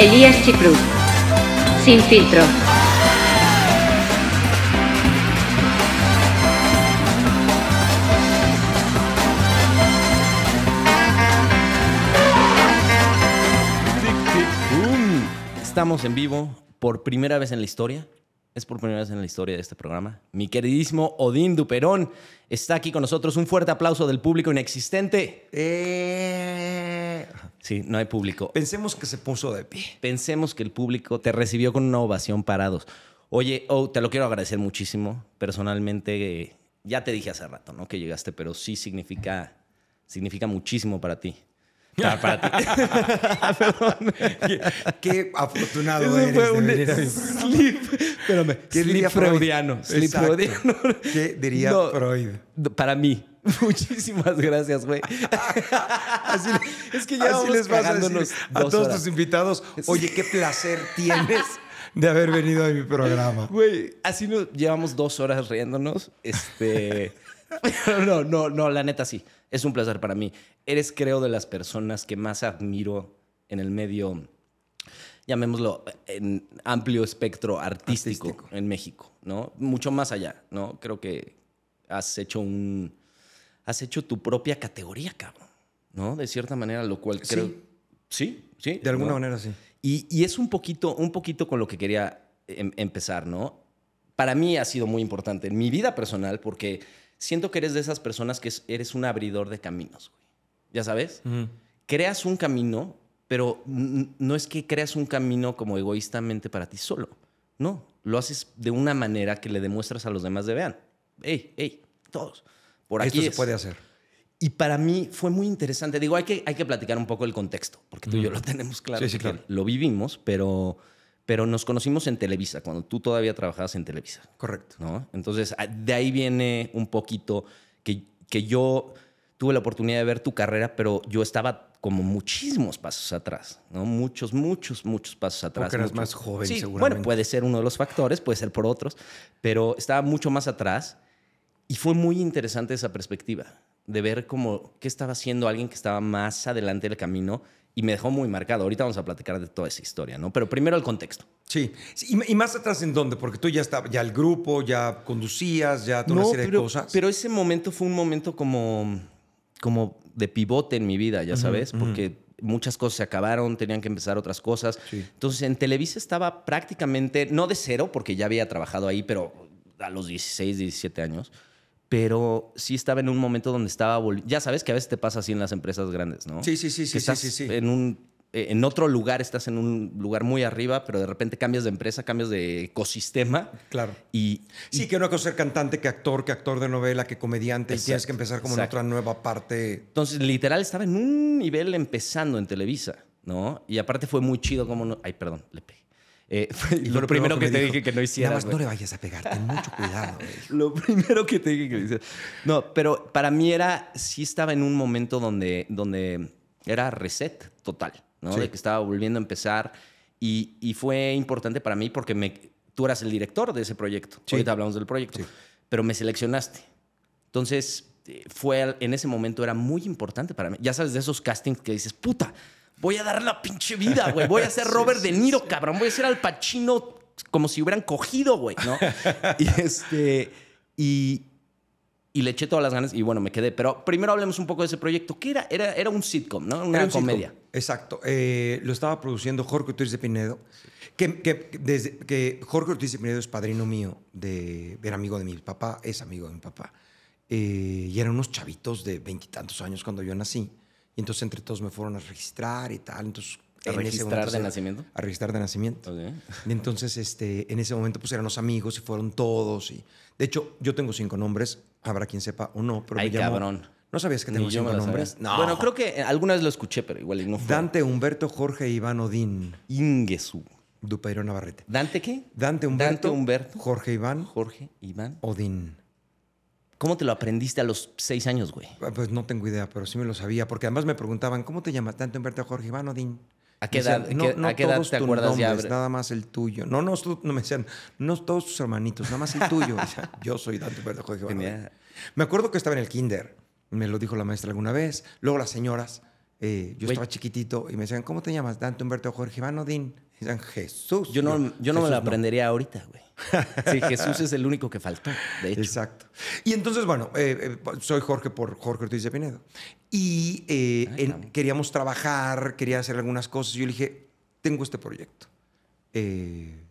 Elías Chicruz. Sin filtro. Estamos en vivo por primera vez en la historia. Es por primera vez en la historia de este programa. Mi queridísimo Odín Duperón está aquí con nosotros. Un fuerte aplauso del público inexistente. Eh, Sí, no hay público. Pensemos que se puso de pie. Pensemos que el público te recibió con una ovación parados. Oye, oh, te lo quiero agradecer muchísimo. Personalmente, eh, ya te dije hace rato, ¿no? Que llegaste, pero sí significa, significa muchísimo para ti. Para, para ti. Qué, qué afortunado Eso eres fue un slip. Espérame. ¿Qué slip diría Freud? freudiano. Slip freudiano. ¿Qué diría No, Freud? Para mí. Muchísimas gracias, güey. Así, Es que ya así vamos les vas a decir a dos todos horas. tus invitados. Oye, qué placer tienes de haber venido a mi programa. Güey, así nos llevamos dos horas riéndonos. Este. no, no, no, la neta sí. Es un placer para mí. Eres, creo, de las personas que más admiro en el medio, llamémoslo, en amplio espectro artístico, Artístico. en México, ¿no? Mucho más allá, ¿no? Creo que has hecho un. Has hecho tu propia categoría, cabrón, ¿no? De cierta manera, lo cual Sí. creo. Sí, sí. De alguna ¿no? manera, sí. Y, y es un poquito, un poquito con lo que quería em- empezar, ¿no? Para mí ha sido muy importante en mi vida personal porque siento que eres de esas personas que es- eres un abridor de caminos, güey. ¿Ya sabes? Creas un camino, pero no es que creas un camino como egoístamente para ti solo. No, lo haces de una manera que le demuestras a los demás de vean. Hey, hey, todos. Por aquí Esto se es". puede hacer. Y para mí fue muy interesante. Digo, hay que, hay que platicar un poco el contexto, porque tú y yo lo tenemos claro. Sí, sí, claro. Lo vivimos, pero, pero nos conocimos en Televisa, cuando tú todavía trabajabas en Televisa. Correcto. ¿no? Entonces, a- de ahí viene un poquito que, que yo tuve la oportunidad de ver tu carrera, pero yo estaba como muchísimos pasos atrás, ¿no? Muchos, muchos, muchos pasos atrás. Porque eras más joven, Sí, seguramente. Bueno, puede ser uno de los factores, puede ser por otros, pero estaba mucho más atrás y fue muy interesante esa perspectiva de ver cómo qué estaba haciendo alguien que estaba más adelante del camino y me dejó muy marcado. Ahorita vamos a platicar de toda esa historia, ¿no? Pero primero el contexto. Sí. Sí, Y, más atrás en dónde? Porque tú ya estabas, ya el grupo, ya conducías, ya toda una serie pero, de cosas. pero ese momento fue un momento como, como de pivote en mi vida, ya sabes, porque muchas cosas se acabaron, tenían que empezar otras cosas. Sí. Entonces en Televisa estaba prácticamente, no de cero, porque ya había trabajado ahí, pero a los 16, 17 años. Pero sí estaba en un momento donde estaba. Ya sabes que a veces te pasa así en las empresas grandes, ¿no? Sí, sí, sí, Que sí, sí, estás sí, sí. En un eh, en otro lugar estás en un lugar muy arriba, pero de repente cambias de empresa, cambias de ecosistema Claro. y, Sí, que una cosa ser cantante, que actor, que actor de novela, que comediante, y tienes que empezar como exacto. en otra nueva parte. Entonces, literal, estaba en un nivel empezando en Televisa, ¿no? Y aparte fue muy chido como no... Ay, perdón, le pegué. Eh, lo primero que me te dijo, dije que no Nada hicieras. más no le vayas a pegar, ten mucho cuidado. güey". Lo primero que te dije que hicieras. No, pero para mí era... Sí estaba en un momento donde, donde era reset total, ¿no? Sí. De que estaba volviendo a empezar. Y, y fue importante para mí porque me, tú eras el director de ese proyecto. Sí. Ahorita hablamos del proyecto. Sí. Pero me seleccionaste. Entonces, eh, fue en ese momento era muy importante para mí. Ya sabes, de esos castings que dices, puta, voy a dar la pinche vida, güey. Voy a ser Robert De Niro, cabrón. Voy a ser Al Pacino como si hubieran cogido, güey, ¿no? y este. Y, y le eché todas las ganas y bueno, me quedé. Pero primero hablemos un poco de ese proyecto. ¿Qué era? Era, era un sitcom, ¿no? Una Era un comedia. sitcom. Exacto. Eh, lo estaba produciendo Jorge Ortiz de Pinedo. Que, que, desde, que Jorge Ortiz de Pinedo es padrino mío, de, era amigo de mi papá, es amigo de mi papá. Eh, y eran unos chavitos de veintitantos años cuando yo nací. Y entonces entre todos me fueron a registrar y tal. Entonces, ¿A en ese registrar momento de era- nacimiento? A registrar de nacimiento. Y entonces, este, en ese momento, pues eran los amigos y fueron todos. Y, de hecho, yo tengo cinco nombres, habrá quien sepa o no, pero Ay, me llamo- cabrón. ¿No sabías que tengo cinco nombres? No. Bueno, creo que alguna vez lo escuché, pero igual no fue. Dante, Humberto, Jorge, Iván, Odín, Ingesu. Dupeiro Navarrete. ¿Dante qué? Dante, Humberto, Dante, Humberto. Jorge, Iván, Jorge, Iván. Odín. ¿Cómo te lo aprendiste a los seis años, güey? Ah, Pues no tengo idea, pero sí me lo sabía, porque además me preguntaban, ¿cómo te llamas? Dante, Humberto, Jorge, Iván, Odín. ¿A qué Me decían, edad- no, no a qué edad todos te ya? nombres, Nada más el tuyo. No, no, no me decían, no todos tus hermanitos, nada más el tuyo. O sea, yo soy Dante, Humberto, Jorge, Iván. Odín. Genial. Me acuerdo que estaba en el kinder, me lo dijo la maestra alguna vez, luego las señoras, Eh, yo Güey. estaba chiquitito y me decían, ¿cómo te llamas? Dante Humberto Jorge Iván Odín. Y decían, Jesús. Yo no, yo no me lo aprendería ahorita, güey. Sí, Jesús es el único que faltó, de hecho. Exacto. Y entonces, bueno, eh, eh, soy Jorge por Jorge Ortiz de Pinedo. Y eh, Ay, en- cabrón. queríamos trabajar, quería hacer algunas cosas. Yo le dije, tengo este proyecto.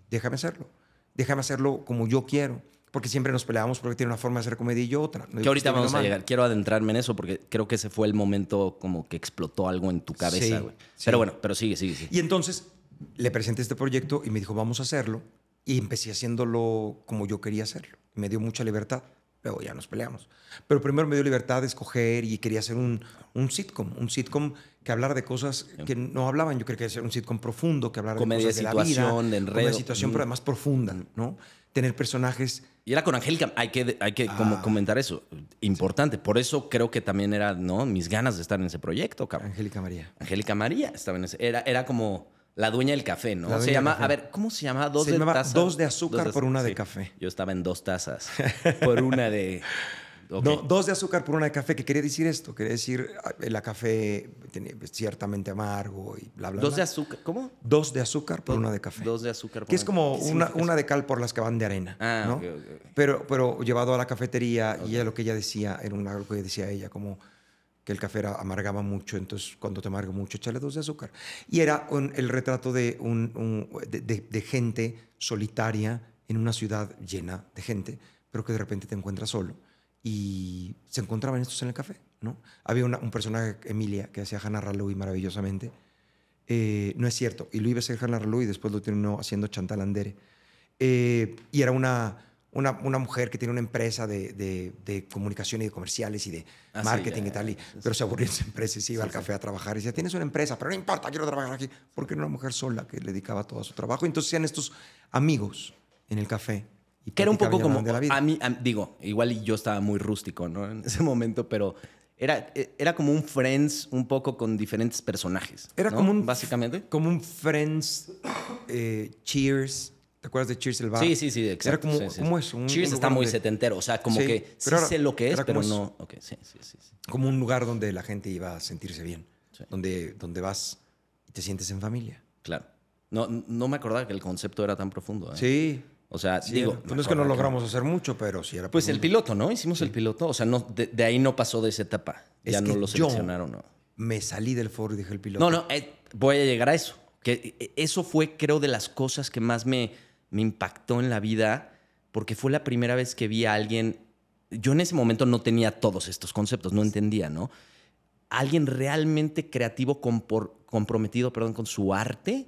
Déjame hacerlo. Déjame hacerlo como yo quiero. Porque siempre nos peleábamos porque tiene una forma de hacer comedia y yo otra. No Que ahorita vamos a llegar. Quiero adentrarme en eso porque creo que ese fue el momento como que explotó algo en tu Sí, cabeza, güey. sí. Pero bueno, pero sigue, sigue, sigue. Y entonces le presenté este proyecto y me dijo, vamos a hacerlo. Y empecé haciéndolo como yo quería hacerlo. Me dio mucha libertad. Luego ya nos peleamos. Pero primero me dio libertad de escoger y quería hacer un, un sitcom. Un sitcom que hablara de cosas que no hablaban. Yo quería hacer un sitcom profundo, que hablara Comedia de cosas de la vida. situación, de enredo. situación, Mm. pero además profunda, ¿no? Tener personajes... Y era con Angélica, hay que, hay que como Ah. comentar eso. Importante. Por eso creo que también era, ¿no? Mis ganas de estar en ese proyecto, cabrón. Angélica María. Angélica María estaba en ese. Era, era como la dueña del café, ¿no? La se llama, a ver, ¿cómo se llama? Dos Se de llamaba? Dos de azúcar por una de sí. café. Yo estaba en dos tazas por una de. No, dos de azúcar por una de café. ¿Qué quería decir esto? Quería decir, ah, la café tenía ciertamente amargo y bla, bla, Dos de azúcar. ¿Cómo? Dos de azúcar por Do- una de café. Dos de azúcar. por que es como ¿Qué una, una de cal por las que van de arena. Ah, ¿no? Pero, pero llevado a la cafetería y ella lo que ella decía era una, algo que decía ella, como que el café era- amargaba mucho, entonces cuando te amarga mucho, échale dos de azúcar. Y era el retrato de, un, de, gente solitaria en una ciudad llena de gente, pero que de repente te encuentras solo. Y se encontraban estos en el café, ¿no? Había un personaje, Emilia, que hacía Hannah Raloui maravillosamente. Eh, no es cierto. Y lo iba a hacer Hannah Raloui y después lo terminó haciendo Chantal Andere. Eh, y era una, una, una mujer que tiene una empresa de, de- de comunicación y de comerciales y de Ah, sí, marketing ya, y tal. y- sí, pero se aburría en esa empresa y se iba al café a trabajar. Y decía, tienes una empresa, pero no importa, quiero trabajar aquí. Porque era una mujer sola que le dedicaba todo a su trabajo. Entonces eran estos amigos en el café. y Que era un poco como. de la vida. A mí, a- digo, igual yo estaba muy rústico, ¿no? En ese momento, pero era, era como un Friends un poco con diferentes personajes. Era ¿no? como un Básicamente. Como un Friends, eh, Cheers. ¿Te acuerdas de Cheers el bar? Sí, sí, sí, exacto. Era como, sí, un- Cheers un está muy donde- setentero, o sea, como Sí, que sí era- sé lo que es, pero no. Sí, sí, sí. sí. Como un lugar donde la gente iba a sentirse bien. Donde, donde vas y te sientes en familia. Claro. No, no me acordaba que el concepto era tan profundo. ¿eh? Sí. O sea, sí, digo. no es que no logramos hacer mucho, pero sí era Pues el piloto, ¿no? Hicimos el piloto. O sea, no, de, de ahí no pasó de esa etapa. Es ya no lo seleccionaron, ¿no? Me salí del foro y dije el piloto. No, no, eh, voy a llegar a eso. Que eh, eso fue, creo, de las cosas que más me, me impactó en la vida, porque fue la primera vez que vi a alguien. Yo en ese momento no tenía todos estos conceptos, no entendía, ¿no? Alguien realmente creativo, comprometido, perdón, con su arte,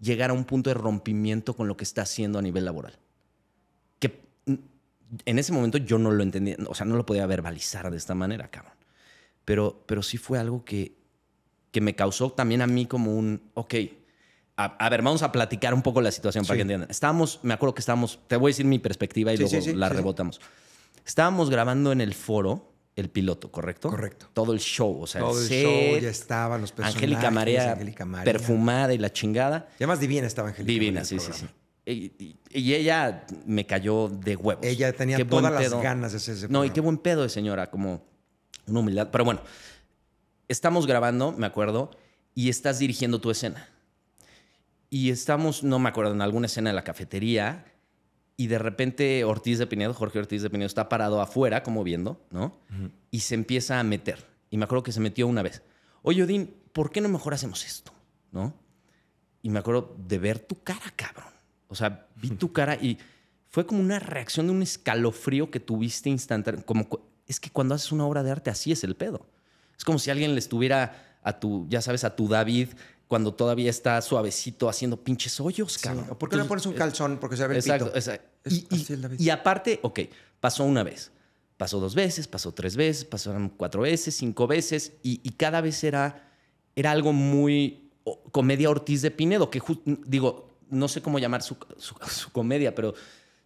llegar a un punto de rompimiento con lo que está haciendo a nivel laboral. Que mm, en ese momento yo no lo entendía, o sea, no lo podía verbalizar de esta manera, cabrón. Pero, pero sí fue algo que, que me causó también a mí como un, ok, a, a ver, vamos a platicar un poco la situación para Sí. que entiendan. Estábamos, me acuerdo que estábamos, te voy a decir mi perspectiva y Sí, luego sí, la rebotamos. Estábamos grabando en el foro el piloto, ¿correcto? Correcto. Todo el show, o sea, Todo el set, show ya estaban los personajes. Angélica María, Angélica María. perfumada y la chingada. Y además divina estaba Angélica. Divina, sí, sí, sí. Y, ella me cayó de huevos. Ella tenía Qué todas las pedo. ganas de hacer ese No, y qué buen pedo de señora, como una humildad. Pero bueno, estamos grabando, me acuerdo, y estás dirigiendo tu escena. Y estamos, no me acuerdo, en alguna escena de la cafetería, y de repente Ortiz de Pinedo, Jorge Ortiz de Pinedo, está parado afuera, como viendo, ¿no? Y se empieza a meter. Y me acuerdo que se metió una vez. Oye, Odín, ¿por qué no mejor hacemos esto? ¿No? Y me acuerdo de ver tu cara, cabrón. O sea, vi tu cara y fue como una reacción de un escalofrío que tuviste instantáneo. Como, es que cuando haces una obra de arte, así es el pedo. Es como si alguien le estuviera a tu, ya sabes, a tu David, cuando todavía está suavecito haciendo pinches hoyos, cabrón. ¿o ¿Por qué no pones un calzón? Porque se ve el Exacto, pito. exacto. Y, aparte, ok, pasó una vez, pasó dos veces, pasó tres veces, pasaron cuatro veces, cinco veces, y, y cada vez era, era algo muy comedia Ortiz de Pinedo, que digo, no sé cómo llamar su, su- su comedia, pero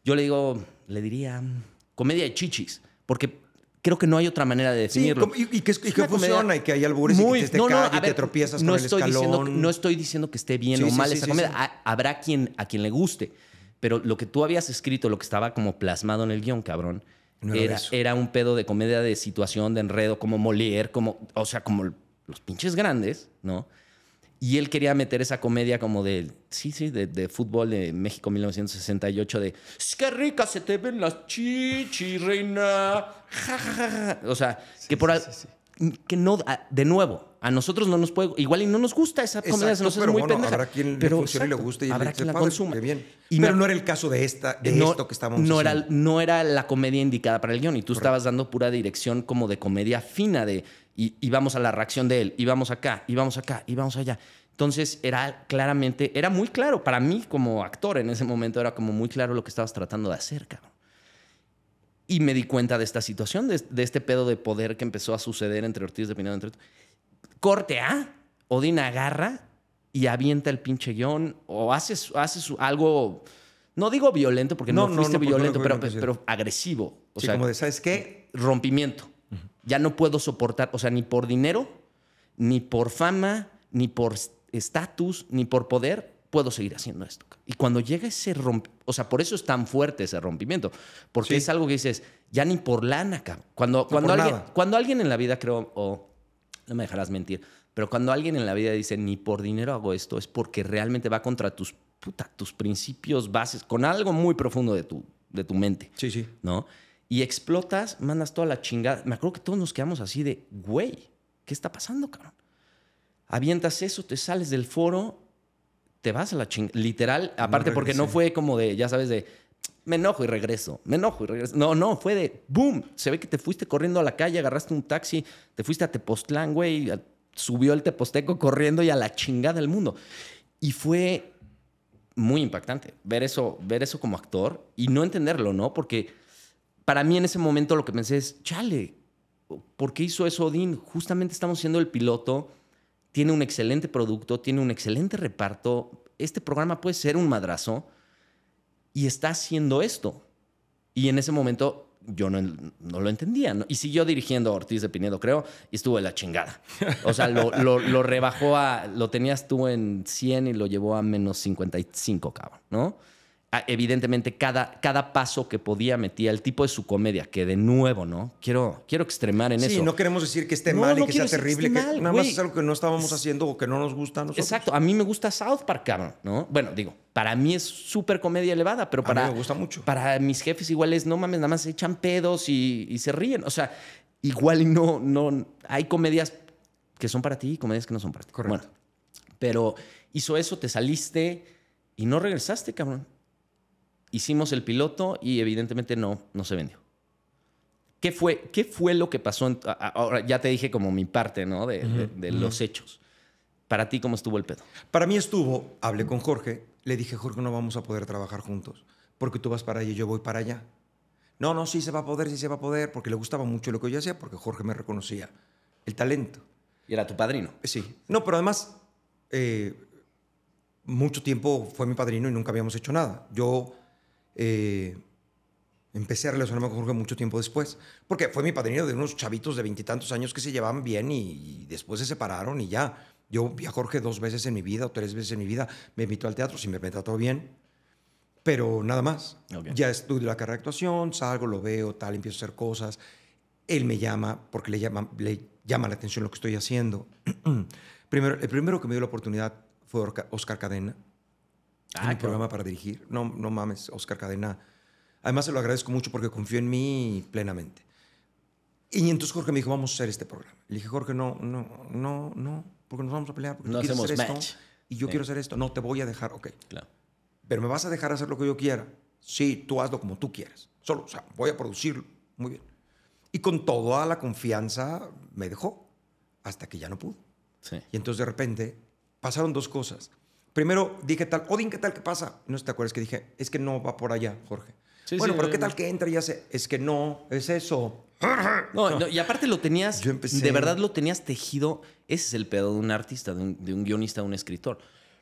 yo le digo, le diría mm, comedia de chichis, porque creo que no hay otra manera de Sí, definirlo. como- y, y que, y que funciona y que hay albures muy- y que te, no, no, a y te ver, tropiezas no con el estoy escalón. Diciendo, que- no estoy diciendo que esté bien Sí, o sí, mal sí, esa sí, comedia. sí. Ha- Habrá quien, a quien le guste. Pero lo que tú habías escrito, lo que estaba como plasmado en el guion, cabrón, era era, era un pedo de comedia de situación, de enredo, como Molière, como, o sea, como los pinches grandes, ¿no? Y él quería meter esa comedia como de, sí, sí, de, de fútbol de México 1968, de, es que rica se te ven las chichis, reina. Ja, ja, ja, ja". O sea, que por al- que no, de nuevo, a nosotros no nos puede, igual y no nos gusta esa comedia, se nos pero muy bueno, pendeja. habrá quien pero, le funcione y le exacto, guste y habrá le quien la padre, consuma. bien. Y pero me- no era el caso de esta, de no, esto que estábamos no era, no era la comedia indicada para el guion y tú estabas dando pura dirección como de comedia fina de y, y vamos a la reacción de él y vamos acá y vamos acá y vamos allá. Entonces era claramente, era muy claro para mí como actor en ese momento, era como muy claro lo que estabas tratando de hacer, cabrón. Y me di cuenta de esta situación, de, de este pedo de poder que empezó a suceder entre Ortiz de Pinedo. Entre... Corte A, Odín agarra y avienta el pinche guion o haces, haces algo, no digo violento porque no, No, fuiste no, porque no violento, pero, pero agresivo. O Sí, sea, como de, ¿sabes qué? rompimiento. Ya no puedo soportar, o sea, ni por dinero, ni por fama, ni por estatus, ni por poder, puedo seguir haciendo esto. Y cuando llega ese rompimiento, o sea, por eso es tan fuerte ese rompimiento, porque Sí. es algo que dices, ya ni por lana, cabrón. Cuando, cuando, alguien, nada. cuando alguien en la vida, creo, o no me dejarás mentir, pero cuando alguien en la vida dice, ni por dinero hago esto, es porque realmente va contra tus, puta, tus principios bases, con algo muy profundo de tu, de tu mente. Sí, sí. ¿no? Y explotas, mandas toda la chingada. Me acuerdo que todos nos quedamos así de, güey, ¿qué está pasando, cabrón? Avientas eso, te sales del foro, te vas a la chingada. Literal, aparte porque no fue como de, ya sabes, de, me enojo y regreso, me enojo y regreso. No, no, fue de, boom, se ve que te fuiste corriendo a la calle, agarraste un taxi, te fuiste a Tepoztlán, güey, subió el Teposteco corriendo y a la chingada del mundo. Y fue muy impactante ver eso, ver eso como actor y no entenderlo, ¿no? Porque para mí en ese momento lo que pensé es, chale, ¿por qué hizo eso Odín? Justamente estamos siendo el piloto, tiene un excelente producto, tiene un excelente reparto, este programa puede ser un madrazo y está haciendo esto. Y en ese momento yo no, lo entendía. ¿no? Y siguió dirigiendo Ortiz de Pinedo, creo, y estuvo de la chingada. O sea, lo, lo- lo rebajó a. Lo tenías tú en 100 y lo llevó a menos 55, cabrón, ¿no? Evidentemente, cada, cada paso que podía metía el tipo de su comedia, que de nuevo, ¿no? Quiero, quiero extremar en Sí, eso. no queremos decir que esté No, mal y no que sea que terrible, que, mal, nada más es algo que no estábamos haciendo o que no nos gusta a nosotros. Exacto. A mí me gusta South Park, cabrón, ¿no? Bueno, digo, para mí es súper comedia elevada, pero A para. mí me gusta mucho. Para mis jefes, igual es, no mames, nada más se echan pedos y, y se ríen. O sea, igual no, no. Hay comedias que son para ti y comedias que no son para ti. Correcto. Bueno, pero hizo eso, te saliste y no regresaste, cabrón. Hicimos el piloto y evidentemente no, no se vendió. ¿Qué fue, qué fue lo que pasó? en- ahora ya te dije como mi parte, ¿no? De, de- de los hechos. Para ti, ¿cómo estuvo el pedo? Para mí estuvo, hablé con Jorge, le dije, Jorge, no vamos a poder trabajar juntos, porque tú vas para allá y yo voy para allá. No, no, sí se va a poder, sí se va a poder, porque le gustaba mucho lo que yo hacía, porque Jorge me reconocía el talento. Y era tu padrino. Sí. No, pero además, eh, mucho tiempo fue mi padrino y nunca habíamos hecho nada. Yo eh, empecé a relacionarme con Jorge mucho tiempo después, porque fue mi padrino de unos chavitos de veintitantos años que se llevaban bien y, y después se separaron y ya. Yo vi a Jorge dos veces en mi vida o tres veces en mi vida, me invitó al teatro, si me, trató bien, pero nada más. Ok. Ya estudio la carrera de actuación, salgo, lo veo, tal, empiezo a hacer cosas. Él me llama porque le llama, le llama la atención lo que estoy haciendo. primero, el primero que me dio la oportunidad fue Oscar Cadena. Ah, en un programa para dirigir. No, no mames, Oscar Cadena. Además, se lo agradezco mucho porque confió en mí plenamente. Y entonces Jorge me dijo, vamos a hacer este programa. Le dije, Jorge, no, no, no, no, porque nos vamos a pelear. Porque No tú quieres hacemos hacer match. esto y yo Sí. quiero hacer esto. No, te voy a dejar, ok. Claro. Pero me vas a dejar hacer lo que yo quiera. Sí, tú hazlo como tú quieras. Solo, o sea, voy a producirlo. Muy bien. Y con toda la confianza me dejó hasta que ya no pudo. Sí. Y entonces de repente pasaron dos cosas. Primero dije tal, Odín, ¿qué tal? ¿Qué pasa? No sé si te acuerdas que dije, es que no va por allá, Jorge. Sí, bueno, sí, pero ¿qué tal que entra y hace? Es que no, es eso. No, no, y aparte lo tenías, Yo empecé- de verdad lo tenías tejido. Ese es el pedo de un artista, de un, de un guionista, de un escritor.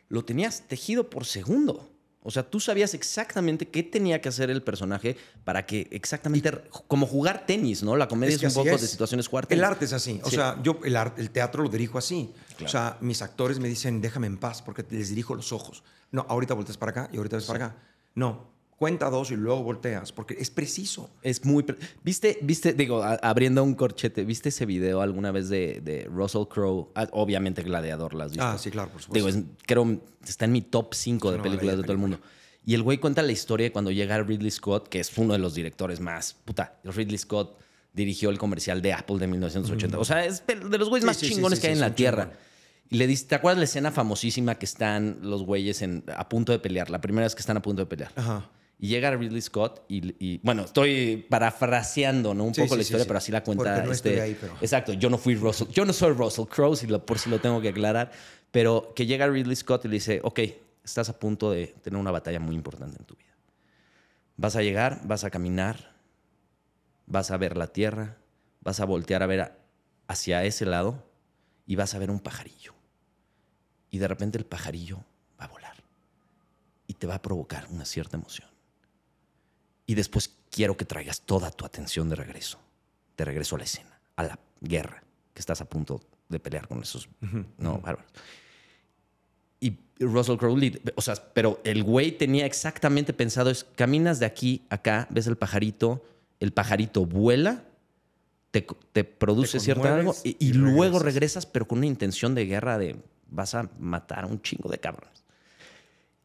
Lo tenías tejido por segundo. O sea, tú sabías exactamente qué tenía que hacer el personaje para que exactamente, como jugar tenis, ¿no? La comedia es, que un poco es. de situaciones jugar El arte es así. O Sí. sea, yo el, ar- el teatro lo dirijo así. O sea, mis actores me dicen, déjame en paz porque les dirijo los ojos. No, ahorita volteas para acá y ahorita ves para acá. No, cuenta dos y luego volteas, porque es preciso. Es muy... pre- ¿Viste, viste, digo, a- abriendo un corchete, ¿viste ese video alguna vez de, de Russell Crowe? Ah, obviamente Gladiador, ¿las viste? Ah, sí, claro, por Digo, supuesto. es- creo está en mi top 5 de películas de todo el mundo. Y el güey cuenta la historia de cuando llega Ridley Scott, que es uno de los directores más. Puta, Ridley Scott dirigió el comercial de Apple de 1980. O sea, es de los güeyes Sí, más sí, chingones sí, que hay en la tierra. chingón. Y le dice, ¿te acuerdas la escena famosísima que están los güeyes en, a punto de pelear? La primera vez que están a punto de pelear. Ajá. Y llega Ridley Scott y, y, bueno, estoy parafraseando ¿no? un Sí, poco sí, la historia, sí. pero así la cuenta. No este- estoy ahí, pero- Exacto, yo no fui Russell, yo no soy Russell Crowe, si lo- por si lo tengo que aclarar, pero que llega Ridley Scott y le dice, ok, estás a punto de tener una batalla muy importante en tu vida. Vas a llegar, vas a caminar, vas a ver la tierra, vas a voltear a ver a- hacia ese lado y vas a ver un pajarillo. Y de repente el pajarillo va a volar y te va a provocar una cierta emoción. Y después quiero que traigas toda tu atención de regreso, de regreso a la escena, a la guerra, que estás a punto de pelear con esos no bárbaros. Y Russell Crowe, o sea, pero el güey tenía exactamente pensado es, caminas de aquí a acá, ves el pajarito, el pajarito vuela, te, te produce Te cierto algo y, y y luego regresas. regresas, pero con una intención de guerra de vas a matar a un chingo de cabrones.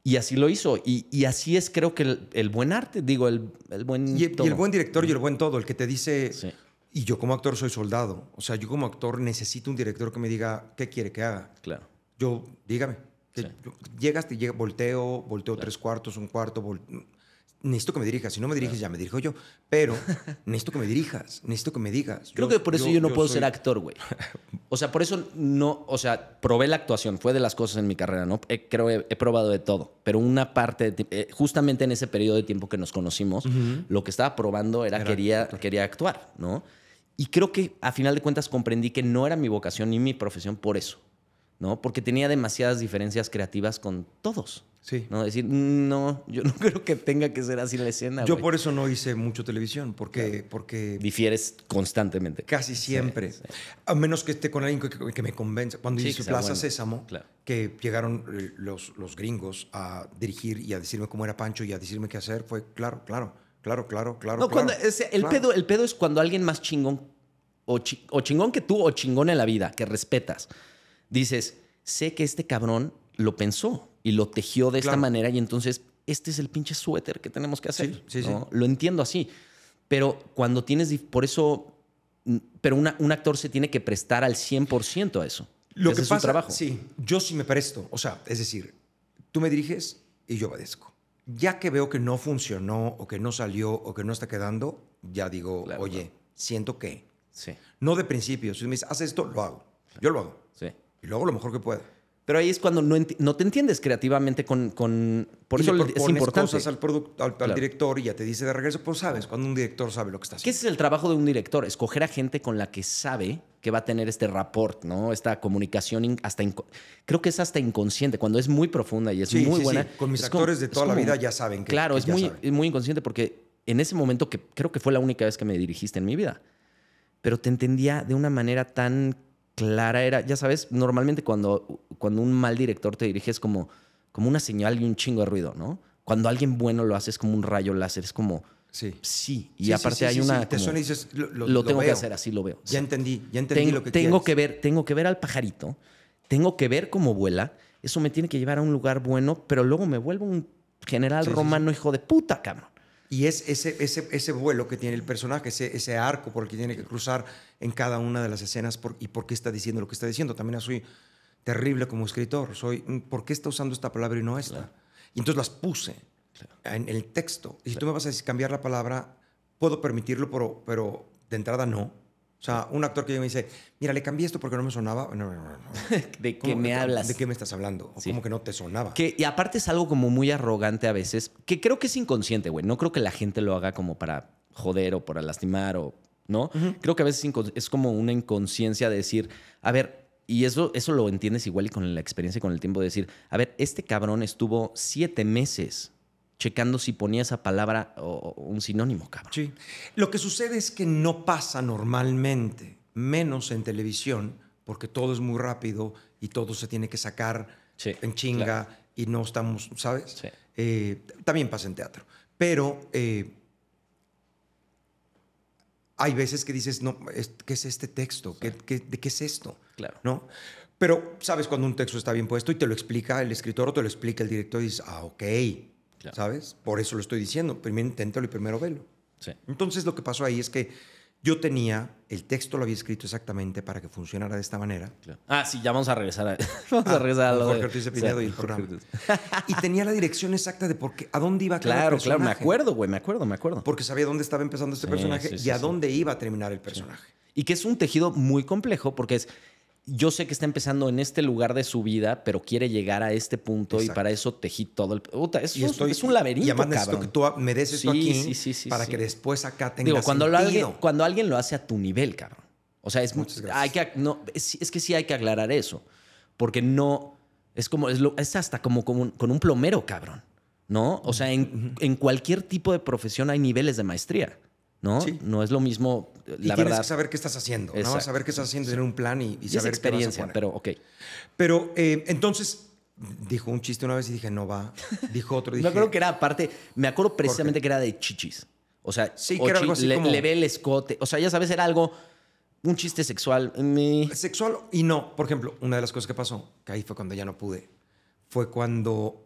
Y así lo hizo. Y, y así es, creo que el, el buen arte, digo, el, el buen. Y, y el buen director y el buen todo, el que te dice, Sí. y yo como actor soy soldado, o sea, yo como actor necesito un director que me diga qué quiere que haga. Claro. Yo, dígame, que Sí. yo- llegas, te llega, volteo, volteo tres cuartos, un cuarto, vol- necesito que me dirijas, si no me diriges ya me dirijo yo, pero necesito que me dirijas, necesito que me digas. Creo que por eso yo, no puedo ser actor. güey. O sea, por eso no, o sea, probé la actuación, fue de las cosas en mi carrera, ¿no? He- creo he, he probado de todo, pero una parte, de eh, justamente en ese periodo de tiempo que nos conocimos, lo que estaba probando era, Era quería, quería actuar, ¿no? Y creo que a final de cuentas comprendí que no era mi vocación ni mi profesión por eso, ¿no? Porque tenía demasiadas diferencias creativas con todos. Sí. ¿no? Decir, no, yo no creo que tenga que ser así la escena. Yo güey". por eso no hice mucho televisión, porque, porque Difieres constantemente. casi siempre, sí. a menos que esté con alguien que, que- me convenza. Cuando Sí, hice Plaza bueno. Sésamo, Claro. que llegaron eh, los, los gringos a dirigir y a decirme cómo era Pancho y a decirme qué hacer, fue claro, claro, claro, claro, claro. No, claro, cuando, el, claro. pedo, el pedo es cuando alguien más chingón, o, chi- o chingón que tú, o chingón en la vida, que respetas, dices, sé que este cabrón lo pensó y lo tejió de esta manera y entonces este es el pinche suéter que tenemos que hacer. Sí, sí, sí. Lo entiendo así. Pero cuando tienes, por eso, pero una- un actor se tiene que prestar al 100% a eso. Lo que su pasa, trabajo. sí, yo sí me presto. O sea, es decir, tú me diriges y yo obedezco. Ya que veo que no funcionó o que no salió o que no está quedando, ya digo, Claro, oye, claro. siento que. Sí, No de principio. Si me dices, haz esto, lo hago. Yo lo hago. sí. Y luego lo mejor que pueda. Pero ahí es cuando no, te entiendes creativamente con... con por Y eso le es importante. cosas al, al, al Claro. director y ya te dice de regreso, pues sabes, cuando un director sabe lo que está haciendo. ese es el trabajo de un director, escoger a gente con la que sabe que va a tener este rapport, ¿no? Esta comunicación hasta creo que es hasta inconsciente, cuando es muy profunda y es Sí, muy sí, buena. sí. Con mis es como- actores de toda la vida ya saben que Claro, que es muy, saben. muy inconsciente porque en ese momento que creo que fue la única vez que me dirigiste en mi vida, pero te entendía de una manera tan clara, era, ya sabes, normalmente cuando, cuando un mal director te dirige es como, como una señal y un chingo de ruido, ¿no? Cuando alguien bueno lo hace es como un rayo láser, es como, Sí. sí, y Sí, aparte sí, hay sí, una... sí. Te como- suena y dices, lo, lo- lo lo tengo que hacer, así lo veo. Ya entendí, ya entendí tengo, lo que tengo quieres. que ver, tengo que ver al pajarito, tengo que ver cómo vuela, eso me tiene que llevar a un lugar bueno, pero luego me vuelvo un general romano hijo de puta, cabrón. Y es ese, ese, ese vuelo que tiene el personaje, ese, ese arco por el que tiene que cruzar en cada una de las escenas por- y por qué está diciendo lo que está diciendo. También soy terrible como escritor. Soy, mm, ¿por qué está usando esta palabra y no esta? Y entonces las puse en el texto. Y si tú me vas a decir cambiar la palabra, puedo permitirlo, pero, pero de entrada no. O sea, un actor que me dice, mira, le cambié esto porque no me sonaba. No, no, no. ¿De qué ¿Cómo- me hablas? ¿De qué me estás hablando? ¿O Sí. ¿Cómo que no te sonaba? Que, y aparte es algo como muy arrogante a veces, que creo que es inconsciente, güey. No creo que la gente lo haga como para joder o para lastimar o, ¿no? Creo que a veces es como una inconsciencia de decir, a ver, y eso, eso lo entiendes igual y con la experiencia y con el tiempo de decir, a ver, este cabrón estuvo siete meses checando si ponía esa palabra o, un sinónimo, cabrón. Sí. Lo que sucede es que no pasa normalmente, menos en televisión, porque todo es muy rápido y todo se tiene que sacar Sí, en chinga claro. y no estamos, ¿sabes? Sí. Eh, también pasa en teatro. Pero eh, hay veces que dices, no, ¿qué es este texto? ¿Qué, qué- de qué es esto? Claro. ¿No? Pero sabes cuando un texto está bien puesto y te lo explica el escritor o te lo explica el director y dices, ah, ok, Claro. ¿sabes? Por eso lo estoy diciendo. Primero inténtalo y primero velo. Sí. Entonces lo que pasó ahí es que yo tenía, el texto lo había escrito exactamente para que funcionara de esta manera. Claro. Ah, sí, ya vamos a regresar a, vamos a, Ah, regresar a lo Jorge de Ortiz de Pinedo y el programa. Y tenía la dirección exacta de por qué, a dónde iba cada Claro, claro, me personaje. acuerdo, güey, me acuerdo, me acuerdo. Porque sabía dónde estaba empezando este Sí, personaje sí, y a dónde iba a terminar el personaje. Y que es un tejido muy complejo porque es, yo sé que está empezando en este lugar de su vida, pero quiere llegar a este punto y para eso tejí todo el... Puta, eso Y es- estoy- es un laberinto, Y además necesito que tú a- me des esto Sí, aquí sí, sí, sí, para que después acá tenga Digo, cuando, sentido. alguien, cuando alguien lo hace a tu nivel, cabrón. O sea, es, Muchas gracias. hay que, no, es, es que sí hay que aclarar eso. Porque no... Es como... Es, lo- es hasta como con un, con un plomero, cabrón. ¿No? O sea, en, en cualquier tipo de profesión hay niveles de maestría. ¿No? Sí. No es lo mismo, Y la tienes verdad. que saber qué estás haciendo. Exacto. saber qué estás haciendo, tener un plan y, y y es saber qué vas a experiencia, poner. pero ok. Pero eh, entonces dijo un chiste una vez y dije, no va. Dijo otro, dije, Me acuerdo que era aparte, me acuerdo precisamente que era de chichis. O sea, Sí, o que era algo así le, como- le ve el escote. O sea, ya sabes, era algo, un chiste sexual. Me- sexual y no. Por ejemplo, una de las cosas que pasó, que ahí fue cuando ya no pude, fue cuando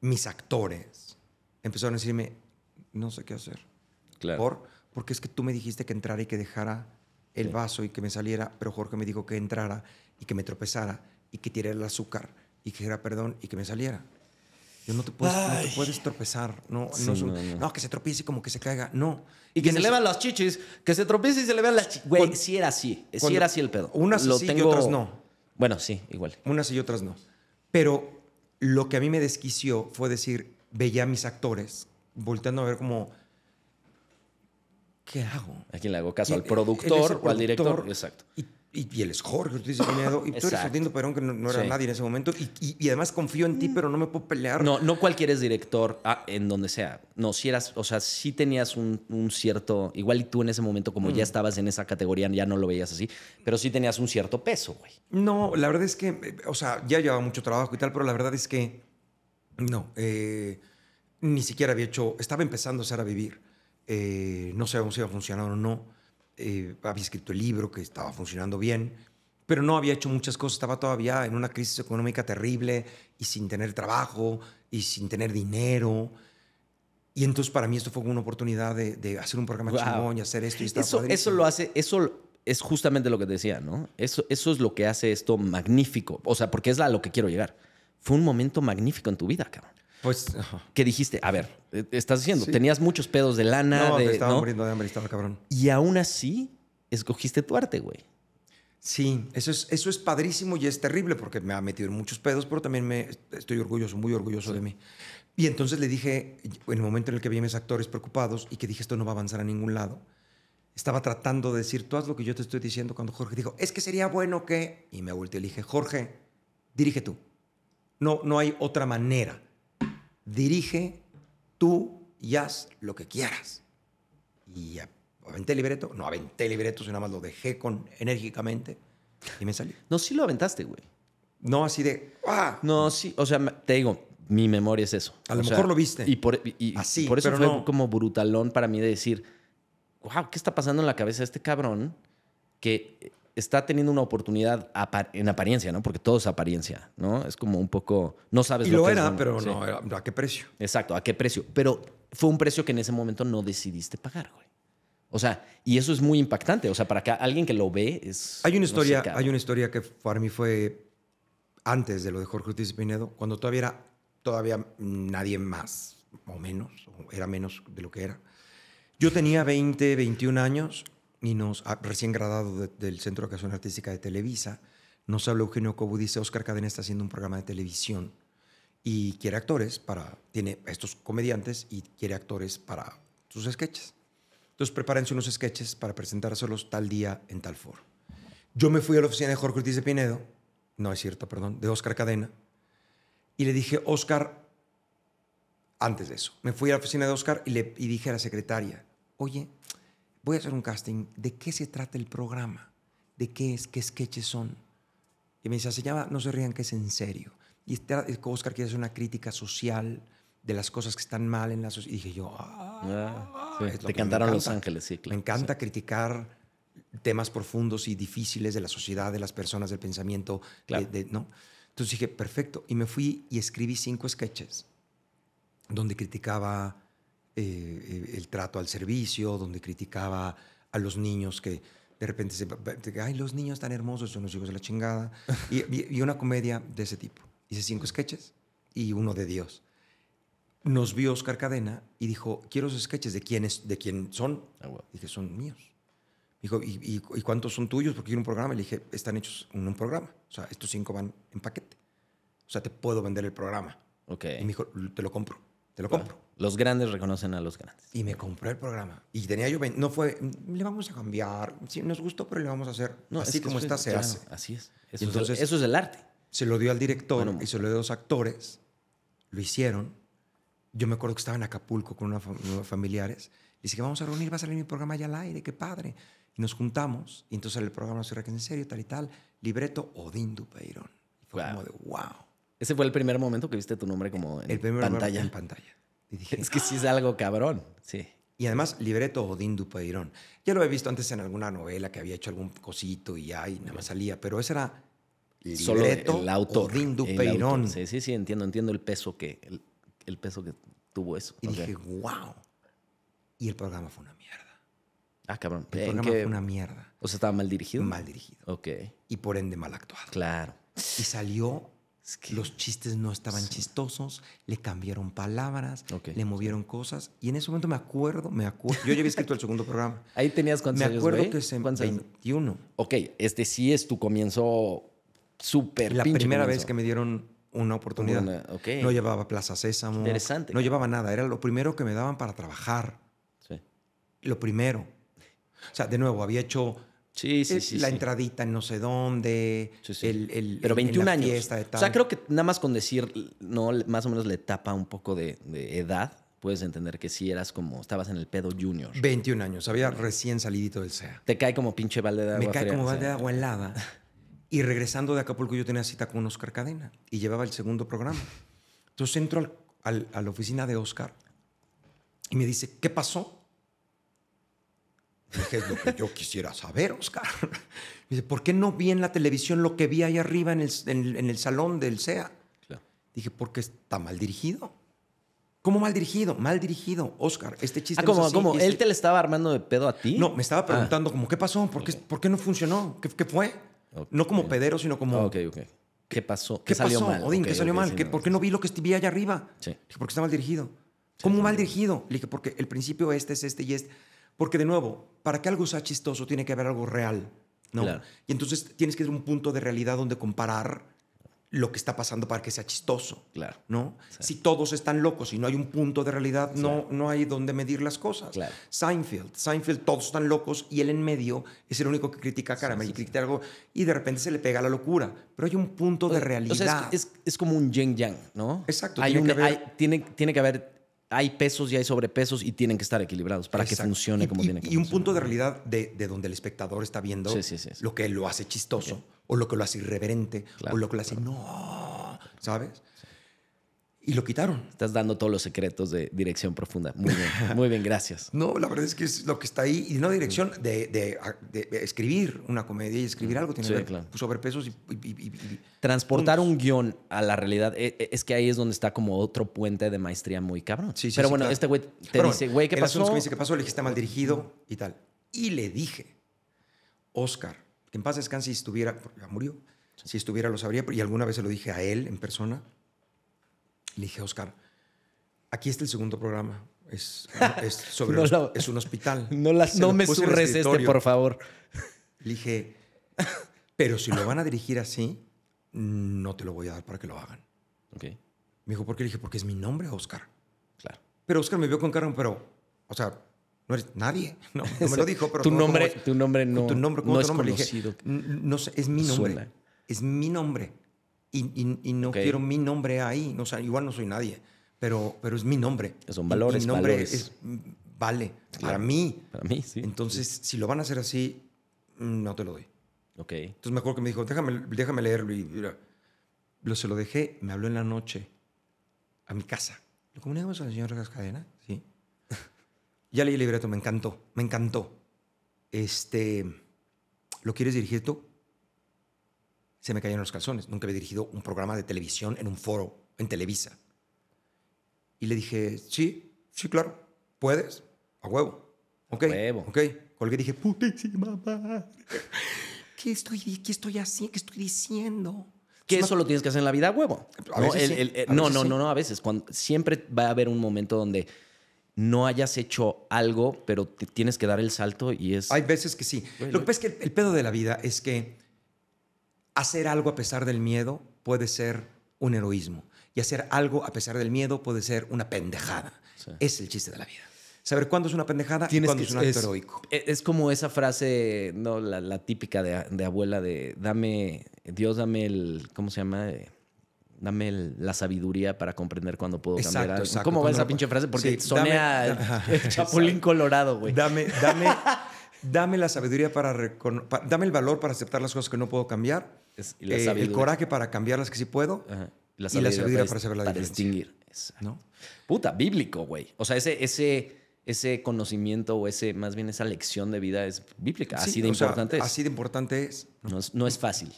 mis actores empezaron a decirme, no sé qué hacer. Claro. ¿Por? Porque es que tú me dijiste que entrara y que dejara el vaso y que me saliera, pero Jorge me dijo que entrara y que me tropezara y que tirara el azúcar y que dijera perdón y que me saliera. Yo no te puedes, no te puedes tropezar. No, Sí, no, es un- no, no. que se tropiece y como que se caiga. No. Y que se le vean las chichis, que se tropiece y se le vean las chichis. Güey, sí era así. Sí era así el pedo. unas Lo sí y otras no. Bueno, sí, igual. Unas y otras no. Pero lo que a mí me desquició fue decir, veía a mis actores volteando a ver como, ¿qué hago? ¿A quién le hago caso? ¿Al Y- productor o al director? Exacto. Y, y, y él es Jorge Ortiz de Pinedo, y tú eres. Ordindo Perón, que no, no era Sí. nadie en ese momento. Y, y- y además confío en ti, pero no me puedo pelear. No, no cualquiera es director ah, en donde sea. No, si eras, o sea, sí tenías un, un cierto, igual y tú en ese momento, como Mm. ya estabas en esa categoría, ya no lo veías así, pero sí tenías un cierto peso, güey. No, la verdad es que, o sea, ya llevaba mucho trabajo y tal, pero la verdad es que no, eh, ni siquiera había hecho, estaba empezando a hacer a vivir. Eh, no sabíamos si iba a funcionar o no. Eh, había escrito el libro que estaba funcionando bien, pero no había hecho muchas cosas. Estaba todavía en una crisis económica terrible y sin tener trabajo y sin tener dinero. Y entonces para mí esto fue una oportunidad de, de hacer un programa Wow. chingón y hacer esto y Eso, eso lo hace, eso es justamente lo que te decía, ¿no? Eso, eso es lo que hace esto magnífico. O sea, porque es a lo que quiero llegar. Fue un momento magnífico en tu vida, cabrón. Pues. Que dijiste, a ver, eh, estás diciendo, Sí. tenías muchos pedos de lana, no, de, me estaba ¿no? muriendo de hambre estaba cabrón. y aún así escogiste tu arte, güey. Sí, eso es, eso es padrísimo y es terrible porque me ha metido en muchos pedos, pero también me, estoy orgulloso, muy orgulloso de mí. Y entonces le dije, en el momento en el que vi a mis actores preocupados y que dije esto no va a avanzar a ningún lado, estaba tratando de decir, tú haz lo que yo te estoy diciendo cuando Jorge dijo, es que sería bueno que... Y me volteé y le dije, Jorge, dirige tú. No, no hay otra manera. Dirige tú y haz lo que quieras. Y aventé el libreto, no aventé el libreto, sino nada más lo dejé con, enérgicamente y me salió. No, sí lo aventaste, güey. No así de, ¡ah! No, sí, o sea, te digo, mi memoria es eso. A lo O sea, mejor lo viste. Y por, y- y Así, por eso pero fue no. como brutalón para mí de decir, wow, ¿qué está pasando en la cabeza de este cabrón que está teniendo una oportunidad en apariencia, ¿no? Porque todo es apariencia, ¿no? Es como un poco, no sabes Y lo, lo que es, era, ¿no? pero Sí. no, era- ¿a qué precio? Exacto, ¿a qué precio? Pero fue un precio que en ese momento no decidiste pagar, güey. O sea, y eso es muy impactante. O sea, para que alguien que lo ve es... Hay una no sé, historia, hay una historia que para mí fue antes de lo de Jorge Ortiz Pinedo, cuando todavía era todavía nadie más o menos, o era menos de lo que era. Yo tenía 20, 21 años y nos ah, recién graduado de- del Centro de Educación Artística de Televisa. Nos habla Eugenio Cobo, dice, Oscar Cadena está haciendo un programa de televisión y quiere actores para, tiene estos comediantes y quiere actores para sus sketches. Entonces prepárense unos sketches para presentárselos tal día en tal foro. Yo me fui a la oficina de Jorge Ortiz de Pinedo, no es cierto, perdón, de Oscar Cadena, y le dije, Oscar, antes de eso, me fui a la oficina de Oscar y le y dije a la secretaria, oye, voy a hacer un casting, ¿de qué se trata el programa? ¿De qué es? ¿Qué sketches son? Y me dice, se llama No se rían que es en serio. Y Oscar quiere hacer una crítica social de las cosas que están mal en la sociedad. Y dije yo, ah, Ah, sí. Te cantaron Los. Ángeles, sí, claro. Me encanta criticar temas profundos y difíciles de la sociedad, de las personas, del pensamiento. Claro. de- de- ¿no? Entonces dije, perfecto. Y me fui y escribí cinco sketches donde criticaba eh, el trato al servicio, donde criticaba a los niños que de repente se... Ay, los niños tan hermosos son los hijos de la chingada. y, una comedia de ese tipo. Hice cinco sketches y uno de Dios. Nos vio Oscar Cadena y dijo, quiero esos sketches de quiénes, de quién son. Ah, huevo. Dije, son míos. Dijo, ¿y, y, y cuántos son tuyos? Porque quiero un programa. Le dije, están hechos en un programa. O sea, estos cinco van en paquete. O sea, te puedo vender el programa. Ok. Y me dijo, te lo compro, te lo Claro. compro. Los grandes reconocen a los grandes. Y me compró el programa. Y tenía yo, 20 no fue, le vamos a cambiar. Sí, nos gustó, pero le vamos a hacer. No, Así es que como está, es- se claro, hace. Así es. Eso, entonces- es, eso es el arte. Se lo dio al director Bueno, y se lo dio a dos actores. Lo hicieron. Yo me acuerdo que estaba en Acapulco con unos familiares. Le dije, vamos a reunir, va a salir mi programa allá al aire, qué padre. Y nos juntamos. Y entonces el programa se en serio, tal y tal. Libreto Odín Dupeirón. Y fue Wow. como de, wow. Ese fue el primer momento que viste tu nombre como en El primer pantalla. en pantalla. Y dije, Es que sí es algo cabrón. Sí. Y además, libreto Odín Dupeirón. Ya lo había visto antes en alguna novela que había hecho algún cosito y ya, y nada más salía. Pero ese era Solo libreto el autor. Odín Dupeirón. Sí, sí, sí, entiendo, entiendo el peso que, el, el peso que tuvo eso. Y dije, wow. Y el programa fue una mierda. ah, cabrón. El ¿En programa qué- fue una mierda. O sea, estaba mal dirigido. Mal dirigido. Ok, Y por ende mal actuado. claro. Y salió, Es que- los chistes no estaban chistosos, le cambiaron palabras, le movieron cosas. Y en ese momento me acuerdo, me acuerdo. Yo ya había escrito el segundo programa. Ahí tenías cuántos Me años, acuerdo güey? que ¿Cuántos años? 21. Ok, este sí es tu comienzo súper La primera vez que me dieron una oportunidad. Una- ok. No llevaba Plaza Sésamo. Interesante, No llevaba nada. Era lo primero que me daban para trabajar. Sí, Lo primero. O sea, de nuevo, había hecho sí, sí. eh, sí, la sí. entradita en no sé dónde. Sí, sí. El, el- Pero en- en 21 la años. fiesta O sea, creo que nada más con decir, no, más o menos le tapa un poco de, de edad, puedes entender que sí eras como, estabas en el pedo junior. 21 años. Había recién salidito del SEA. Te cae como pinche balde de agua Me cae fría, como balde de agua helada. Y regresando de Acapulco, yo tenía cita con Oscar Cadena y llevaba el segundo programa. Entonces entro al- al- a la oficina de Oscar y me dice, ¿qué pasó? Dije, es lo que yo quisiera saber, Oscar. Me dice, ¿por qué no vi en la televisión lo que vi ahí arriba en el, en- en el salón del SEA? Claro. Dije, porque está mal dirigido. ¿Cómo mal dirigido? Mal dirigido, Oscar. Este chiste Ah, no es como, este- él te le estaba armando de pedo a ti. no, me estaba Ah, preguntando como, ¿qué pasó? ¿Por qué, ¿por qué no funcionó? ¿Qué, qué fue? Ok. No como pedero, sino como, Ah, ok, ok. ¿Qué pasó? ¿qué, salió pasó, mal? Odín? Ok, ¿Qué salió mal? sí, ¿Qué- no, ¿Por qué no vi lo que vi allá arriba? Sí. Dije, porque está mal dirigido. ¿Cómo mal dirigido? Le dije, porque el principio este es este y este. Porque, de nuevo, para que algo sea chistoso tiene que haber algo real, ¿no? Claro. Y entonces tienes que a un punto de realidad donde comparar lo que está pasando para que sea chistoso. Claro. ¿no? Si todos están locos y no hay un punto de realidad, no, no hay donde medir las cosas. Claro. Seinfeld, Seinfeld, todos están locos y él en medio es el único que critica a Caramba y critica algo y de repente se le pega la locura. Pero hay un punto de realidad. O sea, es, es- es como un yin yang, ¿no? Exacto, Hay tiene un- que haber- hay- tiene, tiene que haber. Hay pesos y hay sobrepesos y tienen que estar equilibrados para que funcione Y- como y, tiene que Y un punto de realidad de, de donde el espectador está viendo Sí, sí, sí, sí. lo que lo hace chistoso o lo que lo hace irreverente Claro, o lo que lo hace no, ¿sabes? Y lo quitaron. Estás dando todos los secretos de dirección profunda. Muy bien, muy bien, gracias. No, la verdad es que es lo que está ahí. Y no dirección de, de- de- de escribir una comedia y escribir algo. Tiene Sí, que ver claro. sobrepesos y, y- y- y- y- Transportar puntos. un guion a la realidad, eh, eh, es que ahí es donde está como otro puente de maestría muy cabrón. Sí, sí, Pero bueno, claro. este güey te Pero dice, güey, ¿qué el pasó? que me dice, ¿qué pasó? Le dije, está mal dirigido y tal. Y le dije, Oscar, que en paz descanse si estuviera, porque ya murió, si estuviera lo sabría, y alguna vez se lo dije a él en persona. Le dije, Oscar, aquí está el segundo programa. Es, es sobre No lo- es un hospital. No, la- no me surres este, por favor. Le dije, pero si lo van a dirigir así, no te lo voy a dar para que lo hagan. Ok, Me dijo, ¿por qué? Le dije, porque es mi nombre, Oscar. claro. Pero Oscar me vio con cara, pero, o sea, no eres nadie. No, no me lo dijo, pero tu nombre, es- tu nombre no, tu nombre, ¿cómo no tu es nombre? Le dije, conocido. "N- no sé, es mi nombre. Suena. Es mi nombre. Y, y- y no quiero mi nombre ahí. O sea, igual no soy nadie, pero, pero es mi nombre. Son valores, mi nombre valores. es- vale para mí. Para mí, sí. Entonces, si lo van a hacer así, mm, no te lo doy. Ok. Entonces me acuerdo que me dijo, déjame, déjame leerlo. Y mira, lo, se lo dejé, me habló en la noche a mi casa. ¿Le comunicamos al señor Cascadena? Sí. ya leí el libreto, me encantó, me encantó. Este, ¿lo quieres dirigir tú? Se me cayeron los calzones. Nunca había dirigido un programa de televisión en un foro, en Televisa. Y le dije, sí, sí, claro, puedes, a huevo. Ok, huevo. ok. Colgué y dije, putísima madre. ¿Qué estoy, ¿Qué estoy haciendo? ¿Qué estoy diciendo? Que Es eso lo tienes que hacer en la vida a huevo. A ¿no? El- el- el- a no, no, sí. no, no, a veces. Cuando, siempre va a haber un momento donde no hayas hecho algo, pero te tienes que dar el salto y es... Hay veces que sí. Güey, Lo que pasa es que el pedo de la vida es que hacer algo a pesar del miedo puede ser un heroísmo. Y hacer algo a pesar del miedo puede ser una pendejada. Sí. Es el chiste de la vida. Saber cuándo es una pendejada y Tienes cuándo que- es un acto es- heroico. e- Es como esa frase, no, la, la típica de, de abuela de dame, Dios dame el, ¿cómo se llama? Eh, Dame el- la sabiduría para comprender cuándo puedo cambiar Exacto, algo. exacto. ¿Cómo va esa pinche frase? Porque Sí, soné dame- a el Chapulín Colorado, güey. Dame, dame, dame la sabiduría para, Dame el valor para aceptar las cosas que no puedo cambiar. Es- y la eh, el coraje para cambiar las que sí puedo. Ajá. y la sabiduría para saber la diferencia. distinguir. Exacto. ¿no? Puta, bíblico, güey. O sea, ese, ese, ese conocimiento o ese, más bien esa lección de vida es bíblica. Así Sí, de sea, importante es. Así de importante es. No es. No es fácil.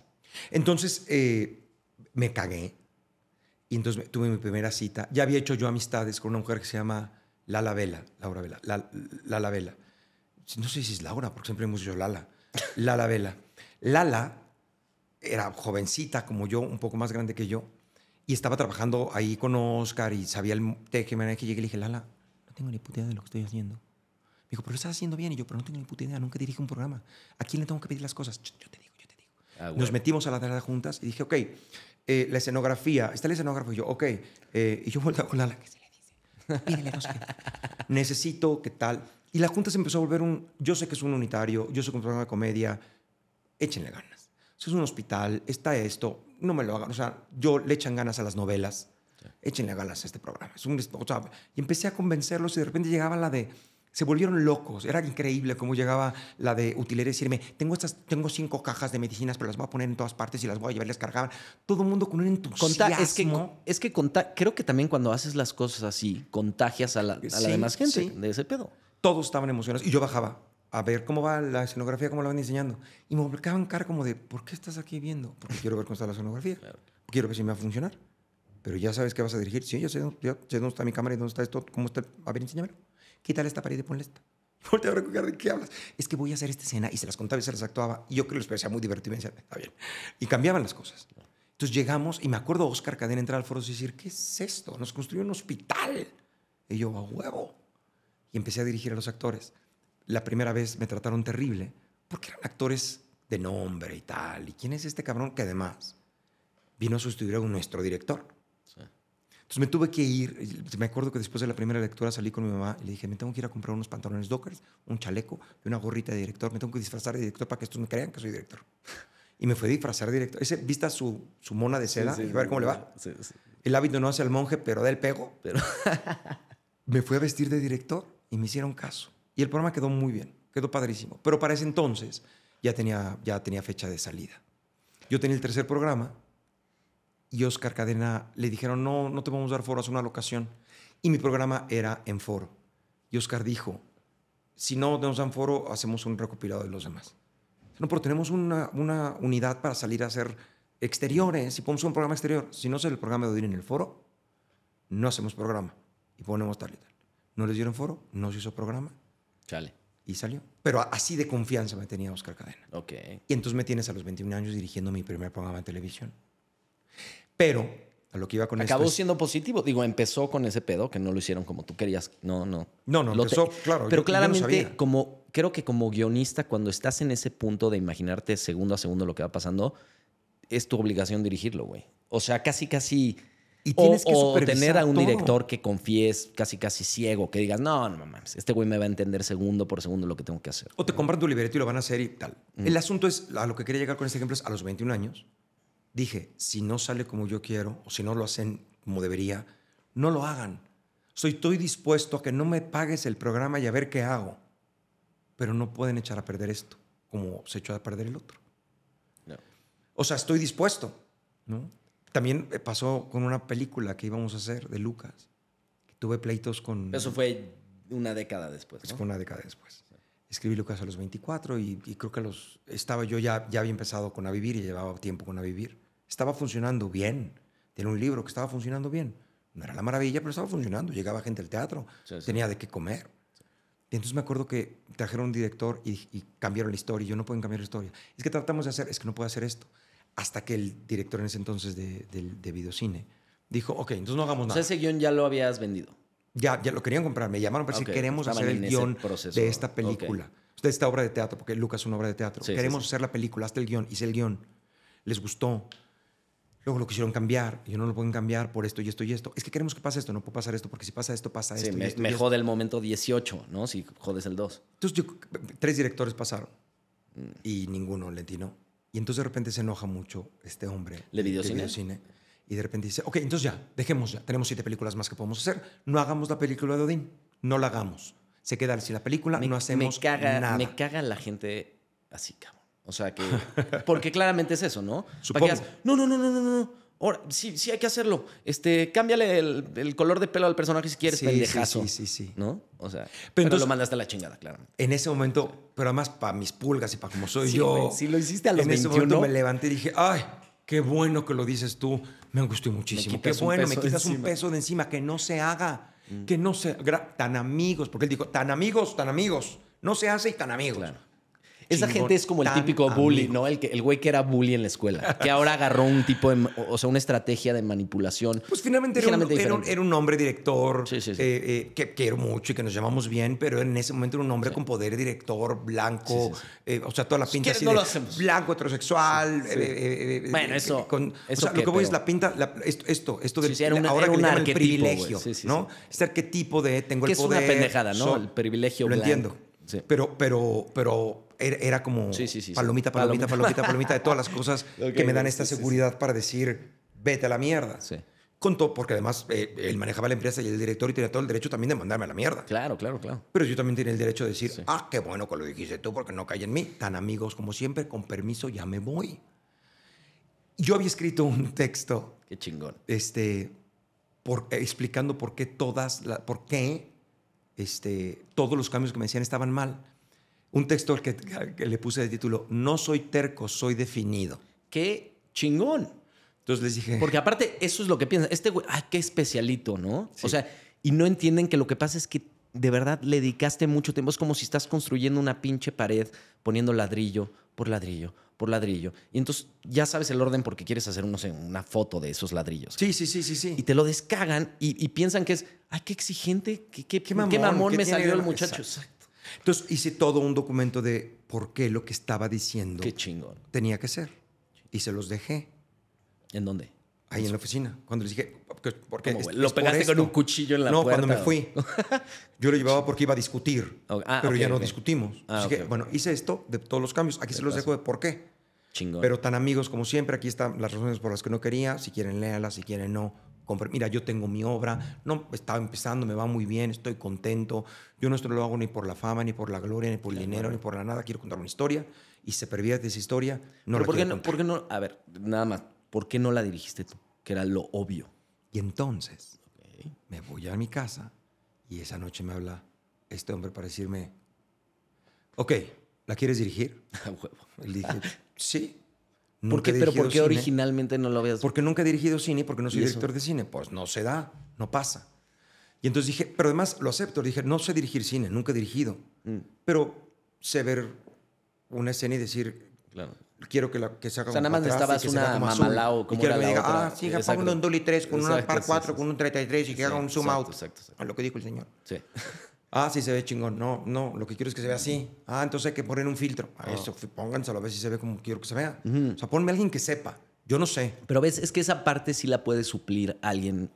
Entonces eh, me cagué y entonces tuve mi primera cita. Ya había hecho yo amistades con una mujer que se llama Lala Vela, Laura Vela, La- Lala Vela. No sé si es Laura, porque siempre hemos dicho Lala. Lala Vela. Lala era jovencita como yo, un poco más grande que yo, y estaba trabajando ahí con Oscar y sabía el teje, que llegué y le dije, Lala, no tengo ni puta idea de lo que estoy haciendo. Me dijo, pero lo estás haciendo bien. Y yo, pero no tengo ni puta idea, nunca dirige un programa. ¿A quién le tengo que pedir las cosas? Yo te digo, yo te digo. Ah, Nos huevo. metimos a la tarea juntas y dije, ok, eh, la escenografía, está el escenógrafo y yo, ok, eh, y yo volteo con Lala, ¿qué se le dice? Pídele, no sé. Necesito, ¿qué tal? Y la junta se empezó a volver un, yo sé que es un unitario, yo sé que es un programa de comedia, échenle ganas. Eso es un hospital, está esto, no me lo hagan. O sea, yo le echan ganas a las novelas, échenle ganas a este programa. Es un, o sea, y empecé a convencerlos y de repente llegaba la de, se volvieron locos. Era increíble cómo llegaba la de utilería y decirme, tengo, estas, tengo cinco cajas de medicinas, pero las voy a poner en todas partes y las voy a llevar, les cargaban. Todo el mundo con un entusiasmo. Conta- es que, es que conta- creo que también cuando haces las cosas así, contagias a la, a la Sí, demás gente sí. de ese pedo. Todos estaban emocionados y yo bajaba a ver cómo va la escenografía, cómo la van diseñando. Y me volcaban cara como de, ¿por qué estás aquí viendo? Porque quiero ver cómo está la escenografía. Quiero ver si me va a funcionar. Pero ya sabes que vas a dirigir. Sí, ya sé, ya sé dónde está mi cámara y dónde está esto, cómo está. A ver, enséñamelo. Quítale esta pared y ponle esta. Y volteaba a ver, ¿de qué hablas? Es que voy a hacer esta escena y se las contaba y se las actuaba. Y yo creo que les parecía muy divertido y me decían, está bien. Y cambiaban las cosas. Entonces llegamos y me acuerdo a Oscar Cadena entrar al foro y decir, ¿qué es esto? Nos construyó un hospital. Y yo, a huevo y empecé a dirigir a los actores. La primera vez me trataron terrible porque eran actores de nombre y tal. ¿Y quién es este cabrón que además vino a sustituir a nuestro director? Entonces me tuve que ir. Me acuerdo que después de la primera lectura salí con mi mamá y le dije, me tengo que ir a comprar unos pantalones Dockers, un chaleco y una gorrita de director. Me tengo que disfrazar de director para que estos me crean que soy director. Y me fue a disfrazar de director. Ese, vista su, su mona de seda y a ver cómo le va. Sí, sí. El hábito no hace al monje, pero da el pego. Pero- me fui a vestir de director y me hicieron caso. Y el programa quedó muy bien, quedó padrísimo. Pero para ese entonces ya tenía, ya tenía fecha de salida. Yo tenía el tercer programa y Oscar Cadena le dijeron, no, no te vamos a dar foro, haz una locación. Y mi programa era en foro. Y Oscar dijo, si no nos dan foro, hacemos un recopilado de los demás. No, pero tenemos una, una unidad para salir a hacer exteriores y ponemos un programa exterior. Si no es el programa de Odín en el foro, no hacemos programa y ponemos tal y tal. No les dieron foro, no se hizo programa Chale. y salió. Pero así de confianza me tenía Oscar Cadena. Ok. Y entonces me tienes a los 21 años dirigiendo mi primer programa de televisión. Pero a lo que iba con Acabó esto es- siendo positivo. Digo, empezó con ese pedo que no lo hicieron como tú querías. No, no. No, no, Lo empezó, claro, Pero yo- yo no claramente, como creo que como guionista, cuando estás en ese punto de imaginarte segundo a segundo lo que va pasando, es tu obligación dirigirlo, güey. O sea, casi, casi. Y o- tienes que o, tener a un todo. director que confíes casi, casi ciego, que digas, no, no mames, este güey me va a entender segundo por segundo lo que tengo que hacer. O te compran tu libreto y lo van a hacer y tal. El asunto es, a lo que quería llegar con este ejemplo es, a los 21 años, dije, si no sale como yo quiero, o si no lo hacen como debería, no lo hagan. Soy, estoy dispuesto a que no me pagues el programa y a ver qué hago. Pero no pueden echar a perder esto, como se echó a perder el otro. No. O sea, estoy dispuesto, ¿no? También eh, pasó con una película que íbamos a hacer de Lucas, que tuve pleitos con... Eso fue una década después. Eso ¿no? fue una década después. Escribí Lucas a los 24 y, y creo que los... Estaba yo ya, ya había empezado con A Vivir y llevaba tiempo con A Vivir. Estaba funcionando bien. Tiene un libro que estaba funcionando bien. No era la maravilla, pero estaba funcionando. Llegaba gente al teatro. Sí, sí. Tenía de qué comer. Y entonces me acuerdo que trajeron un director y, y cambiaron la historia. Y yo no pueden cambiar la historia. Es que tratamos de hacer, es que no puedo hacer esto. Hasta que el director en ese entonces de, de, de videocine dijo, ok, entonces no hagamos O nada. sea, ese guion ya lo habías vendido. Ya, ya lo querían comprar. Me llamaron para decir, Ok, queremos estaban hacer el guion proceso. de esta película. De esta obra de teatro, porque Lucas es una obra de teatro. Sí, queremos sí. hacer la película, hasta el guion. Hice el guion. Les gustó. Luego lo quisieron cambiar. Y yo no lo pueden cambiar por esto y esto y esto. Es que queremos que pase esto. No puede pasar esto, porque si pasa esto, pasa esto. y me, y me esto. jode el momento 18, ¿no? Si jodes el 2. Entonces, yo- tres directores pasaron. Mm. Y ninguno le atinó. Y entonces de repente se enoja mucho este hombre. ¿De videocine? Y de repente dice, ok, entonces ya, dejemos ya. Tenemos siete películas más que podemos hacer. No hagamos la película de Odín. No la hagamos. Se queda sin la película, Me, no hacemos me caga, nada. Me caga la gente así, cabrón. O sea que. Porque claramente es eso, ¿no? Para que Supongo. digas, no, no, no, no, no, no. Ahora, sí, sí hay que hacerlo. Este, cámbiale el, el color de pelo al personaje si quieres, Sí, pendejazo. sí, sí, sí, sí. ¿No? O sea, Pero pero, entonces- lo mandaste a la chingada, claramente. En ese momento, pero además para mis pulgas y para como soy Sí, yo. güey, si lo hiciste a los en ese 21. momento me levanté y dije, ay, qué bueno que lo dices tú. Me angustió muchísimo. Qué bueno, me quitas un. Mm. peso de encima. Que no se haga. Que no se. Tan amigos. Porque él dijo, tan amigos, tan amigos. No se hace y tan amigos. Claro. Esa Chingón, gente es como el típico bully, amigo. ¿no? El, que, el güey que era bully en la escuela. Que ahora agarró un tipo de. O sea, una estrategia de manipulación. Pues finalmente era un, ligeramente era un- diferente. era un hombre director Sí, sí, sí. eh, eh, que quiero mucho y que nos llamamos bien, pero en ese momento era un hombre con poder director, blanco, eh, o sea, toda la pinta así no de lo hacemos. blanco, heterosexual. Bueno, eso- con- eso o sea, qué, lo que voy es la pinta, la- esto, esto, esto del, era un- ahora era que un el privilegio, güey. Sí, sí, ¿no? Este arquetipo de tengo Que el es una poder. pendejada, ¿no? El privilegio Lo blanco. entiendo. Sí. Pero, pero, pero era, era como Sí, sí, sí, palomita, palomita, Palomita. palomita, palomita, de todas las cosas Ok, que me dan esta seguridad para decir, vete a la mierda. Sí. Con todo, porque además eh, él manejaba la empresa y el director y tenía todo el derecho también de mandarme a la mierda. Claro, claro, claro. Pero yo también tenía el derecho de decir, ah, qué bueno que lo dijiste tú porque no cae en mí. Tan amigos como siempre, con permiso, ya me voy. Yo había escrito un texto Qué chingón. este, por, eh, explicando por qué todas, la- por qué este, todos los cambios que me decían estaban mal. Un texto al que, que le puse de título, No soy terco, soy definido. Qué chingón. Entonces les dije, Porque aparte, eso es lo que piensan. Este güey, ay, qué especialito, ¿no? Sí. O sea, y no entienden que lo que pasa es que de verdad le dedicaste mucho tiempo. Es como si estás construyendo una pinche pared poniendo ladrillo por ladrillo por ladrillo. Y entonces ya sabes el orden porque quieres hacer, no sé, una foto de esos ladrillos. sí, sí, sí, sí, sí. Y te lo descagan y, y piensan que es, ay, qué exigente, qué, qué, Qué qué mamón, mamón, ¿qué me tiene salió el muchacho. Exacto. Entonces hice todo un documento de por qué lo que estaba diciendo Qué chingón. tenía que ser. Y se los dejé ¿En dónde? ahí en la oficina. Cuando les dije, porque, porque ¿Cómo, es-? ¿Lo es por pegaste con un cuchillo en la no, puerta? cuando me fui. Yo lo llevaba porque iba a discutir. Ok, ah, pero ya no discutimos. Ah, bueno, hice esto de todos los cambios. Aquí se los dejo de por qué. Chingón. Pero tan amigos como siempre, aquí están las razones por las que no quería. Si quieren, léalas. Si quieren, no. Mira, yo tengo mi obra. No, estaba empezando, me va muy bien, estoy contento. Yo no esto lo hago ni por la fama, ni por la gloria, ni por el dinero, ni por la nada. Quiero contar una historia. Y se pervierte esa historia. No la ¿por qué no, por qué no? A ver, nada más. ¿Por qué no la dirigiste tú? Que era lo obvio. Y entonces me voy a mi casa y esa noche me habla este hombre para decirme, ok, ¿la quieres dirigir? A huevo. Dije, sí. ¿Por qué, pero ¿por qué cine. originalmente no lo habías Porque nunca he dirigido cine, porque no soy ¿Y director de cine. Pues no se da, no pasa. Y entonces dije, pero además lo acepto. Dije, no sé dirigir cine, nunca he dirigido. Mm, Pero sé ver una escena y decir, claro. quiero que, la, que se haga O sea, nada más y necesitabas una como mamalao, Y como quiero era que me diga, otra. ah, sí, Exacto. pongo un dolly 3 con una Exacto, par sí, 4, sí, con un 33 y que Sí, haga un zoom exacto, out. exacto, exacto. A lo que dijo el señor. Sí. Ah, sí se ve chingón. No, no, lo que quiero es que se vea así. Ah, entonces hay que poner un filtro. Ah. A eso, pónganselo a ver si se ve como quiero que se vea. O sea, ponme a alguien que sepa. Yo no sé. Pero ves, es que esa parte sí la puede suplir alguien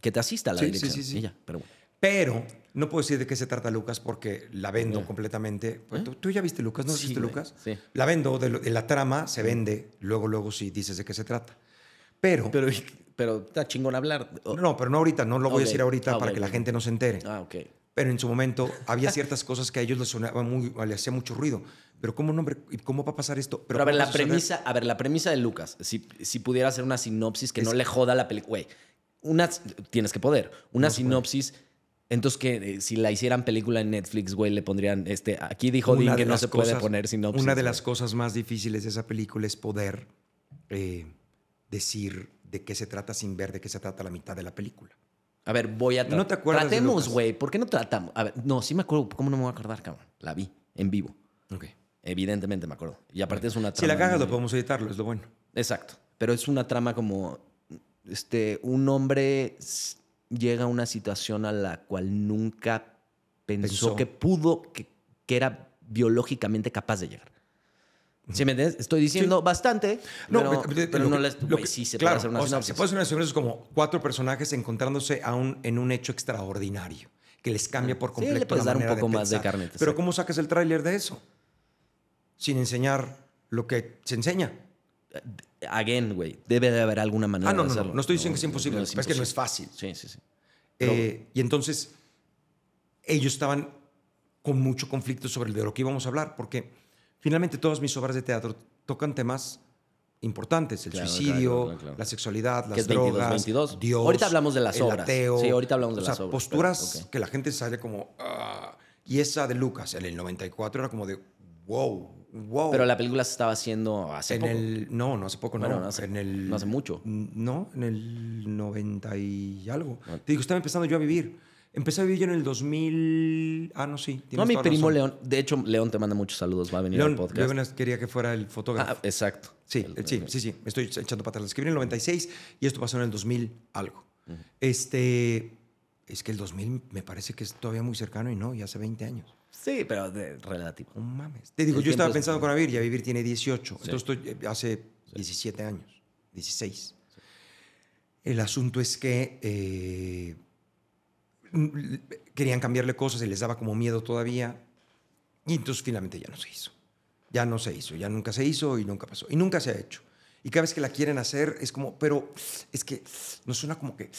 que te asista a la Sí, sí, dirección. sí, sí. Y ya, pero bueno. Pero no puedo decir de qué se trata Lucas porque la vendo Ya. completamente. Pues, ¿tú, tú ya viste Lucas? ¿No Sí, viste Lucas? sí. La vendo, de, lo- de la trama se vende, luego, luego sí dices de qué se trata. Pero, Pero, pero está chingón hablar. O- no, pero no ahorita, no lo voy Ok. a decir ahorita Ah, para ok, que la gente no se entere. Ah, ok. Pero en su momento había ciertas cosas que a ellos les sonaba muy, les hacía mucho ruido. Pero ¿cómo, no, ¿cómo va a pasar esto? Pero, a ver, ¿cómo va la premisa, a ver, la premisa de Lucas, si, si pudiera hacer una sinopsis que no le joda la película. Güey, una, tienes que poder. Una No se puede. sinopsis. Entonces, que eh, si la hicieran película en Netflix, güey, le pondrían, este, aquí dijo Dean de que no se puede poner sinopsis. Una de las cosas más difíciles de esa película es poder eh, decir de qué se trata sin ver de qué se trata la mitad de la película. A ver, voy a... ¿No te acuerdas Tratemos, güey. ¿Por qué no tratamos? A ver, no, sí me acuerdo. ¿Cómo no me voy a acordar, cabrón? La vi en vivo. Ok. Evidentemente me acuerdo. Y aparte es una trama... Si la cagas, lo podemos editarlo, es lo bueno. Exacto. Pero es una trama como... Este, un hombre llega a una situación a la cual nunca pensó, Pensó. que pudo, que, que era biológicamente capaz de llegar. ¿Sí me entiendes? Estoy diciendo bastante, pero, pe- pero lo no lo güey, que- sí se claro, puede hacer una o sea, se puede hacer una sinopsis como cuatro personajes encontrándose a un- en un hecho extraordinario que les cambia por Sí, le completo puedes la dar un poco más de carne, Pero. ¿cómo sacas el tráiler de eso? Sin enseñar lo que se enseña. Again, güey, debe de haber alguna manera Ah, no, de no, no, hacerlo. no estoy diciendo que es imposible, es que no es imposible. fácil. Sí, sí, sí. Pero- Eh, y entonces ellos estaban con mucho conflicto sobre de lo que íbamos a hablar, porque finalmente todas mis obras de teatro tocan temas importantes, el Claro, suicidio, claro, claro, la sexualidad, las es 22, drogas, 22. Dios. Ahorita hablamos de las el obras. ateo. Sí, ahorita hablamos de o sea, las obras, Posturas pero, ok. que la gente sale como... "Ah". y esa de Lucas, en el 94, era como de, wow, wow. Pero la película se estaba haciendo hace en poco. el no no hace poco no, Bueno, no hace- en el no hace mucho. no en el 90 y algo te digo estaba empezando yo a vivir empecé a vivir yo en el 2000 ah no sí No, mi primo razón. León. De hecho, León te manda muchos saludos. Va a venir León al podcast. León quería que fuera el fotógrafo Ah, exacto. sí El- sí sí sí me estoy echando para atrás escribí en el 96 y esto pasó en el 2000 algo este es que el 2000 me parece que es todavía muy cercano y no y hace 20 años Sí, pero de- relativo. No mames. Te digo, El yo estaba pensando con Avir, ya Vivir tiene 18. Sí. Entonces estoy eh, hace 17 años, 16. El asunto es que eh, querían cambiarle cosas y les daba como miedo todavía. Y entonces finalmente ya no se hizo. Ya no se hizo, ya nunca se hizo y nunca pasó. Y nunca se ha hecho. Y cada vez que la quieren hacer es como, pero es que no suena como que...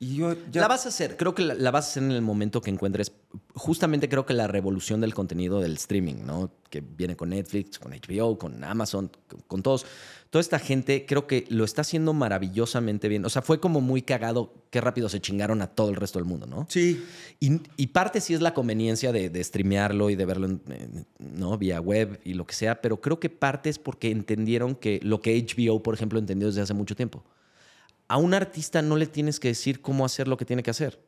Y yo ya... La vas a hacer, creo que la, la vas a hacer en el momento que encuentres. Justamente creo que la revolución del contenido del streaming, ¿no? Que viene con Netflix, con HBO, con Amazon, con, con todos. Toda esta gente creo que lo está haciendo maravillosamente bien. O sea, fue como muy cagado qué rápido se chingaron a todo el resto del mundo, ¿no? Sí, Y, y parte sí es la conveniencia de, de streamearlo y de verlo en- en- ¿no? vía web y lo que sea, pero creo que parte es porque entendieron que lo que HBO, por ejemplo, entendió desde hace mucho tiempo. A un artista no le tienes que decir cómo hacer lo que tiene que hacer.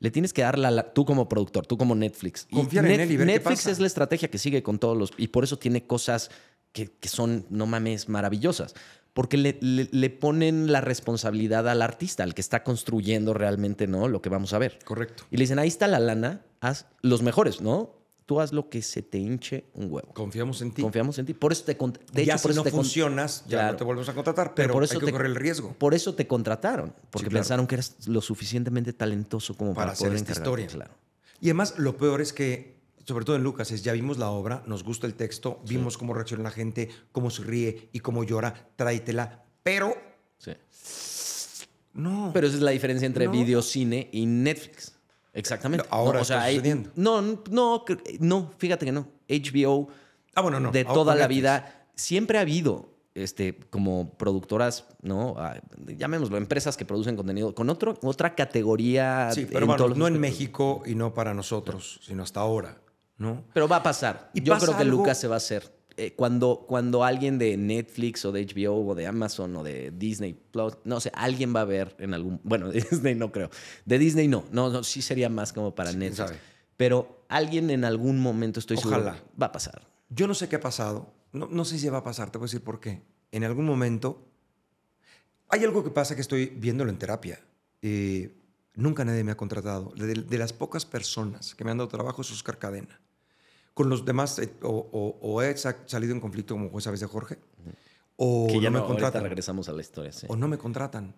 Le tienes que dar la, la- tú como productor, tú como Netflix. Confiar en él y ver qué Netflix pasa. es la estrategia que sigue con todos los... Y por eso tiene cosas que, que son, no mames, maravillosas. Porque le, le- le ponen la responsabilidad al artista, al que está construyendo realmente ¿no? lo que vamos a ver. correcto. Y le dicen, ahí está la lana, haz los mejores, ¿no? Tú haz lo que se te hinche un huevo. Confiamos en ti. Confiamos en ti. Por eso te de ya hecho, por si eso no te funcionas, ya Claro. no te volvemos a contratar, pero, por eso hay que te- correr el riesgo. Por eso te contrataron, porque claro. pensaron que eras lo suficientemente talentoso como para, Para hacer poder esta historia. Claro. Y además, lo peor es que, sobre todo en Lucas, es ya vimos la obra, nos gusta el texto, vimos cómo reacciona la gente, cómo se ríe y cómo llora, tráetela, pero Sí. no. Pero esa es la diferencia entre No. videocine y Netflix. Exactamente. No, ahora No, sucediendo. no, no, no, fíjate que no. HBO ah, bueno, no. de ahora toda la vida. Siempre ha habido este, como productoras, ¿no? Ah, llamémoslo, empresas que producen contenido con otro, otra categoría. Sí, en pero bueno, no en. México y no para nosotros, sino hasta ahora, ¿no? Pero va a pasar. Y Yo creo que algo- Lucas se va a hacer. Eh, cuando, cuando alguien de Netflix o de HBO o de Amazon o de Disney Plus, no sé, alguien va a ver en algún. Bueno, de Disney no creo. De Disney no. No, no sí sería más como para Sí, Netflix. sabe. Pero alguien en algún momento, estoy Ojalá. seguro, va a pasar. Yo no sé qué ha pasado, no, no sé si va a pasar, te voy a decir por qué. En algún momento, hay algo que pasa que estoy viéndolo en terapia. Eh, nunca nadie me ha contratado. De, de las pocas personas que me han dado trabajo es Oscar Cadena. Con los demás, eh, o, o- o he sa- salido en conflicto como esa vez de Jorge, o que ya no me no, contratan. regresamos a la historia. Sí. O no me contratan.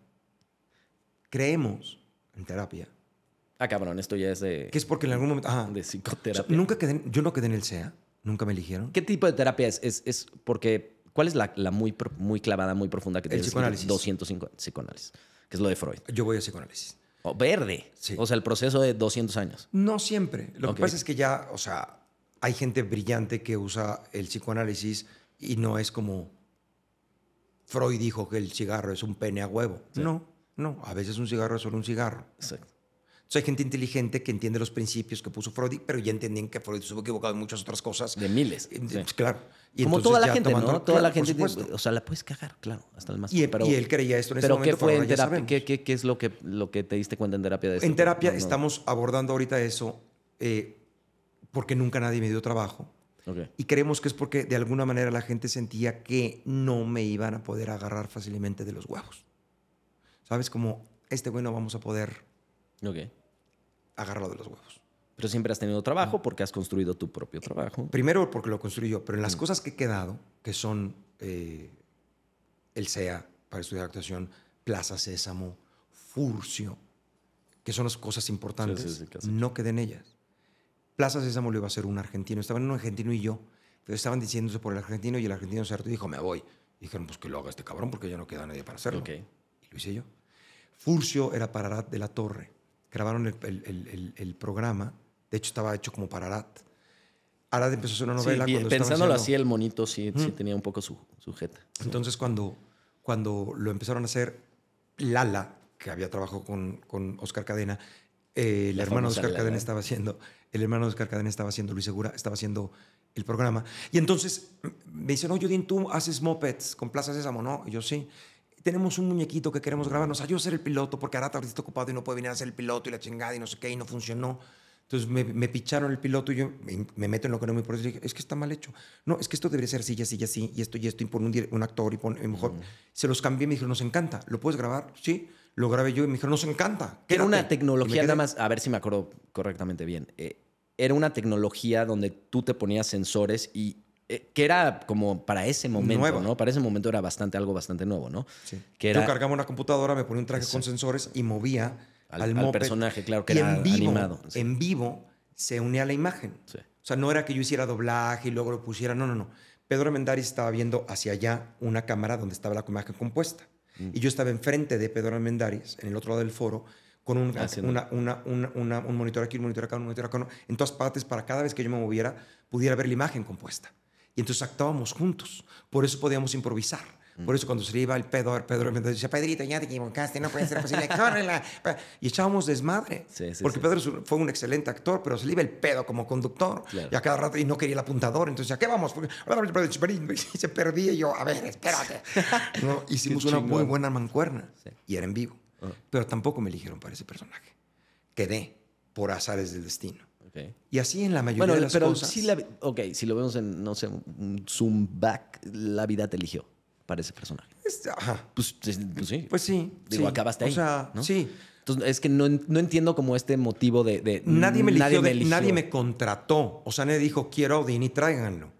Creemos en terapia Ah, cabrón, esto ya es de, que es porque en algún momento... ajá. de O sea, psicoterapia. nunca quedé, yo no quedé en el SEA, nunca me eligieron. ¿Qué tipo de terapia es? Es, es porque, ¿cuál es la, la muy, muy clavada, muy profunda que El tienes? psicoanálisis. 205 psicoanálisis, que es lo de Freud. Yo voy a psicoanálisis. O verde. Sí. O sea, el proceso de 200 años. No siempre. Lo Ok. que pasa es que ya, o sea, hay gente brillante que usa el psicoanálisis y no es como Freud dijo que el cigarro es un pene a huevo. No. No, a veces un cigarro es solo un cigarro. Exacto. Entonces hay gente inteligente que entiende los principios que puso Freud, pero ya entienden que Freud estuvo equivocado en muchas otras cosas. De miles. Sí. claro. Y Como toda la gente, tomando- ¿no? Toda claro, la gente, o sea, la puedes cagar, claro, hasta el más. Y, pero, y él creía esto en ese pero momento, ¿qué fue pero en terapia? ¿Qué, qué, qué es lo que, lo que te diste cuenta en terapia de esto? En terapia No, no. estamos abordando ahorita eso eh, porque nunca nadie me dio trabajo. Ok. Y creemos que es porque de alguna manera la gente sentía que no me iban a poder agarrar fácilmente de los huevos. ¿Sabes? Como, este güey no vamos a poder agarrarlo de los huevos. Pero siempre has tenido trabajo porque has construido tu propio trabajo. Primero porque lo construí yo, pero en las cosas que he quedado, que son eh, el CEA para estudiar actuación, Plaza Sésamo, Furcio, que son las cosas importantes, Sí, sí, sí, no quedé en ellas. Plaza Sésamo lo iba a hacer un argentino. Estaban un argentino y yo. Pero estaban diciéndose por el argentino y el argentino se hartó y dijo, me voy. Y dijeron, pues que lo haga este cabrón porque ya no queda nadie para hacerlo. Ok. Y lo hice yo. Furcio era para Arat de la Torre. Grabaron el, el- el- programa. De hecho, estaba hecho como para Arat. Arat empezó a hacer una Sí, novela. cuando estaban pensándolo así, el monito sí, sí tenía un poco su, su jeta. Entonces, cuando, cuando lo empezaron a hacer, Lala, que había trabajado con, con Oscar Cadena, eh, el La hermano de Oscar Lala. Cadena estaba haciendo, el hermano de Oscar Cadena estaba haciendo, Luis Segura, estaba haciendo el programa. Y entonces me dicen, no, Jodín, tú haces mopeds con Plaza Sésamo, ¿no? Y yo sí. Tenemos un muñequito que queremos grabar, nos ayuda a ser el piloto, porque Arata ahorita está ocupado y no puede venir a hacer el piloto y la chingada y no sé qué, y no funcionó. Entonces me, me picharon el piloto y yo me, me meto en lo que no me por eso dije, es que está mal hecho. No, es que esto debería ser así, y así, y así, y esto y esto, y pon un, un actor y pon y mejor. Se los cambié y me dijeron, nos encanta, ¿lo puedes grabar? Sí, lo grabé yo y me dijeron, nos encanta. Era quédate". una tecnología, nada más, a ver si me acuerdo correctamente bien. Eh, era una tecnología donde tú te ponías sensores y eh, que era como para ese momento, Nueva. ¿no? Para ese momento era bastante, algo bastante nuevo, ¿no? Sí. Que era Yo cargaba una computadora, me ponía un traje con sensores y movía Al- al, personaje, claro, que y era en vivo, animado, sí. En vivo se unía a la imagen. Sí. O sea, no era que yo hiciera doblaje y luego lo pusiera, no, no, no. Pedro Armendáriz estaba viendo hacia allá una cámara donde estaba la imagen compuesta. Mm. Y yo estaba enfrente de Pedro Armendáriz, en el otro lado del foro, con un, una- una- una- una- un monitor aquí, un monitor acá, un monitor acá, en todas partes, para cada vez que yo me moviera, pudiera ver la imagen compuesta. Y entonces actuábamos juntos. Por eso podíamos improvisar. Por eso cuando se le iba el pedo, a Pedro Armendáriz decía, Pedrito, ya te equivocaste, no puede ser posible, córrela. Y echábamos desmadre. Sí, sí, porque sí. Pedro fue un excelente actor, pero se le iba el pedo como conductor. Claro. Y a cada rato, y no quería el apuntador. Entonces, ¿a qué vamos? Porque- Y se perdía y yo, a ver, espérate. No, hicimos una muy buena mancuerna. Y era en vivo. Pero tampoco me eligieron para ese personaje. Quedé por azares del destino. Y así en la mayoría Bueno, de las pero cosas. sí, la, ok, si lo vemos en, no sé, un zoom back, la vida te eligió para ese personaje. ajá. Pues, pues sí. Pues sí. Digo, sí. acabaste ahí. O sea, ¿no? sí. Entonces, es que no, no entiendo como este motivo de... de Nadie me eligió, de- eligió. nadie me contrató. O sea, nadie dijo, quiero a Odín y tráiganlo.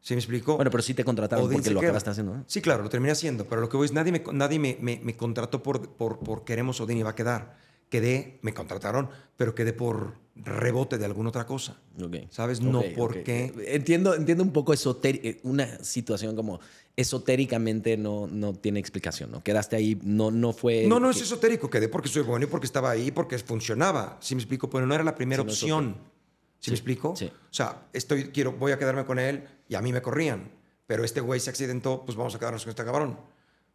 ¿Sí me explicó? Bueno, pero sí te contrataron Odín porque lo queda. acabaste haciendo, ¿no? Sí, claro, lo terminé haciendo. Pero lo que voy es, nadie me, nadie me, me- me contrató por, por, por queremos Odín y va a quedar. Quedé, me contrataron, pero quedé por rebote de alguna otra cosa. Ok. ¿Sabes? No porque-. Entiendo, entiendo un poco esotérica, una situación como esotéricamente no, no tiene explicación, ¿no? Quedaste ahí, no, no fue... No, no es esotérico, quedé porque soy bueno y porque estaba ahí, porque funcionaba. ¿Sí me explico? Pero no era la primera Sí, no opción. ¿Sí, Sí, me explico? sí. O sea, estoy, quiero, voy a quedarme con él y a mí me corrían. Pero este güey se accidentó, pues vamos a quedarnos con este cabrón.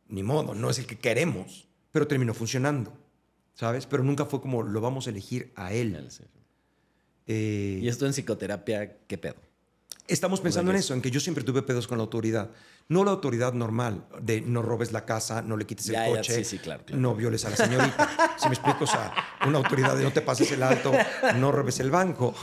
Ni modo, no es el que queremos. Pero terminó funcionando. ¿Sabes? Pero nunca fue como lo vamos a elegir a él. Eh, Y esto en psicoterapia, ¿qué pedo? Estamos pensando en eso, en que yo siempre tuve pedos con la autoridad. No la autoridad normal, de no robes la casa, no le quites el Ya, ya, coche, sí, sí, claro, claro. no violes a la señorita. si me explico, o sea, una autoridad de no te pases el alto, no robes el banco.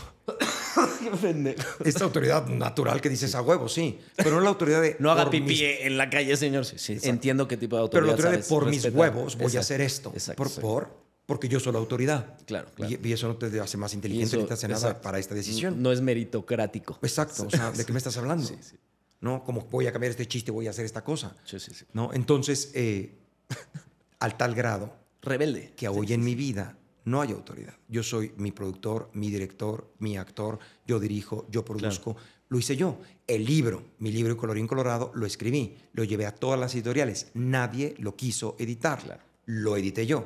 Esta autoridad natural que dices a huevo, sí. Pero no la autoridad de. No haga pipí mis- en la calle, señor. Sí, sí, entiendo qué tipo de Pero autoridad la autoridad de por mis huevos voy a hacer esto. Exacto. por, por, porque yo soy la autoridad. Claro, claro. Y, y eso no te hace más inteligente ni te hace nada para esta decisión. No es meritocrático. Exacto. O sea, ¿de qué me estás hablando? Sí, sí. ¿No? Como voy a cambiar este chiste, voy a hacer esta cosa. Sí, sí, sí. ¿No? Entonces, eh, al tal grado Rebelde. que hoy en mi vida no hay autoridad. Yo soy mi productor, mi director, mi actor, yo dirijo, yo produzco. Lo hice yo. El libro, mi libro Colorín Colorado, lo escribí, lo llevé a todas las editoriales. Nadie lo quiso editar. Claro. Lo edité yo.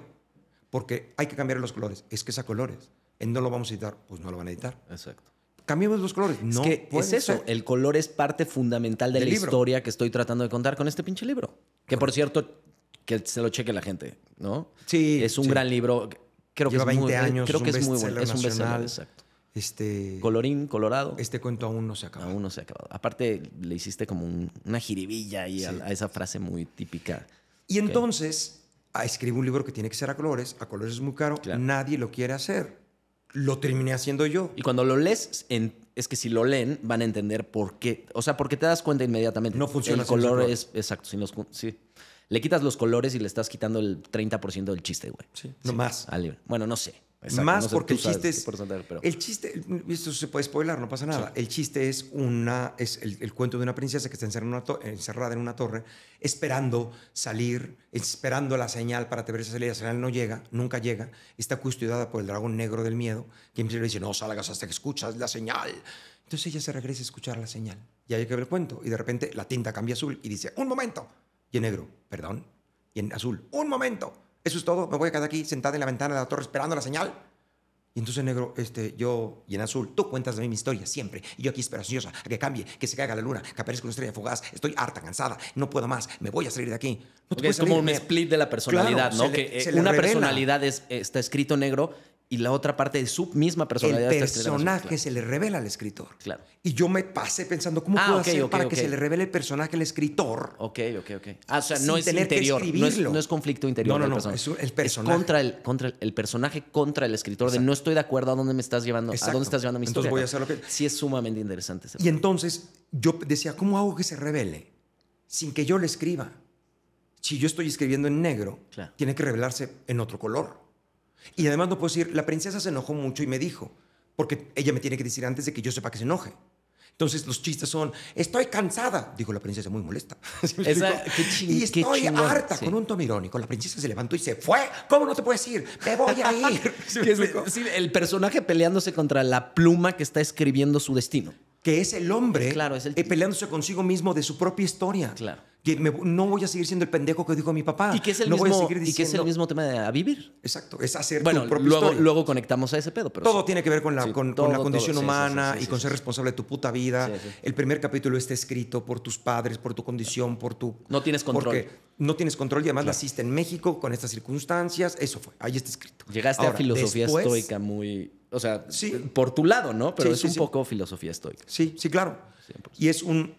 Porque hay que cambiar los colores. Es que es a colores. ¿En no lo vamos a editar? Pues no lo van a editar. Exacto. Cambiemos los colores. No es que es eso. ser. El color es parte fundamental de Del la libro. historia que estoy tratando de contar con este pinche libro. Que por cierto, que se lo cheque la gente, ¿no? Sí, Es un sí. gran libro. Creo Lleva que es 20 muy, años, Creo es que un es muy bueno. Es un bestseller, exacto. Este, Colorín, colorado. este cuento aún no se acaba. Aún no se ha acabado. Aparte, le hiciste como un- una jiribilla ahí a- Sí. a, esa frase muy típica. Y entonces ah, escribo un libro que tiene que ser a colores. A colores es muy caro. Claro. Nadie lo quiere hacer. Lo terminé haciendo yo. Y cuando lo lees, en- es que si lo leen, van a entender por qué. O sea, porque te das cuenta inmediatamente. No funciona El color colores. es. Exacto. Sin los, cu- sí. Le quitas los colores y le estás quitando el 30% del chiste, güey. Sí, no más. al. Bueno, no sé. Exacto, Más no sé, porque el chiste es. pero- El chiste, esto se puede spoiler, no pasa nada. El chiste es una es el, el cuento de una princesa que está encerrada en, una to- encerrada en una torre, esperando salir, esperando la señal para atreverse a salir. La señal no llega, nunca llega. Está custodiada por el dragón negro del miedo, que siempre le dice: No salgas hasta que escuchas la señal. Entonces ella se regresa a escuchar la señal. Y ahí que ver el cuento. Y de repente la tinta cambia a azul y dice: ¡Un momento! Y en negro, perdón. Y en azul, ¡un momento! Eso es todo. Me voy a quedar aquí sentada en la ventana de la torre esperando la señal. Y entonces en negro, este, yo, y en azul, tú cuentas de mí mi historia siempre. Y yo aquí esperanzosa a que cambie, que se caiga la luna, que aparezca una estrella fugaz. Estoy harta, cansada, no puedo más, me voy a salir de aquí. No es como un split de la personalidad, Claro, ¿no? le- que eh, una revela. personalidad es, está escrito negro y la otra parte de su misma El personalidad azul, personaje se le revela al escritor. Claro. Y yo me pasé pensando, ¿cómo Ah, puedo ok, hacer para que se le revele el personaje al escritor? Ok, ok, ok. Ah, o sea, no es interior, no es, no es conflicto interior. No, no, no, es el personaje. contra el, contra el, el personaje contra el escritor de no estoy de acuerdo a dónde me estás llevando, a dónde estás llevando mi Entonces historia. voy a hacer lo que- Sí es sumamente interesante. ese Y entonces yo decía, ¿cómo hago que se revele sin que yo le escriba? Si yo estoy escribiendo en negro, Claro. tiene que revelarse en otro color. Y además no puedo decir, la princesa se enojó mucho y me dijo, porque ella me tiene que decir antes de que yo sepa que se enoje. Entonces los chistes son, estoy cansada, dijo la princesa muy molesta. ¿Sí me Esa- qué ching- y estoy harta, sí. con un tono irónico. La princesa se levantó y se fue. ¿Cómo no te puedes ir? Me voy a ir. Sí, el personaje peleándose contra la pluma que está escribiendo su destino. Que es el hombre Claro, es el- eh, peleándose consigo mismo de su propia historia. Claro. Que me- no voy a seguir siendo el pendejo que dijo mi papá. Y que es el, no mismo, seguir y que es el diciendo- mismo tema de a vivir. Exacto, es hacer Bueno, tu propia luego, historia. luego conectamos a ese pedo, pero todo sí. tiene que ver con la, Sí, con, la condición humana sí, y con ser responsable de tu puta vida. El primer capítulo está escrito por tus padres, por tu condición, por tu... No tienes control. Porque no tienes control y además naciste en México con estas circunstancias. Eso fue, ahí está escrito. Llegaste a filosofía después- estoica muy... O sea, Sí. por tu lado, ¿no? Pero Sí, es sí, un poco filosofía estoica. Sí, sí, claro. 100%. Y es un...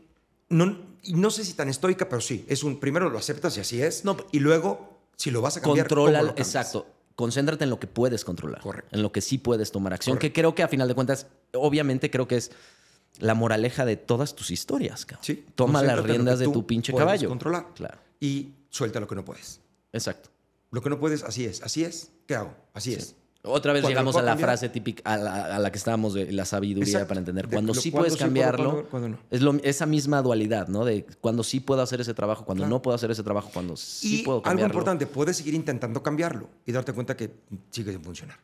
No, no sé si tan estoica, pero sí. Es un... Primero lo aceptas y así es. No, y luego, si lo vas a cambiar, ¿cómo Controla, lo exacto. Concéntrate en lo que puedes controlar. Correcto. En lo que sí puedes tomar acción. Correcto. Que creo que a final de cuentas, obviamente creo que es la moraleja de todas tus historias, cabrón. Sí. Toma las riendas de tu pinche puedes caballo. controlar. Claro. Y suelta lo que no puedes. Exacto. Lo que no puedes, así es. Así es. ¿Qué hago? Así es. Otra vez Cuando llegamos a la cambiar- frase típica, a la, a la que estábamos de la sabiduría Exacto. para entender. De Cuando sí puedes sí cambiarlo, cuándo no. es lo- esa misma dualidad, ¿no? De cuando sí puedo hacer ese trabajo, cuando Claro. no puedo hacer ese trabajo, cuando sí y puedo algo cambiarlo. importante, puedes seguir intentando cambiarlo y darte cuenta que sigue sin funcionar.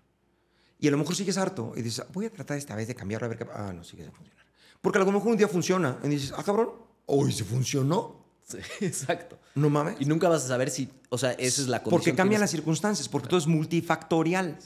Y a lo mejor sigues harto y dices, voy a tratar esta vez de cambiarlo a ver qué... Ah, no, sigue sin funcionar. Porque a lo mejor un día funciona y dices, ah, cabrón, hoy se funcionó. Sí, exacto. No mames. Y nunca vas a saber si, o sea, esa es la condición. Porque cambian las circunstancias, porque todo es multifactorial.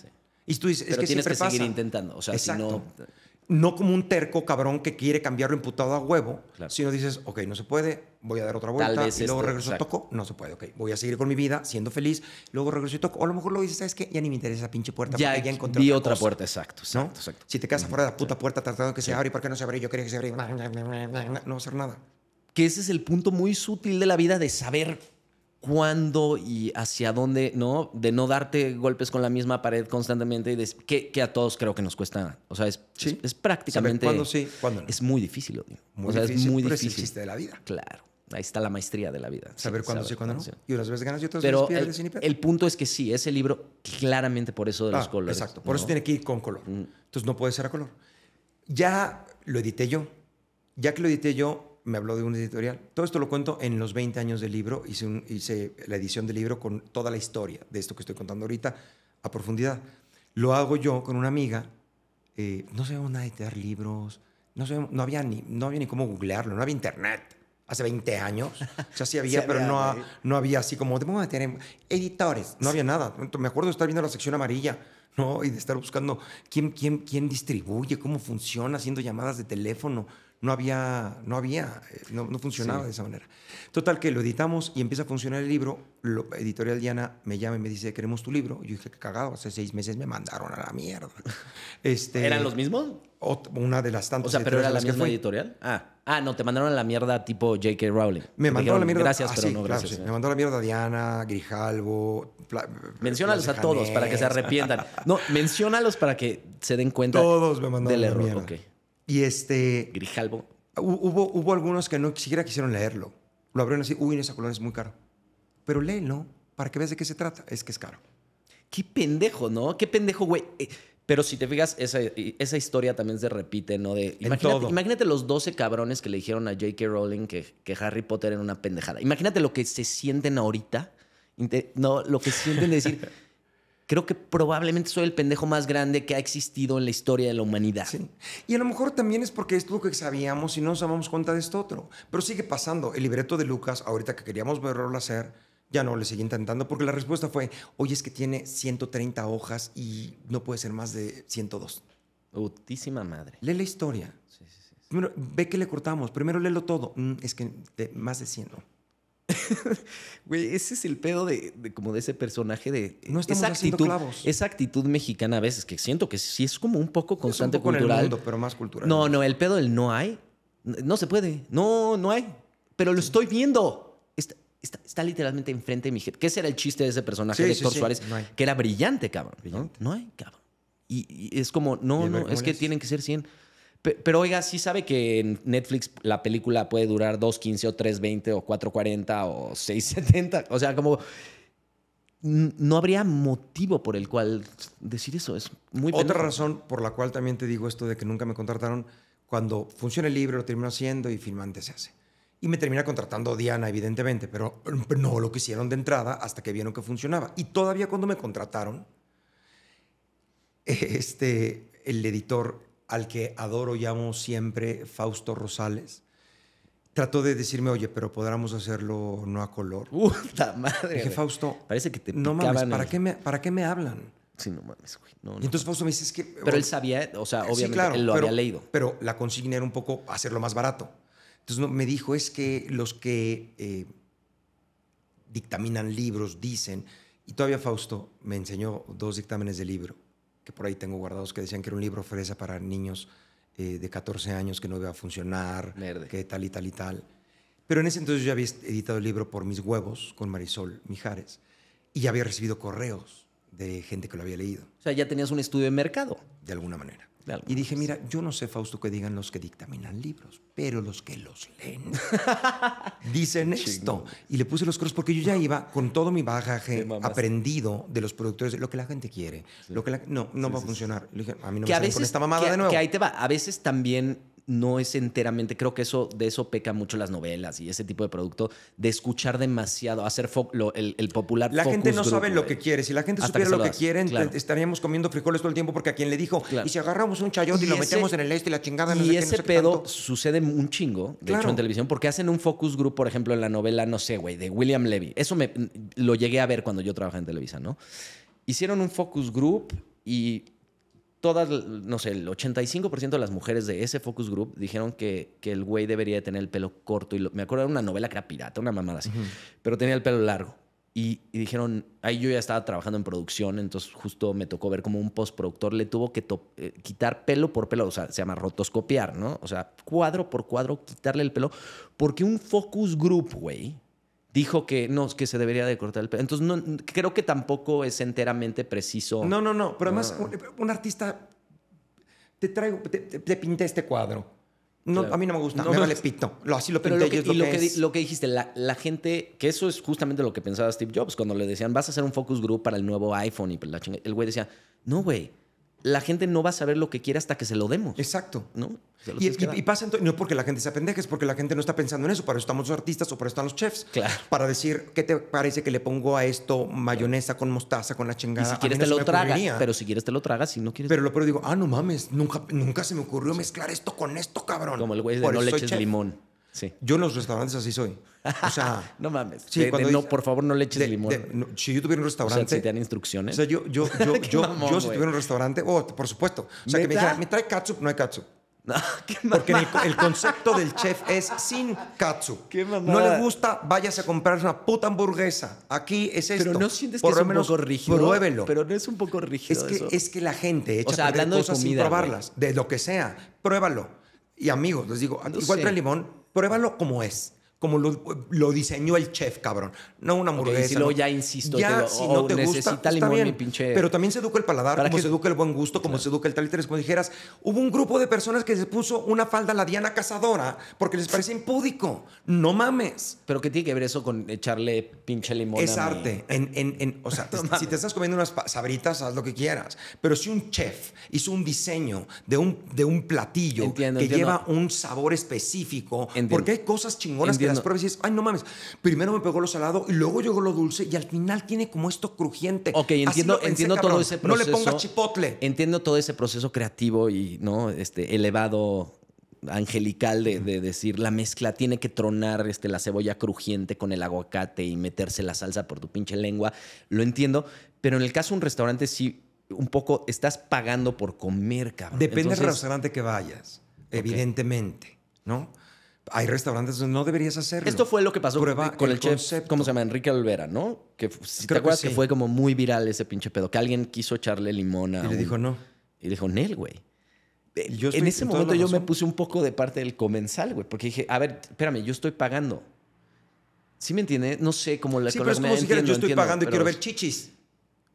Y tú dices, es que tienes que seguir intentando. O sea, si Exacto. no. No como un terco cabrón que quiere cambiarlo imputado a huevo, Claro. sino dices, ok, no se puede, voy a dar otra vuelta, y luego esto, regreso exacto. a toco, no se puede, ok, voy a seguir con mi vida siendo feliz, luego regreso y toco, o a lo mejor luego dices, ¿sabes qué? Ya ni me interesa esa pinche puerta, Ya, ya encontré vi otra, otra cosa", puerta, exacto, ¿no? exacto, exacto. Si te quedas afuera de la puta puerta tratando de que se abra, ¿y por qué no se abre? Yo quería que se abriera, no va a hacer nada. Que ese es el punto muy sutil de la vida de saber cuándo y hacia dónde, ¿no? De no darte golpes con la misma pared constantemente y de, que, que a todos creo que nos cuesta. O sea, es, Sí. es, es prácticamente. Saber cuándo sí, cuándo no. Es muy difícil, Odín. Muy o sea, difícil, es muy pero es difícil. el chiste de la vida. Claro. Ahí está la maestría de la vida. Saber Sí, cuándo sí, cuándo no. sí. Y unas veces ganas y otras Pero veces el, pierdes. pedo. el punto es que sí, ese libro claramente por eso de los Ah, colores. Exacto, por eso ¿no? Mm. tiene que ir con color. Entonces no puede ser a color. Ya lo edité yo. Ya que lo edité yo, me habló de un editorial. Todo esto lo cuento en los 20 años del libro. Hice, un- hice la edición del libro con toda la historia de esto que estoy contando ahorita a profundidad. Lo hago yo con una amiga. eh, no sabíamos nada de editar libros. No, sabíamos- no, había ni, no había ni cómo googlearlo. No había internet. Hace 20 años. O sea, sí había, Sí pero había, no, ha- no había así como, te vamos a meter en editores. No había nada. Me acuerdo de estar viendo la sección amarilla, ¿no? Y de estar buscando quién, quién, quién distribuye, cómo funciona, haciendo llamadas de teléfono. No había, no había, eh, no, no funcionaba de esa manera. Total que lo editamos y empieza a funcionar el libro. Lo, Editorial Diana me llama y me dice, queremos tu libro. Yo dije, qué cagado, hace seis meses me mandaron a la mierda. Este, ¿Eran los mismos? una de las tantas O sea, pero era la que misma editorial. Ah. ah, no, te mandaron a la mierda tipo J.K. Rowling. Me mandó a la mierda. Gracias, ah, pero sí, no claro, gracias. sí. Me mandó a la mierda Diana, Grijalvo. Menciónalos a todos para que se arrepientan. No, menciónalos para que se den cuenta Todos me mandaron del a la mierda. Y este. Grijalvo. hu- Hubo, hubo algunos que no siquiera quisieron leerlo. Lo abrieron así, uy, esa color es muy caro. Pero léelo para que veas de qué se trata. Es que es caro. Qué pendejo, ¿no? Qué pendejo, güey. Eh, Pero si te fijas, esa, esa historia también se repite, ¿no? De, imagínate, los 12 cabrones que le dijeron a J.K. Rowling que, que Harry Potter era una pendejada. Imagínate lo que se sienten ahorita. No, lo que sienten de decir. Creo que probablemente soy el pendejo más grande que ha existido en la historia de la humanidad. Sí. Y a lo mejor también es porque es lo que sabíamos y no nos damos cuenta de esto otro. Pero sigue pasando. El libreto de Lucas, ahorita que queríamos verlo hacer, ya no le seguí intentando porque la respuesta fue, oye, es que tiene 130 hojas y no puede ser más de 102. Putísima madre. Lee la historia. Primero, ve que le cortamos. Primero léelo todo. Mm, es que de- más de 100. ¿no? Güey, ese es el pedo de, de como de ese personaje de No estamos esa actitud, clavos. esa actitud mexicana a veces que siento que sí es como un poco constante Es un poco en el cultural. mundo, pero más cultural. No, no, el pedo del no hay. No se puede. No, no hay. Pero lo estoy viendo. Está, está, está literalmente enfrente de mi gente. Que ese era el chiste de ese personaje Sí, de sí, Héctor sí, Suárez, no que era brillante, cabrón. ¿no? Brillante. No, hay, cabrón. Y, y es como, no, no, es que tienen que ser 100. Pe- Pero oiga, sí sabe que en Netflix la película puede durar 2.15 o 3.20 o 4.40 o 6.70. O sea, como no habría motivo por el cual decir eso. Es muy Otra pendejo. razón por la cual también te digo esto de que nunca me contrataron, cuando funciona el libro lo termino haciendo y filmante se hace. Y me termina contratando Diana, evidentemente, pero no lo quisieron de entrada hasta que vieron que funcionaba. Y todavía cuando me contrataron, este, el editor al que adoro, llamo siempre Fausto Rosales, trató de decirme, oye, pero podríamos hacerlo no a color. Puta madre. Dije. Fausto, Parece que te no mames, ¿para el- qué, me, ¿para qué me hablan? Sí, no mames, güey. No, no. Y entonces Fausto me dice, es que... Pero él sabía, o sea, Sí, obviamente claro, él lo pero- había leído. Pero la consigna era un poco hacerlo más barato. Entonces no, me dijo, es que los que eh, dictaminan libros dicen, y todavía Fausto me enseñó dos dictámenes de libro, que por ahí tengo guardados, que decían que era un libro fresa para niños eh, de 14 años, que no iba a funcionar, Verde. que tal y tal y tal. Pero en ese entonces yo había editado el libro por mis huevos con Marisol Mijares y ya había recibido correos de gente que lo había leído O sea, ya tenías un estudio de mercado. de alguna manera. Y dije, mira, yo no sé, Fausto, que digan los que dictaminan libros, pero los que los leen dicen esto. Y le puse los coros porque yo ya iba con todo mi bagaje aprendido de los productores, de lo que la gente quiere. Lo que la- no, no va a funcionar. Le dije, a mí no que me a veces con esta mamada que, de nuevo. que ahí te va. A veces también no es enteramente, creo que eso de eso peca mucho las novelas y ese tipo de producto, de escuchar demasiado, hacer lo- el, el popular La gente no group, sabe lo que quiere. Si la gente supiera lo que quieren, claro. estaríamos comiendo frijoles todo el tiempo porque a quien le dijo, Claro. y si agarramos un chayote y, Y lo ese- metemos en el este y la chingada, no y sé qué, no ese sé qué pedo tanto. sucede un chingo, de hecho, en televisión, porque hacen un focus group, por ejemplo, en la novela, no sé, güey, de William Levy. Eso me, lo llegué a ver cuando yo trabajaba en Televisa, ¿no? Hicieron un focus group y todas, no sé, el 85% de las mujeres de ese focus group dijeron que, que el güey debería de tener el pelo corto. Y lo- me acuerdo de una novela que era pirata, una mamada así, pero tenía el pelo largo. Y, y dijeron, ahí yo ya estaba trabajando en producción, entonces justo me tocó ver como un postproductor le tuvo que eh, quitar pelo por pelo, o sea, se llama rotoscopiar, ¿no? O sea, cuadro por cuadro, quitarle el pelo, porque un focus group, güey, dijo que no, que se debería de cortar el pelo. Entonces, no, creo que tampoco es enteramente preciso. No, no, no. Pero además, No. un, un artista. Te traigo, te, te- pinté este cuadro. No, Claro. A mí no me gusta, No me vale pito. Lo, así lo pinté lo que, y es y lo que, es. lo que dijiste, la, la gente, que eso es justamente lo que pensaba Steve Jobs cuando le decían, vas a hacer un focus group para el nuevo iPhone y la El güey decía, no, güey, la gente no va a saber lo que quiere hasta que se lo demos. Exacto. ¿No? Y, y- y pasa entonces, no porque la gente sea pendeja, es porque la gente no está pensando en eso. Para eso estamos los artistas o para eso están los chefs. Claro. Para decir, ¿qué te parece que le pongo a esto mayonesa con mostaza, con la Y chingada? si A quieres no te lo tragas, ocurriría. pero si quieres te lo tragas, si no quieres... Pero lo peor digo, ah, no mames, nunca, nunca se me ocurrió mezclar esto con esto, cabrón. como el güey de Por no le eches chef. limón. Sí. Yo en los restaurantes así soy. O sea, No mames. Sí, De- de cuando no, dice- por favor, no le eches de- limón. de- no, si yo tuviera un o sea, restaurante. si te dan instrucciones. O sea, yo, yo, yo, yo, mamón, yo si tuviera un restaurante, oh, por supuesto. O sea, que me dijera, ¿me trae catsup? No hay catsup. No, qué Porque el, el concepto del chef es sin katsu. Qué no le gusta, váyase a comprar una puta hamburguesa. Aquí es esto. Pero no sientes que Por es un menos poco rígido. Pruébelo. Pero no es un poco rígido es, que, eso. es que la gente echa O sea, hablando de cosas comida, sin probarlas. De lo que sea. Pruébalo. Y amigos, les digo, No igual sé. trae limón, pruébalo como es. Como lo, lo diseñó el chef, cabrón. No una hamburguesa. si luego no. ya insisto, Ya, te si oh, no te gusta, necesita está limón bien. mi pinche- Pero también se educa el paladar, ¿Para como qué? se educa el buen gusto, como se educa el tal y tal, como dijeras. Hubo un grupo de personas que se puso una falda a la Diana Cazadora porque les parecía impúdico. No mames. Pero ¿qué tiene que ver eso con echarle pinche limón Es a arte. En, en- en- o sea, si te estás comiendo unas sabritas, haz lo que quieras. Pero si un chef hizo un diseño de un, de un platillo Entiendo, que entiendo. lleva un sabor específico, Entiendo. porque hay cosas chingonas que Las pruebas y dices, ay, no mames, primero me pegó lo salado y luego llegó lo dulce y al final tiene como esto crujiente. Ok, entiendo, pensé, entiendo todo ese No proceso. le pongas chipotle. Entiendo todo ese proceso creativo y no este elevado angelical de, de decir la mezcla tiene que tronar este, la cebolla crujiente con el aguacate y meterse la salsa por tu pinche lengua. Lo entiendo, pero en el caso de un restaurante sí un poco estás pagando por comer, cabrón. Depende del restaurante que vayas, evidentemente, ¿no? Hay restaurantes donde no deberías hacerlo. Esto fue lo que pasó Prueba con el, chef, concepto. ¿cómo se llama? Enrique Olvera, ¿no? Que si te Creo acuerdas que, sí. fue como muy viral ese pinche pedo, que alguien quiso echarle limón a Y le un- dijo no. Y dijo, Nel, güey. Eh, yo en ese momento yo me puse un poco de parte del comensal, güey, porque dije, a ver, espérame, yo estoy pagando. ¿Sí me entiende? No sé cómo la Sí, pero es como si yo estoy entiendo, pagando y pero- quiero ver chichis.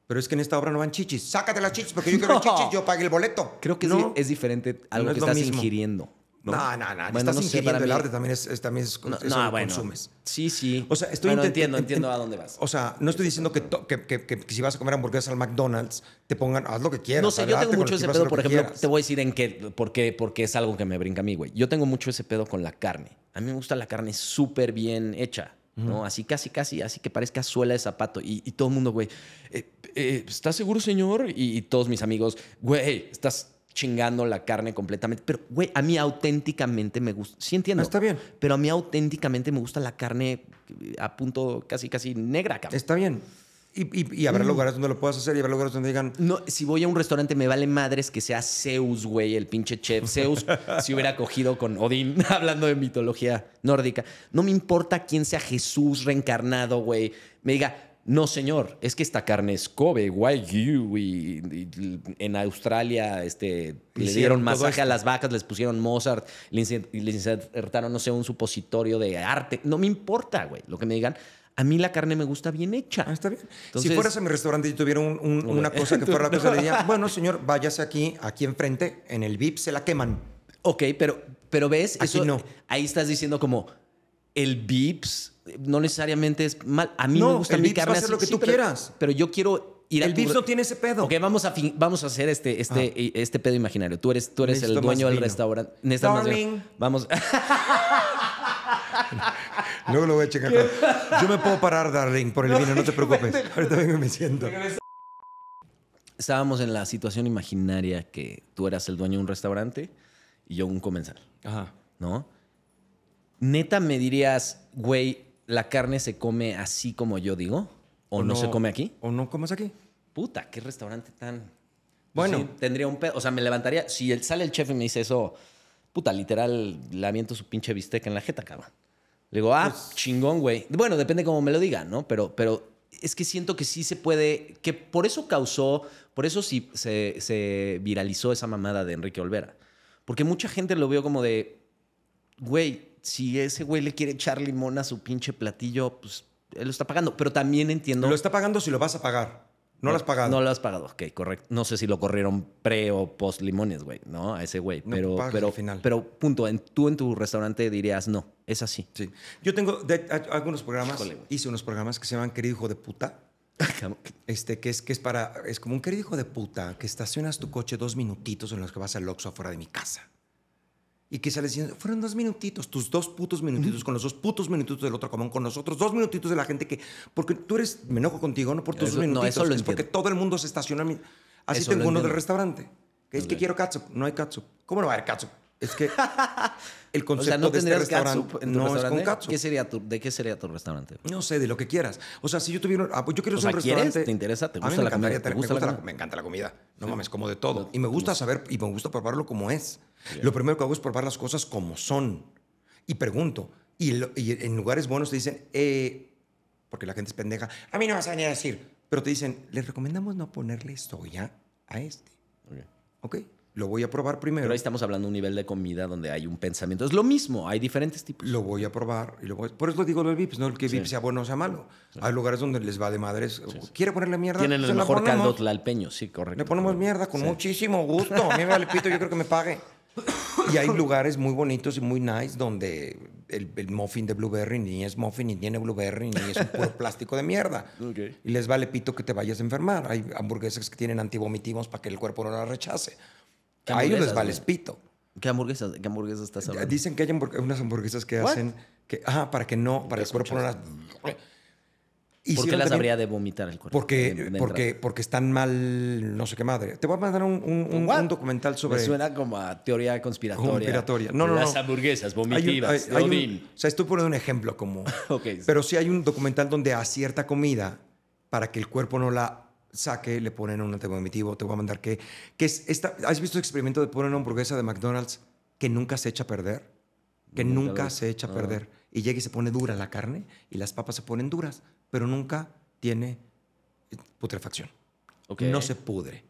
Pero es que en esta obra no van chichis. Sácate las chichis porque yo quiero ver No. chichis, yo pagué el boleto. Creo que no. sí es diferente algo No es que estás mismo. ingiriendo. ¿No? No, no, no. Bueno, estás no sé, ingiriendo para el mí- arte también es, es- también es, No, eso no, lo bueno. consumes. Sí, sí. O sea, estoy Bueno, intent- entiendo, en- entiendo en- a dónde vas. O sea, no estoy diciendo que, to- que, que- que- que si vas a comer hamburguesas al McDonald's, te pongan, haz lo que quieras. No sé, yo adelante tengo con mucho el ese haz pedo, lo por que ejemplo, quieras. te voy a decir en qué, por qué, porque es algo que me brinca a mí, güey. Yo tengo mucho ese pedo con la carne. A mí me gusta la carne súper bien hecha, ¿no? Así casi, casi, así que parezca suela de zapato. Y, y todo el mundo, güey, eh, eh, ¿estás seguro, señor? Y, y todos mis amigos, güey, estás chingando la carne completamente. Pero, güey, a mí auténticamente me gusta. Sí entiendo. Está bien. Pero a mí auténticamente me gusta la carne a punto casi, casi negra, cabrón. Está bien. Y, y, y habrá lugares donde lo puedas hacer y habrá lugares donde digan, No, si voy a un restaurante me vale madres que sea Zeus, güey, el pinche chef. Zeus si hubiera cogido con Odín, hablando de mitología nórdica. No me importa quién sea Jesús reencarnado, güey. Me diga, no, señor, es que esta carne es Kobe, Wagyu, y, y en Australia este, le dieron masaje a las vacas, les pusieron Mozart, les insertaron, no sé, un supositorio de arte. No me importa, güey, lo que me digan. A mí la carne me gusta bien hecha. Ah, está bien. Entonces- si fueras a mi restaurante y tuviera un- un- Ok. una cosa que fuera la cosa, le diría, bueno, señor, váyase aquí, aquí enfrente, en el VIP se la queman. Ok, pero, pero ves, Aquí eso, no. ahí estás diciendo como el Vips no necesariamente es mal. A mí No, me gusta el mi Vips va a carne hacer así, lo que sí, tú pero- quieras. Pero yo quiero ir a El Vips no tiene ese pedo. Ok, vamos a, fin- vamos a hacer este, este, este pedo imaginario. Tú eres, tú eres el dueño del restaurante. Darling. Vamos. Luego lo voy a checar. Yo me puedo parar, darling, por el vino, no te preocupes. Ahorita vengo y me siento. Estábamos en la situación imaginaria que tú eras el dueño de un restaurante y yo un comensal. Ajá. ¿no? Neta me dirías, güey, la carne se come así como yo digo, o, no, se come aquí. O no comes aquí. Puta, qué restaurante tan. Bueno. Sí, tendría un pedo. O sea, me levantaría. Si el- sale el chef y me dice eso, puta, literal, le aviento su pinche bistec en la jeta, cabrón. Le digo, ah, Pues chingón, güey. Bueno, depende cómo me lo digan, ¿no? Pero, pero es que siento que sí se puede. Que por eso causó. Por eso sí se, se viralizó esa mamada de Enrique Olvera. Porque mucha gente lo vio como de. Güey, si ese güey le quiere echar limón a su pinche platillo, pues él lo está pagando. Pero también entiendo. Lo está pagando si lo vas a pagar. No lo has pagado. No lo has pagado, ok, correcto. No sé si lo corrieron pre o post limones, güey, ¿no? A ese güey. No, Pero, pero, al final. pero punto, en, tú en tu restaurante dirías, no, es así. Sí. Yo tengo de- algunos programas, Híjole, hice unos programas que se llaman Querido Hijo de Puta. Este, que es, que es para, es como un querido hijo de puta, que estacionas tu coche dos minutitos en los que vas al Oxxo afuera de mi casa. Y que sales diciendo, fueron dos minutitos, tus dos putos minutitos con los dos putos minutitos del otro común, con nosotros, dos minutitos de la gente que, porque tú eres, me enojo contigo, no por tus Eso- dos no, minutitos, eso lo es porque todo el mundo se estaciona. Así Eso tengo uno del restaurante, que es que quiero catsup, no hay catsup. ¿Cómo no va a haber catsup? Es que el O concepto sea, no de este restaurante en tu no es con restaurante. catsup. ¿Qué sería tu, ¿De qué sería tu restaurante? No sé, de lo que quieras. O sea, si yo tuviera... ah, pues yo quiero O ser sea, un ¿quieres? restaurante... ¿Te interesa? ¿Te A mí gusta me la comida? encantaría ¿Te tener- gusta me, la gusta la- comida? me encanta la comida. No mames, como de todo. Y me gusta saber y me gusta probarlo como es. Lo primero que hago es probar las cosas como son. Y pregunto. Y, lo- y en lugares buenos te dicen, eh, porque la gente es pendeja, a mí no vas a venir a decir. Pero te dicen, les recomendamos no ponerle soya a este. Ok. ¿Ok? Lo voy a probar primero. Pero ahí estamos hablando de un nivel de comida donde hay un pensamiento. Es lo mismo, hay diferentes tipos. Lo voy a probar. Y lo voy- Por eso digo los VIPs, no el que VIP sea bueno o sea malo. Hay lugares donde les va de madres. ¿Quiere ponerle mierda? Tienen el mejor caldo tlalpeño, sí, correcto. Le ponemos mierda con muchísimo gusto. A mí me vale pito, yo creo que me pague. Y hay lugares muy bonitos y muy nice donde el, el muffin de blueberry ni es muffin, ni tiene blueberry, ni es un puro plástico de mierda. Ok. Y les vale pito que te vayas a enfermar. Hay hamburguesas que tienen antivomitivos para que el cuerpo no la rechace. ¿Qué A ellos les hamburguesas, vale güey? pito. ¿Qué hamburguesas, ¿Qué hamburguesas estás hablando? Dicen que hay hamburg- unas hamburguesas que What? hacen que, ajá, para que no, para ¿Qué el cuerpo no las. ¿Por qué las también- habría de vomitar el cuerpo? Porque, De- de porque, porque están mal, no sé qué madre. Te voy a mandar un, un- un- What? un documental sobre. Me suena como a teoría conspiratoria. Conspiratoria. No, no, Las no. hamburguesas Hay un- vomitivas hay- un- o sea, estoy poniendo un ejemplo como. Ok, sí. Pero sí hay un documental donde a cierta comida, para que el cuerpo no la saque, le ponen un antivomitivo. Te voy a mandar que. que es esta, ¿Has visto el experimento de poner una hamburguesa de McDonald's que nunca se echa a perder? Que Nunca nunca, se echa a ah. perder. Y llega y se pone dura la carne y las papas se ponen duras, pero nunca tiene eh, putrefacción. Ok. No se pudre.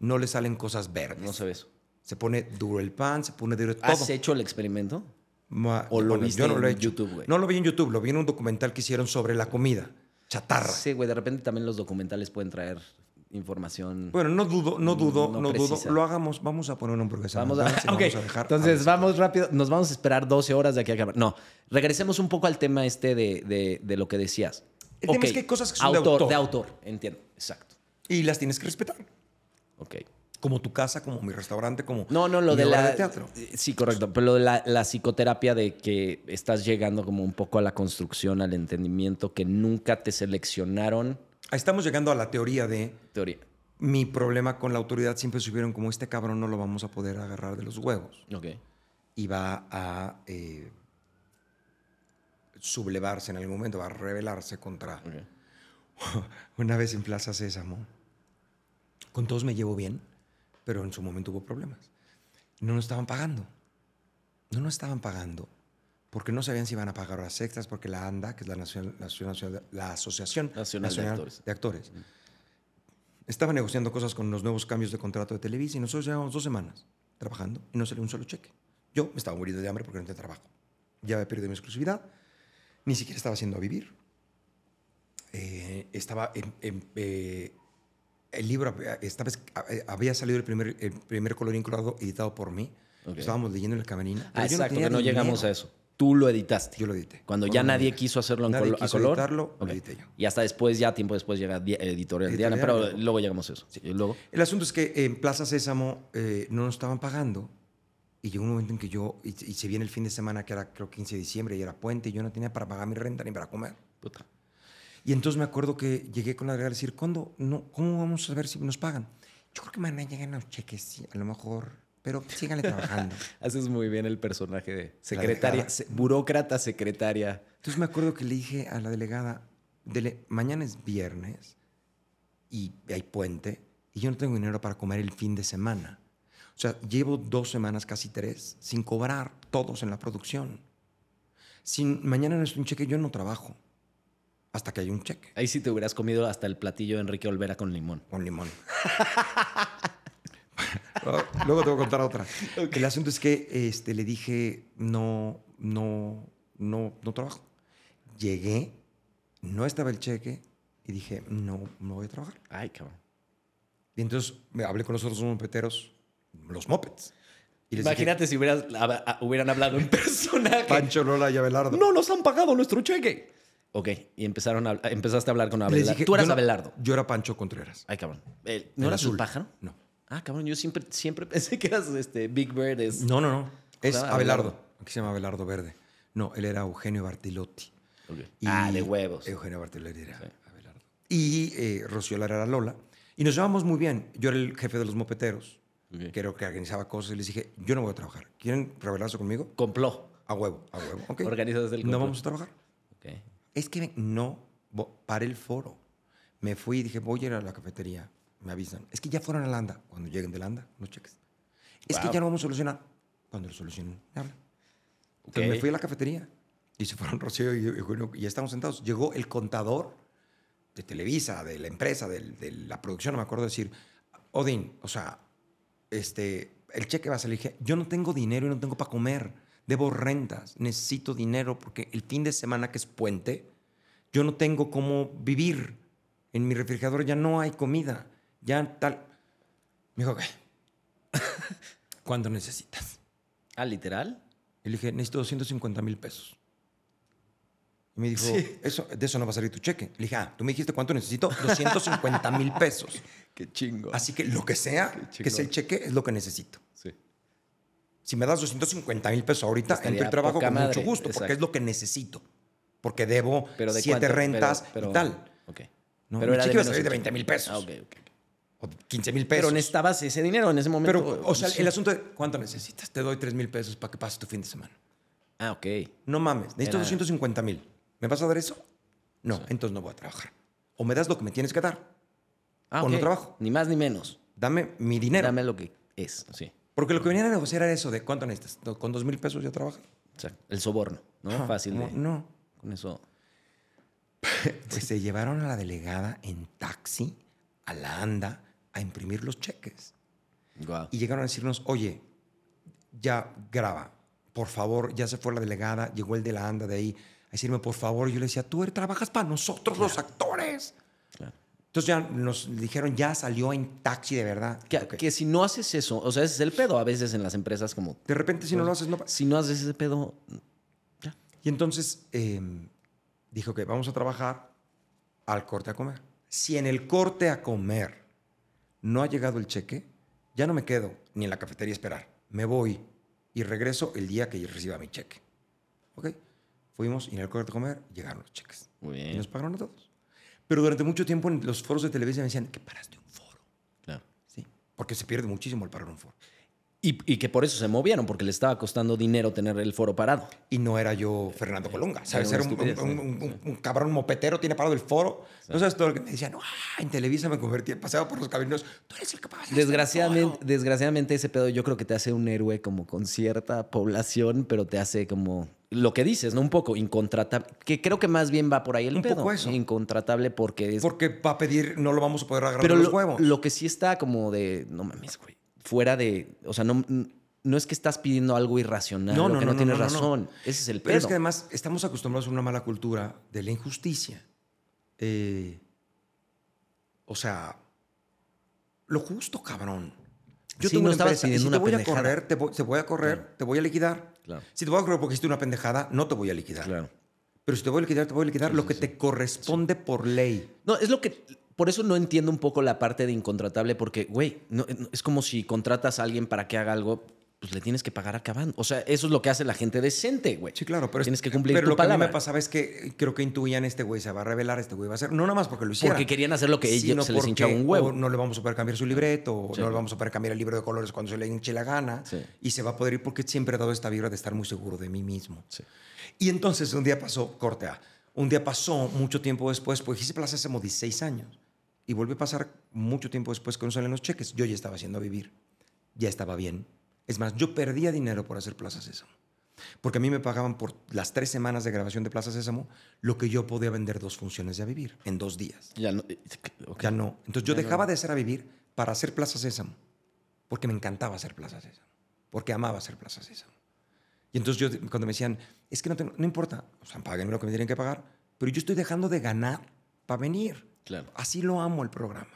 No le salen cosas verdes. No se ve eso. Se pone duro el pan, se pone duro todo. ¿Has hecho el experimento? Ma- ¿O lo bueno, viste yo no lo he en hecho. YouTube, güey? No lo vi en YouTube, lo vi en un documental que hicieron sobre la comida. Chatarra. Sí, güey, de repente también los documentales pueden traer información. Bueno, no dudo, no dudo, No no, dudo. Lo hagamos, vamos a poner una hamburguesa. Vamos a, McDonald's y ok, vamos a dejar Entonces, a- vamos rápido. Nos vamos a esperar 12 horas de aquí a acabar. No, regresemos un poco al tema este de, de- de lo que decías. El tema es que hay cosas que son de autor. autor. De autor, entiendo. Exacto. Y las tienes que respetar. Ok. Como tu casa, como mi restaurante, como No, no, lo mi de la. de teatro. Sí, correcto. Pero lo de la, la psicoterapia de que estás llegando como un poco a la construcción, al entendimiento, que nunca te seleccionaron. Estamos llegando a la teoría de Teoría. mi problema con la autoridad siempre subieron como este cabrón no lo vamos a poder agarrar de los huevos. Ok. y va a eh, sublevarse en algún momento, va a rebelarse contra. Una vez en Plaza Sésamo, con todos me llevo bien, pero en su momento hubo problemas. No nos estaban pagando. No nos estaban pagando porque no sabían si iban a pagar horas extras, porque la ANDA, que es la, Nación- la Asociación- la Asociación Nacional de Actores. de Actores, estaba negociando cosas con los nuevos cambios de contrato de Televisa y nosotros llevamos dos semanas trabajando y no salió un solo cheque. Yo me estaba muriendo de hambre porque no tenía trabajo. Ya había perdido mi exclusividad, ni siquiera estaba haciendo a vivir. Eh, estaba en, en, eh, el libro había- esta vez eh, había salido el primer, el primer colorín colorado editado por mí. Ok. Estábamos leyendo en el camerino. Ah, pero yo exacto, tenía que no llegamos dinero. a eso. Tú lo editaste. Yo lo edité. Cuando ya nadie quiso hacerlo en Nadie colo- a quiso color. editarlo, lo Ok. edité yo. Y hasta después, ya tiempo después, llega Di- Editorial, Editorial Diana, pero Diana. luego llegamos a eso. Y luego. El asunto es que en Plaza Sésamo eh, no nos estaban pagando y llegó un momento en que yo, y, y se viene el fin de semana que era creo 15 de diciembre y era puente y yo no tenía para pagar mi renta ni para comer. Puta. Y entonces me acuerdo que llegué con la delegada a decir, ¿cuándo? No, ¿Cómo vamos a ver si nos pagan? Yo creo que mañana llegan los cheques, sí, a lo mejor, pero síganle trabajando. Haces muy bien el personaje de secretaria, se- burócrata secretaria. Entonces me acuerdo que le dije a la delegada, "Dele, mañana es viernes y hay puente y yo no tengo dinero para comer el fin de semana. O sea, llevo dos semanas, casi tres, sin cobrar todos en la producción. Si mañana no es un cheque, yo no trabajo hasta que haya un cheque Ahí sí te hubieras comido hasta el platillo de Enrique Olvera con limón. con limón. Luego te voy a contar otra. El asunto es que este, le dije, no, no, no, no trabajo. Llegué, no estaba el cheque y dije, no, no voy a trabajar. Ay, cabrón. Y entonces me hablé con los otros mopeteros, los mopeds. Imagínate si hubieras, a- hubieran hablado en personaje. Pancho, Lola y Abelardo. No nos han pagado nuestro cheque. Ok, y empezaron a, empezaste a hablar con Abelardo. dije, Tú eras yo no- Abelardo. Yo era Pancho Contreras. Ay, cabrón. ¿No El eras azul. un pájaro? No. Ah, cabrón, yo siempre, siempre pensé que eras este Big Bird. Es... No, no, no. Es Abelardo. Abelardo. Aquí se llama Abelardo Verde. No, él era Eugenio Bartilotti. Ok. Y ah, de huevos. Eugenio Bartilotti era Sí. Abelardo. Y eh, Rocío Lara era Lola. Y nos llevamos muy bien. Yo era el jefe de los mopeteros. Ok. creo que organizaba cosas, y les dije, yo no voy a trabajar. ¿Quieren rebelarse conmigo? Compló. A huevo, a huevo. ok. Organizas el No complot. vamos a trabajar. Ok. Es que no paré el foro. Me fui y dije, voy a ir a la cafetería. Me avisan. Es que ya fueron a Landa. Cuando lleguen de Landa, los cheques. Es que ya lo vamos a solucionar. Cuando lo solucionen, me hablan. Entonces Ok. me fui a la cafetería y se fueron Rocío y, bueno, y ya estamos sentados. Llegó el contador de Televisa, de la empresa, de, la producción, no me acuerdo decir, Odín, o sea, este, el cheque va a salir. Yo no tengo dinero y no tengo para comer. Debo rentas, necesito dinero porque el fin de semana que es puente, yo no tengo cómo vivir. En mi refrigerador ya no hay comida. Ya tal. Me dijo, ¿qué? ¿Cuánto necesitas? Ah, literal. Y le dije, necesito 250 mil pesos. Y me dijo, eso, de eso no va a salir tu cheque. Le dije, ah, tú me dijiste cuánto necesito, 250 mil pesos. Qué chingo. Así que lo que sea que sea el cheque es lo que necesito. Si me das 250 mil pesos ahorita, Estaría entro y trabajo con madre, mucho gusto, exacto. porque es lo que necesito. Porque debo Pero de siete cuánto? rentas Pero- pero- y tal. Ok. No, pero mi era de iba a salir de el 20 mil pesos. Ah, ok, ok. O 15 mil pesos. Pero necesitabas ese dinero en ese momento. Pero, o sea, el asunto de cuánto necesitas. Te doy 3 mil pesos para que pases tu fin de semana. Ah, ok. No mames, necesito Era- 250 mil. ¿Me vas a dar eso? No, entonces no voy a trabajar. O me das lo que me tienes que dar. Ah, O no trabajo. Ni más ni menos. Dame mi dinero. Dame lo que es. Sí. Porque lo que venían a negociar era eso de cuánto necesitas. ¿Con dos mil pesos ya trabajas? Exacto. El soborno, ¿no? Ajá, Fácil como, de. No. Con eso. Pues se llevaron a la delegada en taxi a la ANDA a imprimir los cheques. Guau. Y llegaron a decirnos, oye, ya graba, por favor, ya se fue la delegada, llegó el de la ANDA de ahí, a decirme, por favor, yo le decía, tú trabajas para nosotros los actores. Entonces ya nos dijeron, ya salió en taxi de verdad. Que, Ok. que si no haces eso, o sea, ese es el pedo a veces en las empresas como... De repente si no lo haces, no pasa. Si no haces ese pedo... Ya. Y entonces eh, dijo que vamos a trabajar al corte a comer. Si en el corte a comer no ha llegado el cheque, ya no me quedo ni en la cafetería a esperar. Me voy y regreso el día que yo reciba mi cheque. ¿Ok? Fuimos y en el corte a comer llegaron los cheques. Muy Y bien. nos pagaron a todos. Pero durante mucho tiempo en los foros de televisión me decían, ¿qué paraste un foro? Claro. ¿Sí? Porque se pierde muchísimo el parar un foro. Y, y que por eso se movieron, porque le estaba costando dinero tener el foro parado. Y no era yo Fernando Colunga. ¿Sabes? Era un, un- un- un- cabrón mopetero, tiene parado el foro. No sabes todo lo que me decían. "Ah, en Televisa me convertí, paseaba por los caminos. Tú eres el que pasa. Desgraciadamente, desgraciadamente ese pedo yo creo que te hace un héroe como con cierta población, pero te hace como lo que dices, ¿no? Un poco incontratable. Que creo que más bien va por ahí el Un pedo. poco eso. Incontratable porque es... Porque para pedir no lo vamos a poder agarrar pero de lo, los huevos. lo que sí está como de... No mames, güey. Fuera de... O sea, no, no es que estás pidiendo algo irracional No, no, que no, no, tienes no, no, no. razón. Ese es el pedo. Pero es que además estamos acostumbrados a una mala cultura de la injusticia. Eh, o sea, lo justo, cabrón. Yo Sí, tengo no una estabas pidiendo si una te voy pendejada. a correr, te voy, te voy a correr, te voy a liquidar. Claro. Si te voy a correr porque hiciste una pendejada, no te voy a liquidar. Claro. Pero si te voy a liquidar, te voy a liquidar lo que te corresponde por ley. No, es lo que. Por eso no entiendo un poco la parte de incontratable, porque, güey, no- no- es como si contratas a alguien para que haga algo, pues le tienes que pagar acabando. O sea, eso es lo que hace la gente decente, güey. Sí, claro, pero es- tienes que cumplir pero tu lo que a mí palabra. me pasaba es que creo que intuían este güey se va a revelar, este güey va a hacer, no nada más porque lo hiciera. Porque querían hacer lo que ellos se les hinchaba un huevo. no le vamos a poder cambiar su libreto, o Sí. no le vamos a poder cambiar el libro de colores cuando se le hinche la gana, Sí. y se va a poder ir porque siempre he dado esta vibra de estar muy seguro de mí mismo. Sí. Y entonces un día pasó, corte A, un día pasó mucho tiempo después, pues hice Plaza Sésamo 16 años, y volvió a pasar mucho tiempo después que no salen los cheques. Yo ya estaba haciendo a vivir, ya estaba bien. Es más, yo perdía dinero por hacer Plaza Sésamo. Porque a mí me pagaban por las tres semanas de grabación de Plaza Sésamo lo que yo podía vender dos funciones de a vivir en dos días. Ya no. Ya no. Entonces yo Ya no. dejaba de hacer a vivir para hacer Plaza Sésamo. Porque me encantaba hacer Plaza Sésamo. Porque amaba hacer Plaza Sésamo. Y entonces yo, cuando me decían, es que no, tengo- no importa, o sea, paguen lo que me tienen que pagar, pero yo estoy dejando de ganar para venir. Claro. Así lo amo el programa.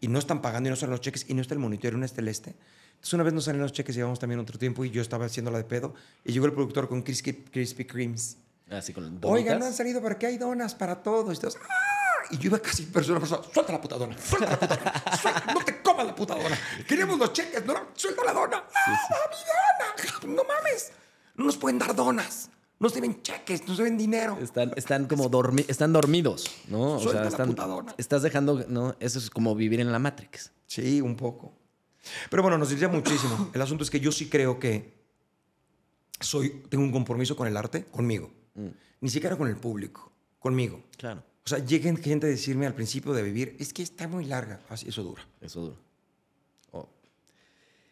Y no están pagando y no salen los cheques y no está el monitor y no está el este. Entonces una vez nos salen los cheques, llevamos también otro tiempo y yo estaba haciendo la de pedo y llegó el productor con Crispy, Krispy Kremes. Así con Oigan, donitas. no han salido porque hay donas para todos. Y, todos, ¡ah! y yo iba casi persona persona, suelta la puta dona, suelta la puta dona, suelta- no te comas la puta dona. Queremos los cheques, no, suelta la dona. ¡Ah, mi dona! No mames, no nos pueden dar donas. Nos deben cheques, nos deben dinero. Están, están como dormi están dormidos, ¿no? O sea, están, estás dejando, ¿no? Eso es como vivir en la Matrix. Sí, un poco. Pero bueno, nos diría muchísimo. El asunto es que yo sí creo que soy, tengo un compromiso con el arte, conmigo. Ni siquiera con el público, conmigo. Claro. O sea, lleguen gente a decirme al principio de vivir, es que está muy larga. Así, eso dura. Eso duro.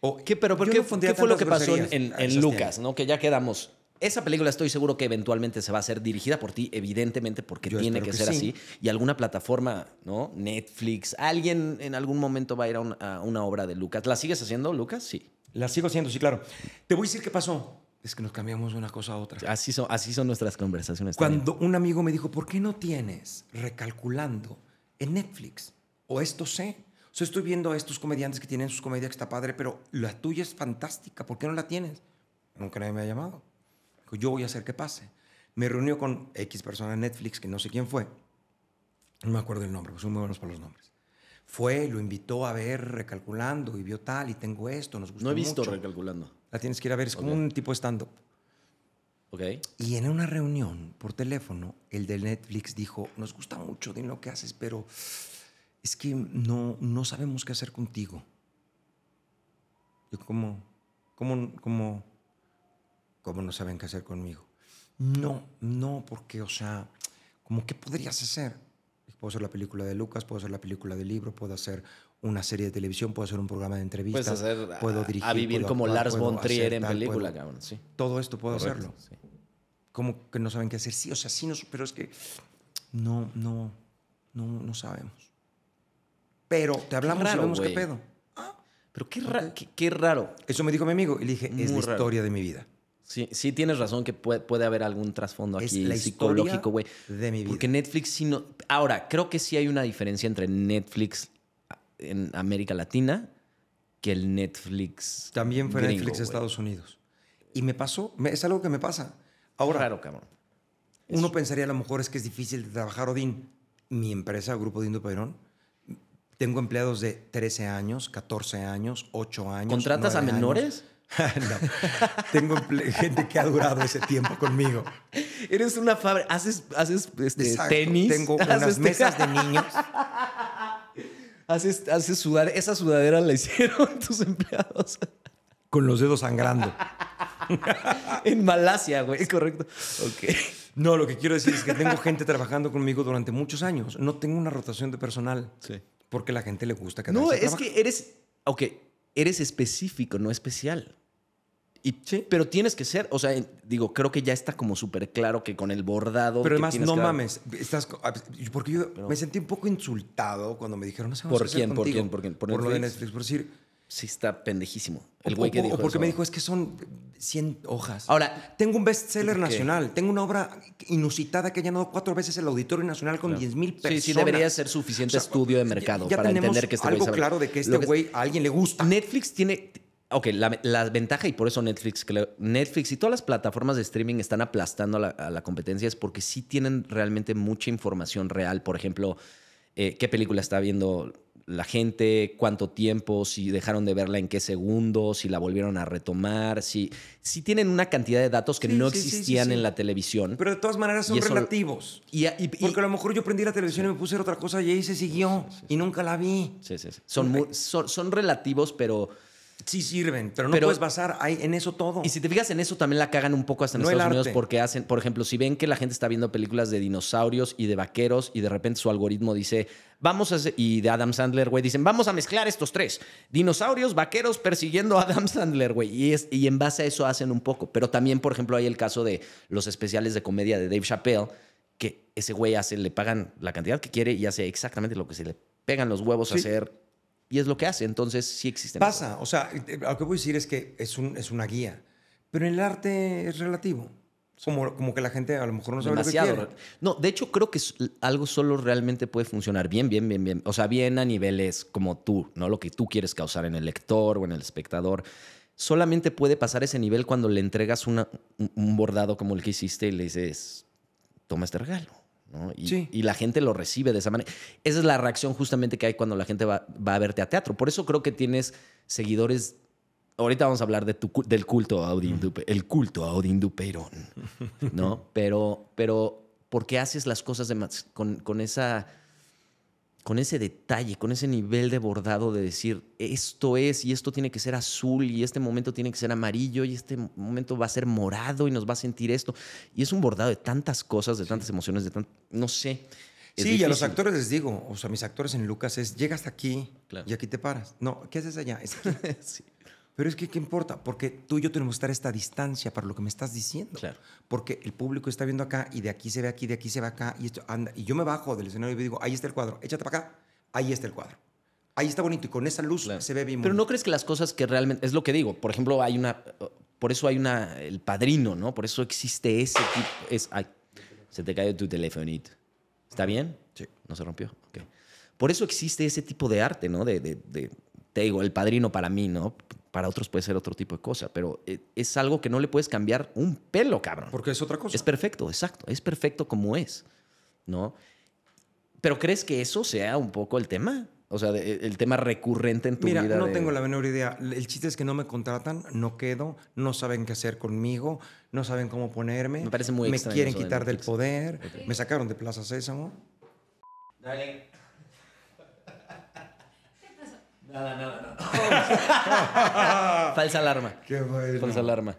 Oh. ¿Qué, pero ¿por qué, no qué fue lo que pasó en, en- Lucas? ¿no? Que ya quedamos. Esa película estoy seguro que eventualmente se va a hacer dirigida por ti, evidentemente, porque Yo tiene que, que ser sí. así. Y alguna plataforma, ¿no? Netflix, alguien en algún momento va a ir a, un- a una obra de Lucas. ¿La sigues haciendo, Lucas? Sí. La sigo haciendo, sí, claro. Te voy a decir qué pasó. Es que nos cambiamos de una cosa a otra. Así son, así son nuestras conversaciones. también. Cuando un amigo me dijo, ¿por qué no tienes recalculando en Netflix? O esto sé. O sea, estoy viendo a estos comediantes que tienen sus comedias que está padre, pero la tuya es fantástica. ¿Por qué no la tienes? Nunca nadie me ha llamado. Dijo, yo voy a hacer que pase. Me reunió con X persona en Netflix, que no sé quién fue. No me acuerdo el nombre, pues son muy buenos para los nombres. Fue, lo invitó a ver recalculando y vio tal y tengo esto, nos gustó No he visto mucho. recalculando. La tienes que ir a ver, es como Ok. un tipo stand-up. Ok. Y en una reunión por teléfono, el de Netflix dijo, nos gusta mucho de lo que haces, pero es que no, no sabemos qué hacer contigo. Yo, ¿cómo, cómo, cómo, cómo no saben qué hacer conmigo? No, no, porque, o sea, como, ¿qué podrías hacer? Puedo hacer la película de Lucas, puedo hacer la película del libro, puedo hacer una serie de televisión, puedo hacer un programa de entrevistas, Puedes hacer a, puedo dirigir, a vivir puedo como actuar, Lars von Trier en tal, película, puedo- cabrón. Sí. Todo esto puedo Correcto, hacerlo sí. como que no saben qué hacer. Sí, o sea, sí, nos, pero es que no, no, no, no sabemos. Pero te hablamos raro, y vemos qué pedo. Pero qué, ra- qué, qué raro. Eso me dijo mi amigo y le dije, es la raro. historia de mi vida. Sí, sí tienes razón que puede, puede haber algún trasfondo Es aquí psicológico, güey. de mi vida. Porque Netflix sí no... Ahora, creo que sí hay una diferencia entre Netflix en América Latina que el Netflix También fue gringo, Netflix güey. Estados Unidos. Y me pasó, me- es algo que me pasa. Ahora, Raro, cabrón. uno pensaría a lo mejor es que es difícil de trabajar Odín. Mi empresa, Grupo Dindo Peirón, tengo empleados de 13 años, 14 años, 8 años. ¿Contratas a 9 años. no. Tengo gente que ha durado ese tiempo conmigo. Eres una fábrica, haces, haces este, Exacto. tenis. Tengo unas mesas de niños. Haces, haces sudar. Esa sudadera la hicieron tus empleados. con los dedos sangrando. en Malasia, güey. Correcto. Ok. No, lo que quiero decir es que tengo gente trabajando conmigo durante muchos años. No tengo una rotación de personal. Sí. Porque a la gente le gusta quedarse No, es que eres. Ok, eres específico, no especial. Y, Pero tienes que ser, o sea, digo, creo que ya está como súper claro que con el bordado. Pero además, no dar- mames. Estás, porque yo me sentí un poco insultado cuando me dijeron, no sabemos ¿Por qué hacer quién? ¿Por contigo". quién? ¿Por quién? ¿Por lo de Netflix? Netflix. Por decir, Sí, está pendejísimo. El o- güey que o- dijo o porque eso. me dijo, es que son 100 hojas. Ahora, Tengo un bestseller nacional. Tengo una obra inusitada que ha llenado cuatro veces el Auditorio Nacional con 10 mil personas. Sí, sí, debería ser suficiente estudio de ya- mercado ya para tenemos entender que este güey algo sabe. claro de que este güey a alguien le gusta. Netflix tiene. Ok, la, la ventaja y por eso Netflix, Netflix y todas las plataformas de streaming están aplastando a la, a la competencia es porque sí tienen realmente mucha información real. Por ejemplo, eh, qué película está viendo la gente, cuánto tiempo, si dejaron de verla en qué segundo, si la volvieron a retomar, si, si tienen una cantidad de datos que Sí, no sí, existían sí. en la televisión. Pero de todas maneras son Y eso- relativos. y, Porque a lo mejor yo prendí la televisión y me puse a otra cosa y ahí se siguió y nunca la vi. sí, sí, sí. Son, muy- son, son relativos, pero... Sí sirven, pero no Pero- puedes basar ahí en eso todo. Y si te fijas en eso, también la cagan un poco hasta en No Estados Unidos porque hacen, por ejemplo, si ven que la gente está viendo películas de dinosaurios y de vaqueros y de repente su algoritmo dice, vamos a hacer, y de Adam Sandler, güey, dicen, vamos a mezclar estos tres, dinosaurios, vaqueros persiguiendo a Adam Sandler, güey. Y, es, y en base a eso hacen un poco. Pero también, por ejemplo, hay el caso de los especiales de comedia de Dave Chappelle, que ese güey hace, le pagan la cantidad que quiere y hace exactamente lo que se le pegan los huevos a hacer. Y es lo que hace. Entonces sí existen. Pasa, o sea, eh, lo que voy a decir es que es, un, es una guía, pero en el arte es relativo. Como, como que la gente a lo mejor no sabe Demasiado. lo que quiere. No, de hecho creo que algo solo realmente puede funcionar bien, bien, bien, bien. O sea, bien a niveles como tú, ¿no? Lo que tú quieres causar en el lector o en el espectador. Solamente puede pasar ese nivel cuando le entregas una- un, un bordado como el que hiciste y le dices, toma este regalo. ¿No? Y, Sí. y la gente lo recibe de esa manera. Esa es la reacción justamente que hay cuando la gente va, va a verte a teatro. Por eso creo que tienes seguidores. Ahorita vamos a hablar de tu, del culto a Odín Dupe, el culto a Odín Dupeirón, ¿no? Pero, pero, ¿por qué haces las cosas de más- con, con esa con ese detalle, con ese nivel de bordado de decir, esto es y esto tiene que ser azul y este momento tiene que ser amarillo y este momento va a ser morado y nos va a sentir esto. Y es un bordado de tantas cosas, de tantas emociones, de tan, no sé. es Sí, y a los actores les digo, o sea, mis actores en Lucas es, llega hasta aquí Claro. y aquí te paras. No, ¿qué haces allá? Es aquí. Sí, Pero es que, ¿qué importa? Porque tú y yo tenemos que estar a esta distancia para lo que me estás diciendo. Claro. Porque el público está viendo acá y de aquí se ve aquí, de aquí se ve acá y esto anda. Y yo me bajo del escenario y digo, ahí está el cuadro, échate para acá, ahí está el cuadro. Ahí está bonito y con esa luz Claro. se ve bien Pero no bonito. crees que las cosas que realmente, es lo que digo, por ejemplo, hay una, por eso hay una, el padrino, ¿no? Por eso existe ese tipo, es, ay, se te cayó tu telefonito. ¿Está bien? Sí. ¿No se rompió? Ok. Por eso existe ese tipo de arte, ¿no? De, de- de- te digo, el padrino para mí, ¿no? Para otros puede ser otro tipo de cosa, pero eh, es algo que no le puedes cambiar un pelo, cabrón. Porque es otra cosa. Es perfecto, exacto. Es perfecto como es, ¿no? Pero ¿crees que eso sea un poco el tema? O sea, de- el tema recurrente en tu Mira, vida. no de- tengo la menor idea. El chiste es que no me contratan, no quedo, no saben qué hacer conmigo, no saben cómo ponerme. Me parece muy Me quieren eso de quitar del poder. Me sacaron de Plaza Sésamo. Nada, nada, nada. Falsa alarma. Qué bueno. Falsa alarma.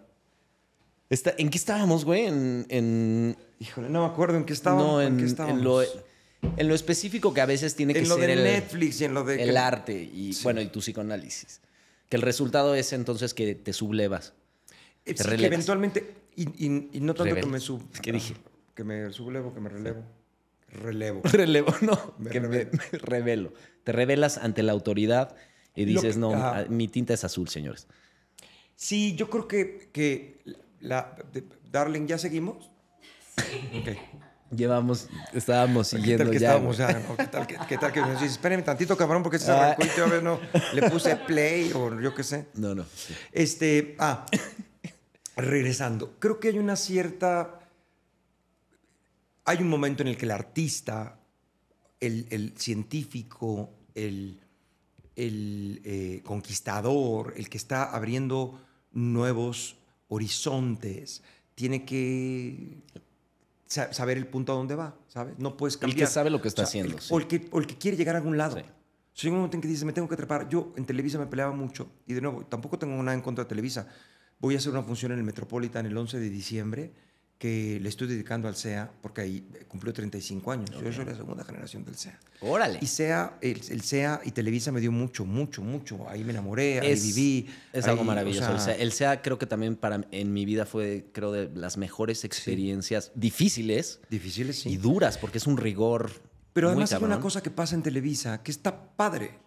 Está- ¿En qué estábamos, güey? En, en- Híjole, no me acuerdo en qué estábamos. no, en, qué en estábamos? lo, en lo específico que a veces tiene que En lo ser de el, Netflix y en lo de... el que- arte y, bueno, y tu psicoanálisis. Que el resultado es entonces que te sublevas. Eh, te sí, que relevas. eventualmente, y, y- y no tanto Rebel. que me sub... ¿Qué dije? Que me sublevo, que me relevo. Relevo. Relevo, no. Me que revelo. me revelo. Te revelas ante la autoridad y dices, que- no, ajá. ah, mi tinta es azul, señores. Sí, yo creo que, que la... de- Darling, ¿ya seguimos? Ok. Llevamos, estábamos ¿Qué siguiendo tal que ya. estábamos ya? no? ¿Qué tal que, qué tal que me dices, espérenme tantito, cabrón, porque se Ah. arrancó y yo a ver, no, le puse play o yo qué sé. No, no. sí. Este, ah, regresando. Creo que hay una cierta. Hay un momento en el que el artista, el, el científico, el, el eh, conquistador, el que está abriendo nuevos horizontes, tiene que sa- saber el punto a dónde va, ¿sabes? No puedes El cambiar. que sabe lo que está O sea, haciendo. el- sí. o, el que, o el que quiere llegar a algún lado. Sí. O sea, un momento en que dices, me tengo que trepar. Yo en Televisa me peleaba mucho. Y de nuevo, tampoco tengo nada en contra de Televisa. Voy a hacer una función en el Metropolitan el 11 de diciembre que le estoy dedicando al CEA porque ahí eh, cumplió 35 años. Yo soy la segunda generación del CEA. Órale. Y CEA, el, el CEA y Televisa me dio mucho, mucho, mucho. Ahí me enamoré, ahí Es- viví. Es ahí, algo o maravilloso. sea, el, SEA, el SEA creo que también para en mi vida fue, creo, de las mejores experiencias difíciles Difíciles, sí. y duras, porque es un rigor. Pero muy además hay una cabrón. cosa que pasa en Televisa que está padre.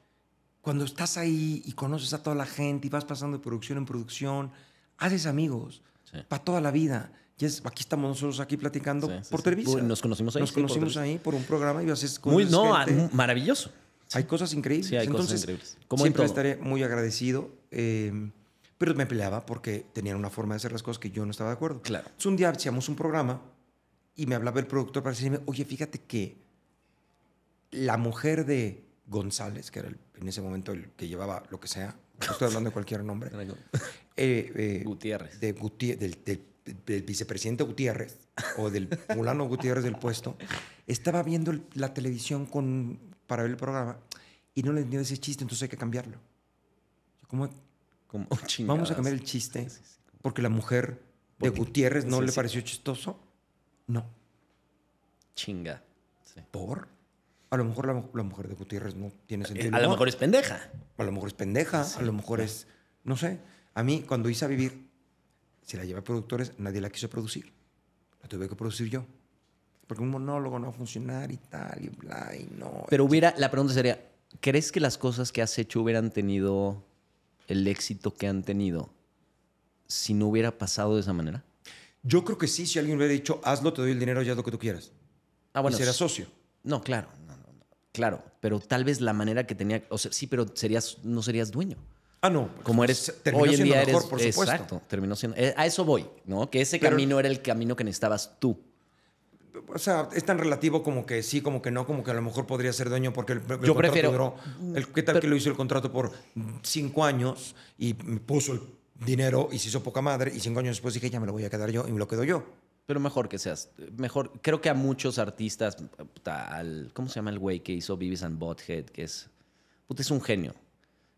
Cuando estás ahí y conoces a toda la gente y vas pasando de producción en producción, haces amigos Sí. para toda la vida. Y es, aquí estamos nosotros aquí platicando Sí, sí, por. Televisa. Nos conocimos ahí, Nos por conocimos Televisa. ahí por un programa y haces cosas. Muy, no, gente. ah, maravilloso. Hay cosas increíbles. Sí, hay cosas Entonces, increíbles. Como en siempre todo. estaré muy agradecido. eh, pero me peleaba porque tenían una forma de hacer las cosas que yo no estaba de acuerdo. Claro. Entonces, un día hacíamos un programa y me hablaba el productor para decirme, oye, fíjate que la mujer de González, que era el- en ese momento el que llevaba lo que sea, no estoy hablando de cualquier nombre, eh, eh, Gutiérrez. de del, del- del vicepresidente Gutiérrez o del fulano Gutiérrez del puesto, estaba viendo la televisión con, para ver el programa y no le entendió ese chiste, entonces hay que cambiarlo. ¿Cómo? Como Vamos a cambiar el chiste porque la mujer de Porque- Gutiérrez no sí, le sí. pareció chistoso. No. Chinga. Sí. ¿Por? A lo mejor la, mu- la mujer de Gutiérrez no tiene sentido. Eh, del A lo mejor es pendeja. A lo mejor es pendeja, a lo mejor es, no sé. A mí, cuando hice a vivir, si la llevé a productores, nadie la quiso producir. La tuve que producir yo. Porque un monólogo no va a funcionar y tal, y bla, y no. Pero hubiera, la pregunta sería, ¿crees que las cosas que has hecho hubieran tenido el éxito que han tenido si no hubiera pasado de esa manera? Yo creo que sí, si alguien hubiera dicho, hazlo, te doy el dinero y haz lo que tú quieras. Ah, y serás socio. No, claro, no, no, no. claro, pero tal vez la manera que tenía, o sea, sí, pero serías, no serías dueño. Ah, no. Como eres se- terminó hoy en siendo día mejor, eres, por supuesto. exacto, terminó siendo, eh, a eso voy, ¿no? Que ese Pero- camino era el camino que necesitabas tú. O sea, es tan relativo como que sí, como que no, como que a lo mejor podría ser dueño porque el, el Yo contrato prefiero- duró. el- ¿Qué tal que lo hizo el contrato por cinco años y me puso el dinero y se hizo poca madre y cinco años después dije, ya me lo voy a quedar yo y me lo quedo yo? Pero mejor que seas. Mejor. Creo que a muchos artistas. puta, al- ¿Cómo se llama el güey que hizo Beavis and Butthead? Que es. Puta, es un genio.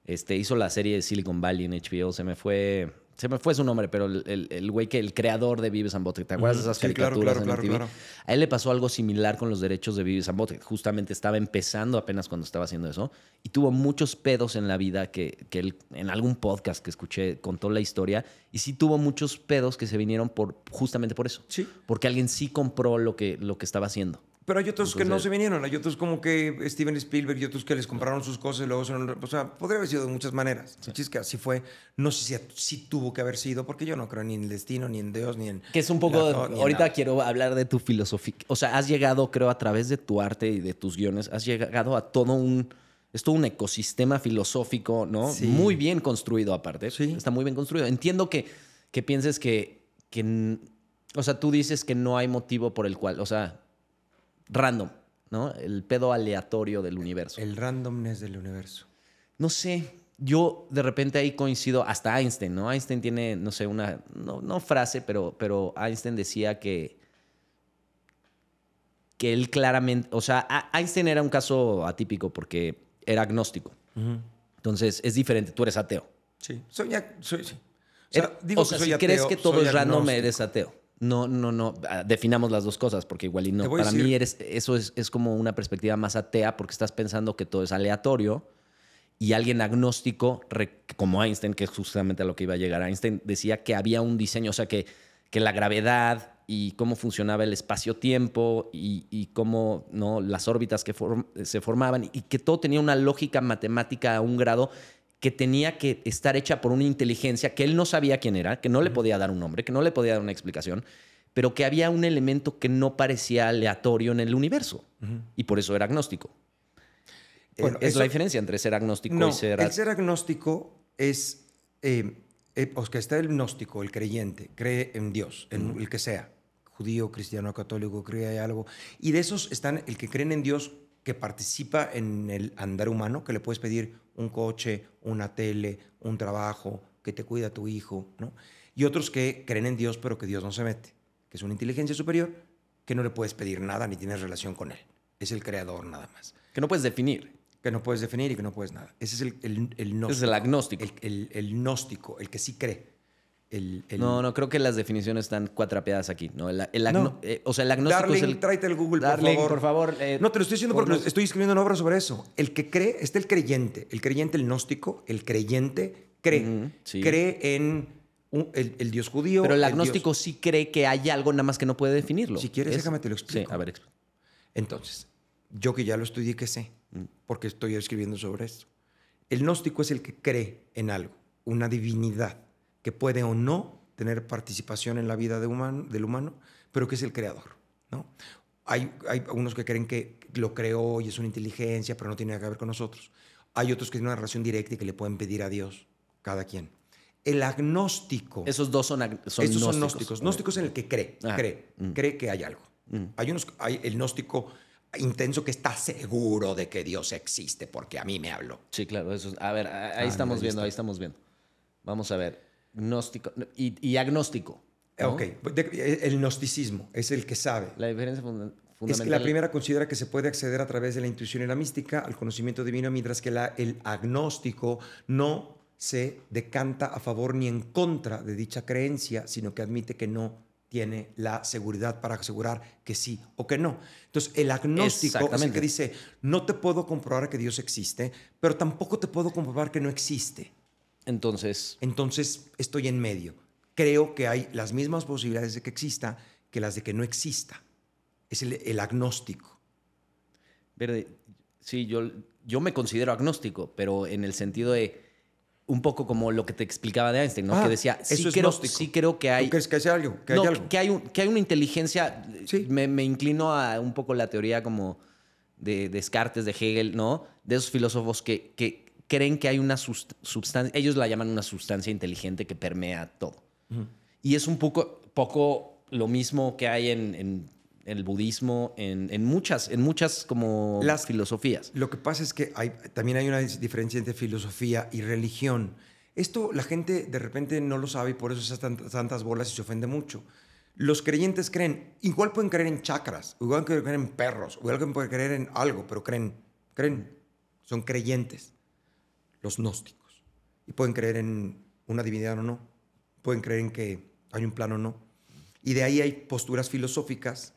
Este, hizo la serie de Silicon Valley en HBO. Se me fue. Se me fue su nombre, pero el- güey que el creador de Beavis and Butthead. ¿Te acuerdas de esas Sí, claro, caricaturas claro, en claro. A él le pasó algo similar con los derechos de Beavis and Butthead. Justamente estaba empezando apenas cuando estaba haciendo eso. Y tuvo muchos pedos en la vida que, que él, en algún podcast que escuché, contó la historia. Y sí tuvo muchos pedos que se vinieron por, justamente por eso. Sí. Porque alguien sí compró lo que, lo que estaba haciendo. Pero hay otros que no se vinieron. Hay otros como que Steven Spielberg y otros que les compraron sus cosas y luego se O sea, podría haber sido de muchas maneras. Es que así fue. No sé si, si tuvo que haber sido, porque yo no creo ni en el destino, ni en Dios, ni en. Que es un poco. la- ahorita quiero hablar de tu filosofía. O sea, has llegado, creo, a través de tu arte y de tus guiones, has llegado a todo un. Es todo un ecosistema filosófico, ¿no? Sí. Muy bien construido, aparte. Sí. Está muy bien construido. Entiendo que, que pienses que, que. O sea, tú dices que no hay motivo por el cual. O sea, random, ¿no? El pedo aleatorio del universo. El randomness del universo. No sé, yo de repente ahí coincido, hasta Einstein, ¿no? Einstein tiene, no sé, una, no, no frase, pero, pero Einstein decía que, que él claramente, o sea, Einstein era un caso atípico porque era agnóstico. Entonces, es diferente, tú eres ateo. Sí. Soy, sí. O sea, digo o sea, que soy si ateo, crees que todo es random, eres ateo. No, no, no. ah, Definamos las dos cosas, porque igual y no. Para decir- mí eres, eso es, es como una perspectiva más atea, porque estás pensando que todo es aleatorio. Y alguien agnóstico, como Einstein, que es justamente a lo que iba a llegar, Einstein decía que había un diseño, o sea, que, que la gravedad y cómo funcionaba el espacio-tiempo y, y cómo ¿no? las órbitas que form- se formaban y que todo tenía una lógica matemática a un grado que tenía que estar hecha por una inteligencia que él no sabía quién era, que no le podía dar un nombre, que no le podía dar una explicación, pero que había un elemento que no parecía aleatorio en el universo. Y por eso era agnóstico. Eh, Bueno, es eso- la diferencia entre ser agnóstico No, y ser... el ser agnóstico es. Eh, eh, pues que está el gnóstico, el creyente, cree en Dios, en el que sea, judío, cristiano, católico, cree algo. Y de esos están el que creen en Dios, que participa en el andar humano, que le puedes pedir un coche, una tele, un trabajo, que te cuida tu hijo, ¿no? Y otros que creen en Dios, pero que Dios no se mete, que es una inteligencia superior, que no le puedes pedir nada ni tienes relación con él. Es el creador nada más Que no puedes definir. que no puedes definir y que no puedes nada. Ese es el, el, el gnóstico. Ese es el agnóstico. El, el- el gnóstico, el que sí cree. El, el- No, no, creo que las definiciones están cuatrapeadas aquí. ¿no? El, el agno- No. eh, o sea, el agnóstico Darling, es el... tráete el Google, Darling, por favor. por favor. eh, no, te lo estoy diciendo porque estoy escribiendo una obra sobre eso. El que cree, está el creyente. El creyente, el gnóstico, el creyente cree. Sí. Cree en un- el, Dios judío. Pero el Dios- agnóstico sí cree que hay algo nada más que no puede definirlo. Si quieres, Es- déjame te lo explico. Sí, a ver, expl- Entonces, yo que ya lo estudié, que sé, porque estoy escribiendo sobre esto. El gnóstico es el que cree en algo, una divinidad, que puede o no tener participación en la vida de humano, del humano, pero que es el creador. ¿no? Hay, hay unos que creen que lo creó y es una inteligencia, pero no tiene nada que ver con nosotros. Hay otros que tienen una relación directa y que le pueden pedir a Dios, cada quien. El agnóstico. Esos dos son, ag- son Estos gnósticos. son gnósticos. Gnósticos en el que cree, Ajá. cree, Mm. cree que hay algo. Mm. Hay unos, hay el gnóstico intenso que está seguro de que Dios existe porque a mí me habló. Sí, claro. Eso es- a ver, ahí Ah, estamos viendo, ahí estamos viendo. Vamos a ver. Gnóstico y, y agnóstico. ¿no? Ok, el gnosticismo es el que sabe. La diferencia funda- Es fundamental. que la primera considera que se puede acceder a través de la intuición y la mística al conocimiento divino, mientras que la- el agnóstico no se decanta a favor ni en contra de dicha creencia, sino que admite que no tiene la seguridad para asegurar que sí o que no. Entonces, el agnóstico es el que dice, no te puedo comprobar que Dios existe, pero tampoco te puedo comprobar que no existe. Entonces, Entonces, estoy en medio. Creo que hay las mismas posibilidades de que exista que las de que no exista. Es el, el agnóstico. Verde, sí, yo, yo me considero agnóstico, pero en el sentido de un poco como lo que te explicaba de Einstein, ¿no? Ah, que decía, sí eso es creo, sí creo que hay... ¿Tú crees que hay algo? Que no, hay algo? que hay, un- que hay una inteligencia. Sí. Me, me inclino a un poco la teoría como de Descartes, de Hegel, ¿no? De esos filósofos que, que creen que hay una sust- sustancia, ellos la llaman una sustancia inteligente que permea todo. Y es un poco, poco lo mismo que hay en, en el budismo, en, en muchas, en muchas como Las- filosofías. Lo que pasa es que hay, también hay una diferencia entre filosofía y religión. Esto la gente de repente no lo sabe y por eso se hace tant- tantas bolas y se ofende mucho. Los creyentes creen, igual pueden creer en chakras, igual pueden creer en perros, igual pueden creer en algo, pero creen, creen, son creyentes. Los gnósticos. Y pueden creer en una divinidad o no, pueden creer en que hay un plano o no. Y de ahí hay posturas filosóficas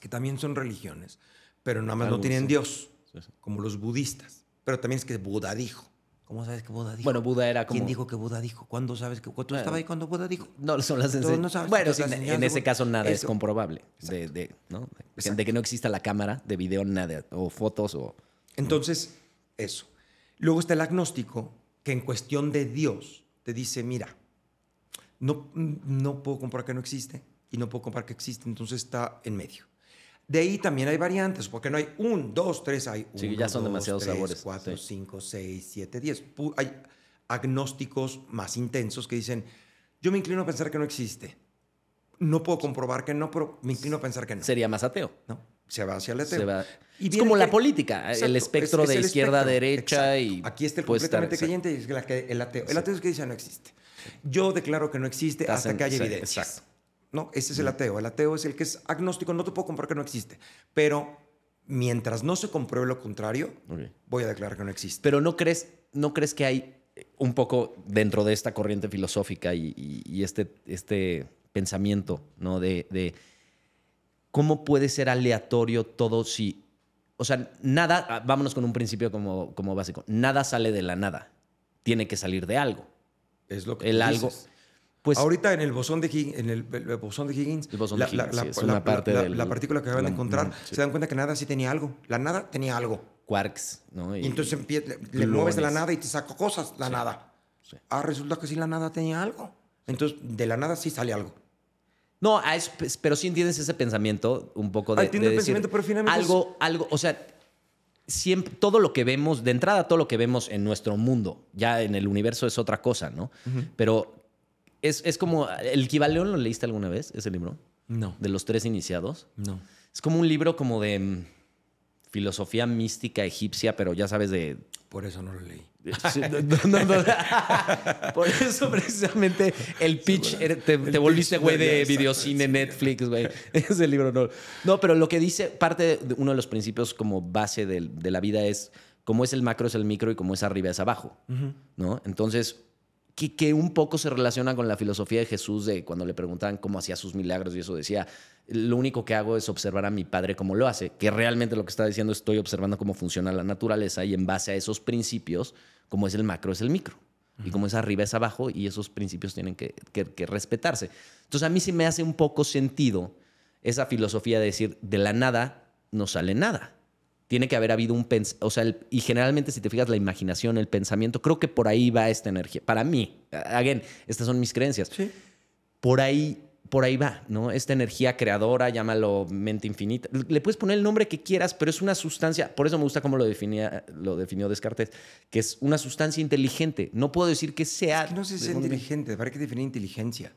que también son religiones, pero nada más no Algunos tienen sí. Dios, Sí, sí. como los budistas. Pero también es que Buda dijo. ¿Cómo sabes que Buda dijo? Bueno, Buda era como... ¿Quién dijo que Buda dijo? ¿Cuándo sabes que ¿Tú estabas ahí cuando Buda dijo? No, son las Tú ense- no sabes Bueno, en enseñanzas- ese caso nada es Eso. comprobable. De, de- ¿no? De que no exista la cámara de video, nada. O fotos o... Entonces, eso. Luego está el agnóstico, que en cuestión de Dios te dice, mira, no, no puedo comprobar que no existe y no puedo comprobar que existe, entonces está en medio. De ahí también hay variantes, porque no hay un, dos, tres, hay Sí, uno, ya son dos, demasiados tres, sabores, cuatro, sí. cinco, seis, siete, diez. Hay agnósticos más intensos que dicen, yo me inclino a pensar que no existe. No puedo comprobar que no, pero me inclino a pensar que no. Sería más ateo. ¿no? Se va hacia el ateo. Se va- Y es como la política, Exacto, el espectro es- es de el izquierda espectro, derecha y. Aquí está el estar- completamente exacto. creyente y es la que- el ateo. El ateo es que dice no existe. Yo declaro que no existe Estás hasta en- que haya sí, evidencias. exacto. No, ese es el ateo. El ateo es el que es agnóstico, no te puedo comprobar que no existe. Pero mientras no se compruebe lo contrario, voy a declarar que no existe. Pero ¿no crees, ¿no crees que hay un poco dentro de esta corriente filosófica y, y- y este, este pensamiento, ¿no? De, de cómo puede ser aleatorio todo si... O sea, nada, ah, vámonos con un principio como, como básico, nada sale de la nada, tiene que salir de algo. Es lo que El algo... dices. Pues Ahorita en el bosón de Higgins, en el, el bosón de Higgins, El bosón la, de la- Higgins, la- sí, es la- una parte la- del- la partícula que acaban de encontrar, sí. se dan cuenta que nada sí tenía algo. La nada tenía algo. quarks, ¿no? Y entonces le, le mueves de la nada y te saco cosas, la nada. Ah, resulta que sí la nada tenía algo. Entonces, de la nada sí sale algo. No, ah, es- pues, pero sí entiendes ese pensamiento un poco de, Ah, entiendo de el decir pensamiento, pero finalmente algo, algo, o sea, siempre todo lo que vemos, de entrada todo lo que vemos en nuestro mundo, ya en el universo es otra cosa, ¿no? Pero es, es como el Kibaleón lo leíste alguna vez ese libro No. de los tres iniciados. No. Es como un libro como de filosofía mística egipcia, pero ya sabes de Por eso no lo leí. Sí, no, no, no. Por eso precisamente el pitch, te, te volviste güey de- videocine. Netflix, güey. Ese libro no. No, pero lo que dice, parte de uno de los principios como base de, la vida es cómo es el macro es el micro y cómo es arriba es abajo, ¿no? Entonces, que, que un poco se relaciona con la filosofía de Jesús de cuando le preguntaban cómo hacía sus milagros y eso decía, lo único que hago es observar a mi padre cómo lo hace, que realmente lo que está diciendo estoy observando cómo funciona la naturaleza y en base a esos principios, como es el macro es el micro. Y como es arriba es abajo y esos principios tienen que, que- que respetarse. Entonces a mí sí me hace un poco sentido esa filosofía de decir, de la nada no sale nada. Tiene que haber habido un pens o sea, el- y generalmente si te fijas la imaginación, el pensamiento, creo que por ahí va esta energía. Para mí, again, estas son mis creencias. Sí. Por ahí, por ahí va, ¿no? Esta energía creadora, llámalo mente infinita. Le puedes poner el nombre que quieras, pero es una sustancia, por eso me gusta cómo lo, definía, lo definió Descartes, que es una sustancia inteligente. No puedo decir que sea... Es que no sé si es inteligente, para que definir inteligencia.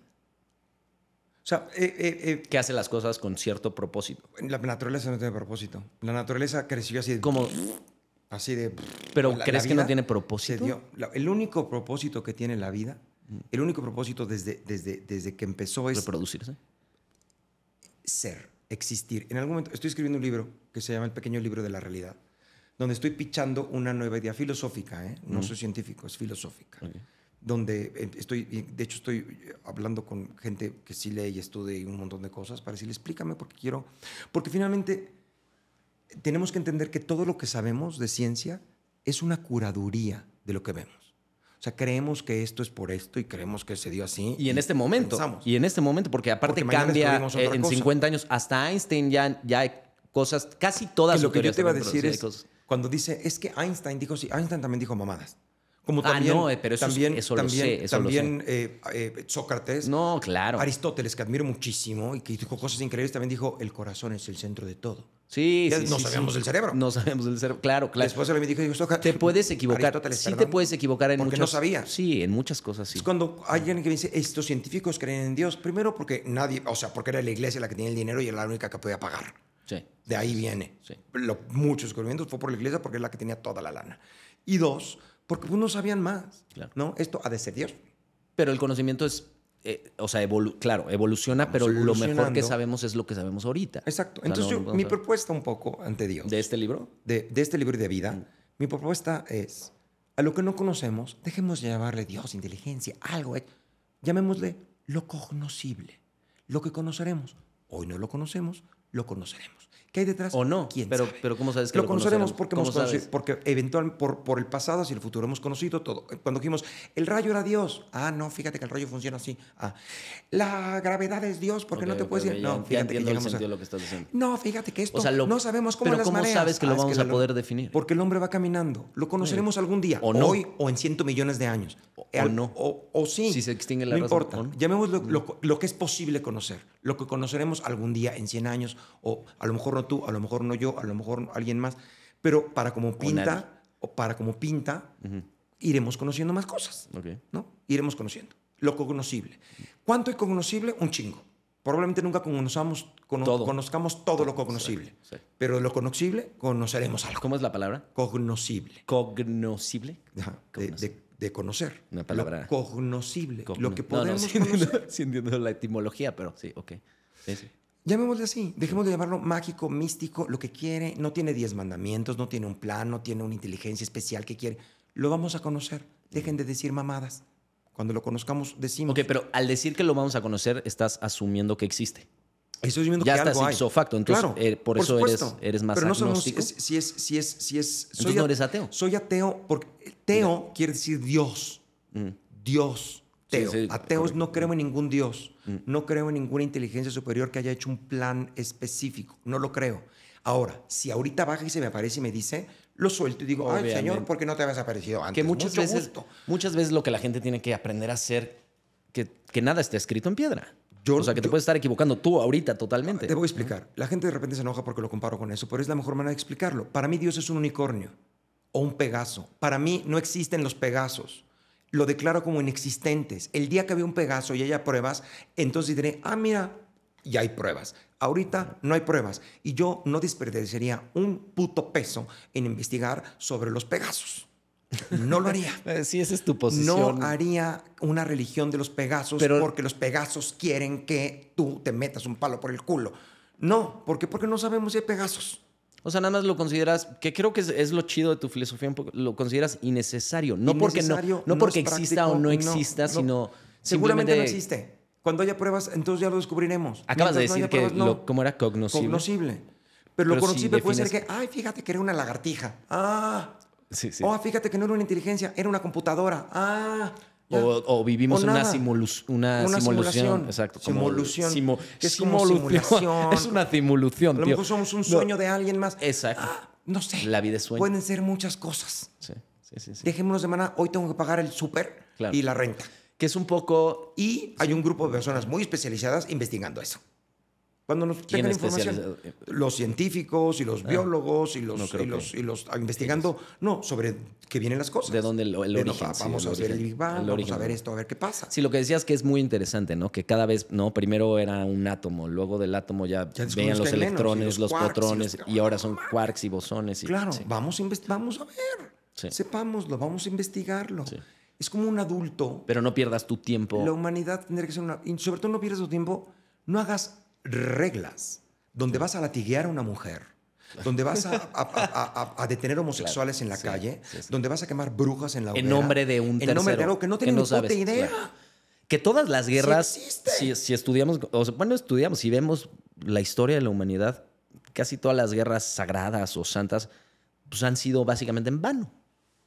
Sea, eh, eh, eh, que hace las cosas con cierto propósito. la naturaleza no tiene propósito. La naturaleza creció así de... Como, Así de... pero la- la ¿crees que no tiene propósito? dio- la- el único propósito que tiene la vida, el único propósito desde, desde, desde que empezó es Reproducirse. ser, existir. En algún momento estoy escribiendo un libro que se llama El pequeño libro de la realidad, donde estoy pichando una nueva idea filosófica, ¿eh? no soy científico, es filosófica, Ok. Donde eh, estoy, de hecho estoy eh, hablando con gente que sí lee y estudia y un montón de cosas para decirle, explícame porque quiero, porque finalmente tenemos que entender que todo lo que sabemos de ciencia es una curaduría de lo que vemos. O sea, creemos que esto es por esto y creemos que se dio así. Y en este momento. pensamos. Y en este momento, porque aparte Porque cambia eh, en cosa. 50 años. Hasta Einstein ya, ya hay cosas, casi todas Y lo que yo te iba a decir es, cuando dice, es que Einstein dijo, sí, Einstein también dijo mamadas. Como Ah, también, no, eh, pero eso es- también, eso lo también, sé, eso lo también eh, eh, Sócrates, No, claro. Aristóteles, que admiro muchísimo y que dijo cosas increíbles, también dijo, el corazón es el centro de todo. Sí, sí, no sí, sabíamos sí. del cerebro. No sabemos del cerebro. Claro, claro. Después él me dijo, Sócrates, te puedes equivocar. Aristóteles, Sí te perdón. puedes equivocar en Porque muchas no sabía. Sí, en muchas cosas sí. Es cuando hay alguien que dice, estos científicos creen en Dios, primero porque nadie, o sea, porque era la iglesia la que tenía el dinero y era la única que podía pagar. Sí. De ahí viene. Sí. Lo- muchos descubrimientos fue por la iglesia porque es la que tenía toda la lana. Y dos, porque pues, no sabían más. Claro. ¿no? Esto ha de ser Dios. Pero el conocimiento es eh, o sea, evolu- claro, evoluciona, pero lo mejor que sabemos es lo que sabemos ahorita. Exacto. O sea, Entonces, no- yo- no mi podemos propuesta un poco ante Dios, saber. ¿De este libro? de, de este libro de vida, mi propuesta es, a lo que no conocemos, dejemos de llamarle Dios, inteligencia, algo, eh, llamémosle lo cognoscible, lo que conoceremos. Hoy no lo conocemos, lo conoceremos. ¿Qué hay detrás? O no, ¿Quién pero, sabe? pero ¿cómo sabes que lo, lo, conoceremos conoceremos? porque ¿Cómo hemos conocido, porque eventualmente por, por el pasado hacia el futuro hemos conocido todo. Cuando dijimos, el rayo era Dios. Ah, no, fíjate que el rayo funciona así. Ah, la gravedad es Dios porque Ok, no te puedes ok, ir. ya- No, fíjate que llegamos a- lo que estás diciendo. no, fíjate que esto O sea, lo- no sabemos cómo pero las ¿cómo mareas. sabes que lo es vamos a poder definir? Porque el hombre va caminando. Lo conoceremos algún día. O no. Hoy o en ciento millones de años. O- Al- o no. O, o sí. Si se extingue la No raza, importa. no. Llamémoslo lo, lo que es posible conocer. Lo que conoceremos algún día en 100 años. O a lo mejor no tú, a lo mejor no yo, a lo mejor alguien más. Pero para como pinta, o para como pinta, iremos conociendo más cosas. ¿no? Iremos conociendo. Lo cognoscible. ¿Cuánto hay cognoscible? Un chingo. Probablemente nunca conozcamos, cono- Todo. conozcamos todo lo cognoscible. Sí, sí. Pero de lo cognoscible conoceremos algo. ¿Cómo es la palabra? Cognoscible. Cognoscible. Ajá, de, Cognoscible. de- de conocer. Una palabra. Lo cognoscible. Cogno- Lo que No, no, podemos sí entiendo la etimología, pero sí, ok. Sí, sí. Llamémosle así. Dejemos de llamarlo mágico, místico, lo que quiere. No tiene diez mandamientos, no tiene un plan, no tiene una inteligencia especial que quiere. Lo vamos a conocer. Dejen de decir mamadas. Cuando lo conozcamos, decimos. Ok, pero al decir que lo vamos a conocer, estás asumiendo que existe. Estoy diciendo Ya que algo hay. ipso facto, entonces, Claro, eh, por eso eres- eres más Pero no agnóstico. es, si es, si es, si es- Entonces no eres ateo. Soy ateo porque teo quiere decir Dios. Dios. Mm. Sí, Teo. sí, Ateos. Mm. no creo en ningún Dios. No creo en ninguna inteligencia superior que haya hecho un plan específico. No lo creo. Ahora, si ahorita baja y se me aparece y me dice, lo suelto y digo, ay, Obviamente. señor, ¿por qué no te habías aparecido antes? Que muchas Mucho veces, gusto. muchas veces lo que la gente tiene que aprender a hacer, que, que nada está escrito en piedra. Yo- o sea, que te yo- puedes estar equivocando tú ahorita totalmente. Te voy a explicar. La gente de repente se enoja porque lo comparo con eso, pero es la mejor manera de explicarlo. Para mí Dios es un unicornio o un pegaso. Para mí no existen los pegasos. Lo declaro como inexistentes. El día que había un pegaso y haya pruebas, entonces diré, ah, mira, ya hay pruebas. Ahorita no hay pruebas. Y yo no desperdiciaría un puto peso en investigar sobre los pegasos. No lo haría. Eh, Sí, esa es tu posición. No haría una religión de los Pegasos Pero- porque los Pegasos quieren que tú te metas un palo por el culo. No, porque porque no sabemos si hay Pegasos. O sea, nada más lo consideras, que creo que es, es lo chido de tu filosofía, un poco, lo consideras innecesario. No porque, no, Innecesario, no porque exista práctico, o no exista, no. sino Seguramente no existe. Cuando haya pruebas, entonces ya lo descubriremos. Acabas de Mientras decir que, pruebas, no. lo- ¿cómo era? Cognoscible. Cognoscible. Pero lo si conocible puede ser que, ay, fíjate que era una lagartija. Ah. Sí, sí. Oh, fíjate que no era una inteligencia, era una computadora. Ah. O, o vivimos O una, simulación. simulación. Exacto. Simulación. es como simulación. simulación. Es una simulación, A lo mejor somos un No, sueño de alguien más. Exacto. Ah, no sé. La vida es sueño. Pueden ser muchas cosas. Sí, sí, sí, sí. Dejémonos de maná. Hoy tengo que pagar el súper Claro. y la renta. Que es un poco... Y hay un grupo de personas muy especializadas investigando eso. Cuando nos ¿Quién tengan información, especializado? los científicos y los biólogos y los, no creo y los, que- y los- ah, investigando, no, sobre qué vienen las cosas. De dónde el- el De no, origen, sí, vamos el a ver el Big Bang, vamos origen. a ver esto, a ver qué pasa. Sí, lo que decías que es muy interesante, ¿no? Que cada vez, ¿no? Primero era un átomo, luego del átomo ya, descubrimos veían los electrones, los los, y ahora son quarks y bosones. Y, Claro, sí. vamos, a vamos a ver. Sí. Sepámoslo, vamos a investigarlo. Es como un adulto. Pero no pierdas tu tiempo. La humanidad tendría que ser una... Y sobre todo no pierdas tu tiempo, no hagas reglas donde vas a latiguear a una mujer, donde vas a, a- a- detener homosexuales en la sí, calle, sí, sí. donde vas a quemar brujas en la en hoguera. nombre de un En tercero. nombre de algo que no puta sabes, idea. claro. Que todas las guerras, si, si estudiamos, o sea, bueno, estudiamos, si vemos la historia de la humanidad, casi todas las guerras sagradas o santas, pues han sido básicamente en vano.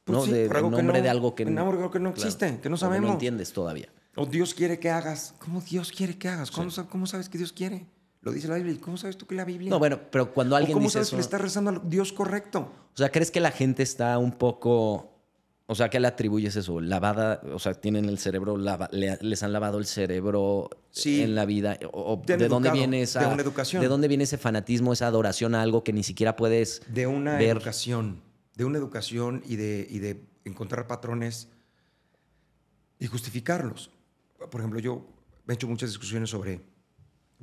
Pues ¿no? de, en nombre no- de algo que en algo que no claro, existe, que no sabemos. No entiendes todavía. O Dios quiere que hagas. ¿Cómo Dios quiere que hagas? ¿Cómo, sab- cómo sabes que Dios quiere? Lo dice la Biblia. ¿Y cómo sabes tú que la Biblia? No, bueno, pero cuando ¿O alguien ¿Cómo dice sabes eso, que le estás rezando al Dios correcto? o sea, ¿crees que la gente está un poco, o sea, ¿qué le atribuyes eso? Lavada, o sea, tienen el cerebro, lava- le- les han lavado el cerebro Sí. en la vida. O, ¿De dónde educado, viene esa, de una educación. ¿De dónde viene ese fanatismo, esa adoración a algo que ni siquiera puedes De una ver? educación. De una educación y de, y de encontrar patrones y justificarlos. Por ejemplo, yo he hecho muchas discusiones sobre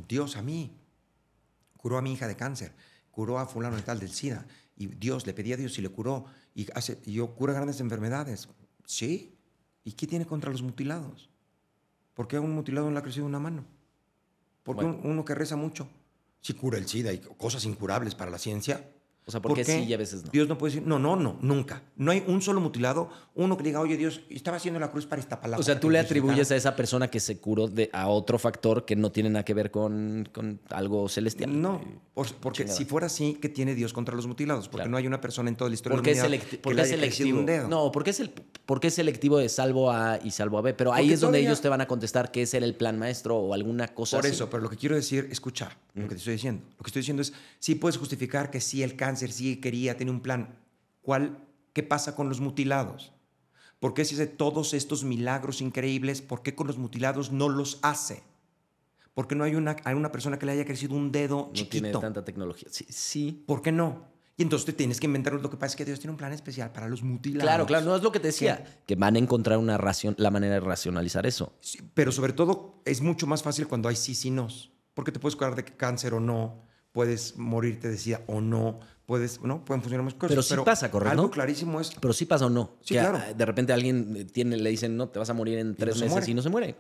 Dios a mí. Curó a mi hija de cáncer, curó a fulano de tal del SIDA. Y Dios, le pedí a Dios y le curó. Y, hace, y yo cura grandes enfermedades. Sí. ¿Y qué tiene contra los mutilados? ¿Por qué a un mutilado no le ha crecido una mano? ¿Por qué Bueno. uno que reza mucho? Si cura el SIDA y cosas incurables para la ciencia. O sea, ¿por qué sí y a veces no? Dios no puede decir, no, no, no, nunca. No hay un solo mutilado, uno que diga, oye Dios, estaba haciendo la cruz para Iztapalapa. O sea, tú le atribuyes a resucitara". esa persona que se curó de, a otro factor que no tiene nada que ver con, con algo celestial. No, por- porque Chingada. si fuera así, ¿qué tiene Dios contra los mutilados? Porque Claro. no hay una persona en toda la historia ¿Por qué, de la humanidad por le qué crecido selectivo? un dedo. No, ¿por qué, es el, por qué es selectivo de salvo a y salvo a B? Pero ahí Porque es donde ellos te van a contestar que ese era el plan maestro o alguna cosa Por así. eso, pero lo que quiero decir, escucha lo que te estoy diciendo. Lo que estoy diciendo es, sí puedes justificar que sí el cáncer, sí quería, tiene un plan. ¿Cuál, ¿Qué pasa con los mutilados? ¿Por qué si hace todos estos milagros increíbles, por qué con los mutilados no los hace? ¿Por qué no hay una, hay una persona que le haya crecido un dedo No chiquito? tiene tanta tecnología. Sí, sí. ¿Por qué no? Y entonces te tienes que inventar lo que pasa es que Dios tiene un plan especial para los mutilados. Claro, claro, no es lo que te decía. Que van a encontrar una ración, la manera de racionalizar eso. Sí, pero sobre todo es mucho más fácil cuando hay sí, sí, nos. Porque te puedes curar de cáncer o no, puedes morirte de sida o no, puedes, ¿no? Pueden funcionar muchas cosas. Pero sí pasa, ¿correcto? Algo clarísimo es, Pero sí pasa o no. Sí, Que, claro. De repente alguien tiene, le dicen, no, te vas a morir en tres no se meses y no se muere.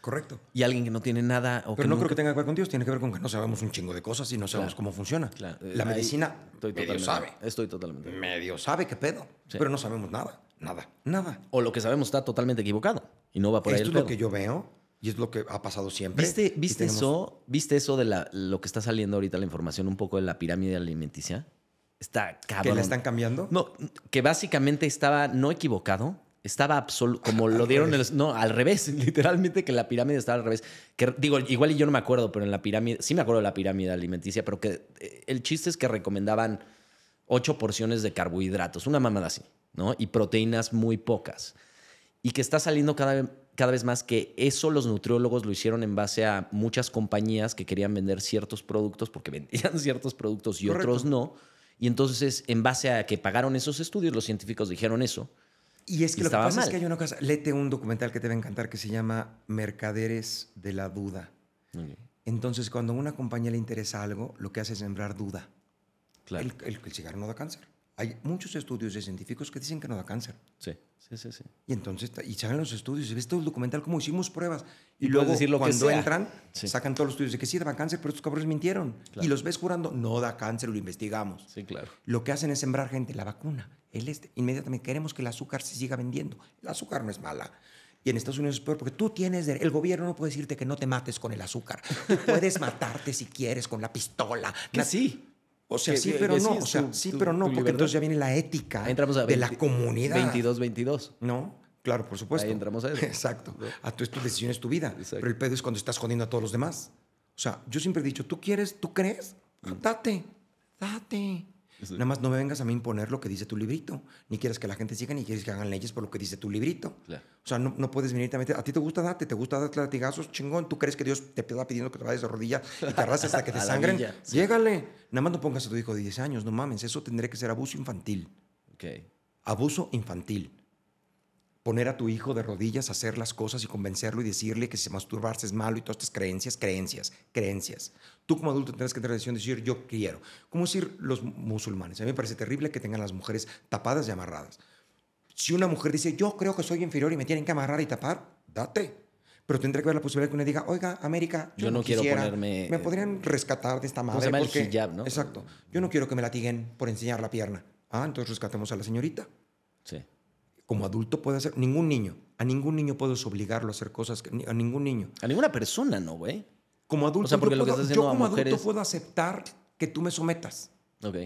correcto. Y alguien que no tiene nada o Pero no creo que tenga que ver con Dios, tiene que ver con que no sabemos un chingo de cosas y no sabemos Claro. cómo funciona. Claro, La ahí medicina estoy medio sabe, Estoy totalmente. medio sabe qué pedo, Sí. pero no sabemos nada, nada, nada. O lo que sabemos está totalmente equivocado y no va por ahí Esto el es lo que yo veo y es lo que ha pasado siempre. ¿Viste, Y viste tenemos- eso? ¿Viste eso de la, lo que está saliendo ahorita la información un poco de la pirámide alimenticia? Está ¿Que cabrón. la están cambiando? No, que básicamente estaba no equivocado, estaba absoluto, como lo dieron, el- no, al revés, literalmente que la pirámide estaba al revés. Que, digo, igual y yo no me acuerdo, pero en la pirámide, sí me acuerdo de la pirámide alimenticia, pero que eh, el chiste es que recomendaban ocho porciones de carbohidratos, una mamada así, ¿no? Y proteínas muy pocas. Y que está saliendo cada vez, cada vez más que eso los nutriólogos lo hicieron en base a muchas compañías que querían vender ciertos productos porque vendían ciertos productos y Correcto. otros no. Y entonces, en base a que pagaron esos estudios, los científicos dijeron eso. Y es que Y lo que pasa es que hay una cosa, léete un documental que te va a encantar que se llama Mercaderes de la Duda. Entonces, cuando a una compañía le interesa algo, lo que hace es sembrar duda. Claro. El, el- el cigarro no da cáncer. Hay muchos estudios de científicos que dicen que no da cáncer. Sí, sí, sí. sí. Y entonces, y salen los estudios, y ves todo el documental, como hicimos pruebas. Y, Y luego, decir lo que cuando sea. entran, Sí. sacan todos los estudios de que sí daba cáncer, pero estos cabrones mintieron. Claro. Y los ves jurando, no da cáncer, lo investigamos. Sí, claro. Lo que hacen es sembrar gente, la vacuna, el este. Inmediatamente queremos que el azúcar se siga vendiendo. El azúcar no es mala. Y en Estados Unidos es peor porque tú tienes, el gobierno no puede decirte que no te mates con el azúcar. Tú puedes matarte si quieres con la pistola. Que sí. O sea, sí, pero no. o sea, sí, pero no, porque libertad. entonces ya viene la ética Ahí entramos a de la 20 comunidad. 22, 22. No, claro, por supuesto. Ahí entramos a eso. Exacto. A tu, es tu decisión, es tu vida. Exacto. Pero el pedo es cuando estás jodiendo a todos los demás. O sea, yo siempre he dicho, tú quieres, tú crees, date, date. Sí. Nada más no me vengas a mí imponer lo que dice tu librito. Ni quieres que la gente siga, ni quieres que hagan leyes por lo que dice tu librito. Claro. O sea, no, no puedes venirte a meter. A ti te gusta date, te gusta darte latigazos, chingón. Tú crees que Dios te está pidiendo que te vayas de rodillas y te arrastres hasta que te sangren. villa, sí. Llégale. Nada más no pongas a tu hijo de 10 años, no mames. Eso tendría que ser abuso infantil. Ok. Abuso infantil. Poner a tu hijo de rodillas, hacer las cosas y convencerlo y decirle que si masturbarse es malo y todas estas creencias, creencias, creencias. Tú como adulto tendrás que tener la decisión de decir yo quiero. Como decir los musulmanes. A mí me parece terrible que tengan las mujeres tapadas y amarradas. Si una mujer dice yo creo que soy inferior y me tienen que amarrar y tapar, date. Pero tendrá que haber la posibilidad que uno diga, oiga, América, yo, Yo no quiero quisiera, ponerme- Me podrían rescatar de esta ¿Cómo madre. se llama el porque- hijab, no? Exacto. Yo no quiero que me latiguen por enseñar la pierna. Ah, entonces rescatemos a la señorita Sí. Como adulto puede hacer, ningún niño, a ningún niño puedes obligarlo a hacer cosas, que, a ningún niño. A ninguna persona, ¿no, güey? Como adulto, O sea, porque yo, lo que puedo, haciendo yo a como mujeres- adulto puedo aceptar que tú me sometas. Ok.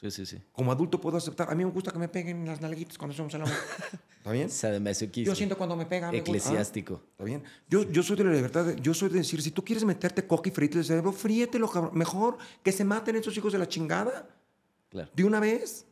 Sí, sí, sí. Como adulto puedo aceptar, a mí me gusta que me peguen las nalguitas cuando somos el amor. ¿Está bien? Sadomasoquista. Yo siento cuando me pegan. me gusta. Ah, Eclesiástico. ¿Está bien? Yo, yo soy de la libertad, de- yo soy de decir, si tú quieres meterte coca y frito el cerebro, fríetelo, cabrón. Mejor que se maten esos hijos de la chingada. Claro. de una vez.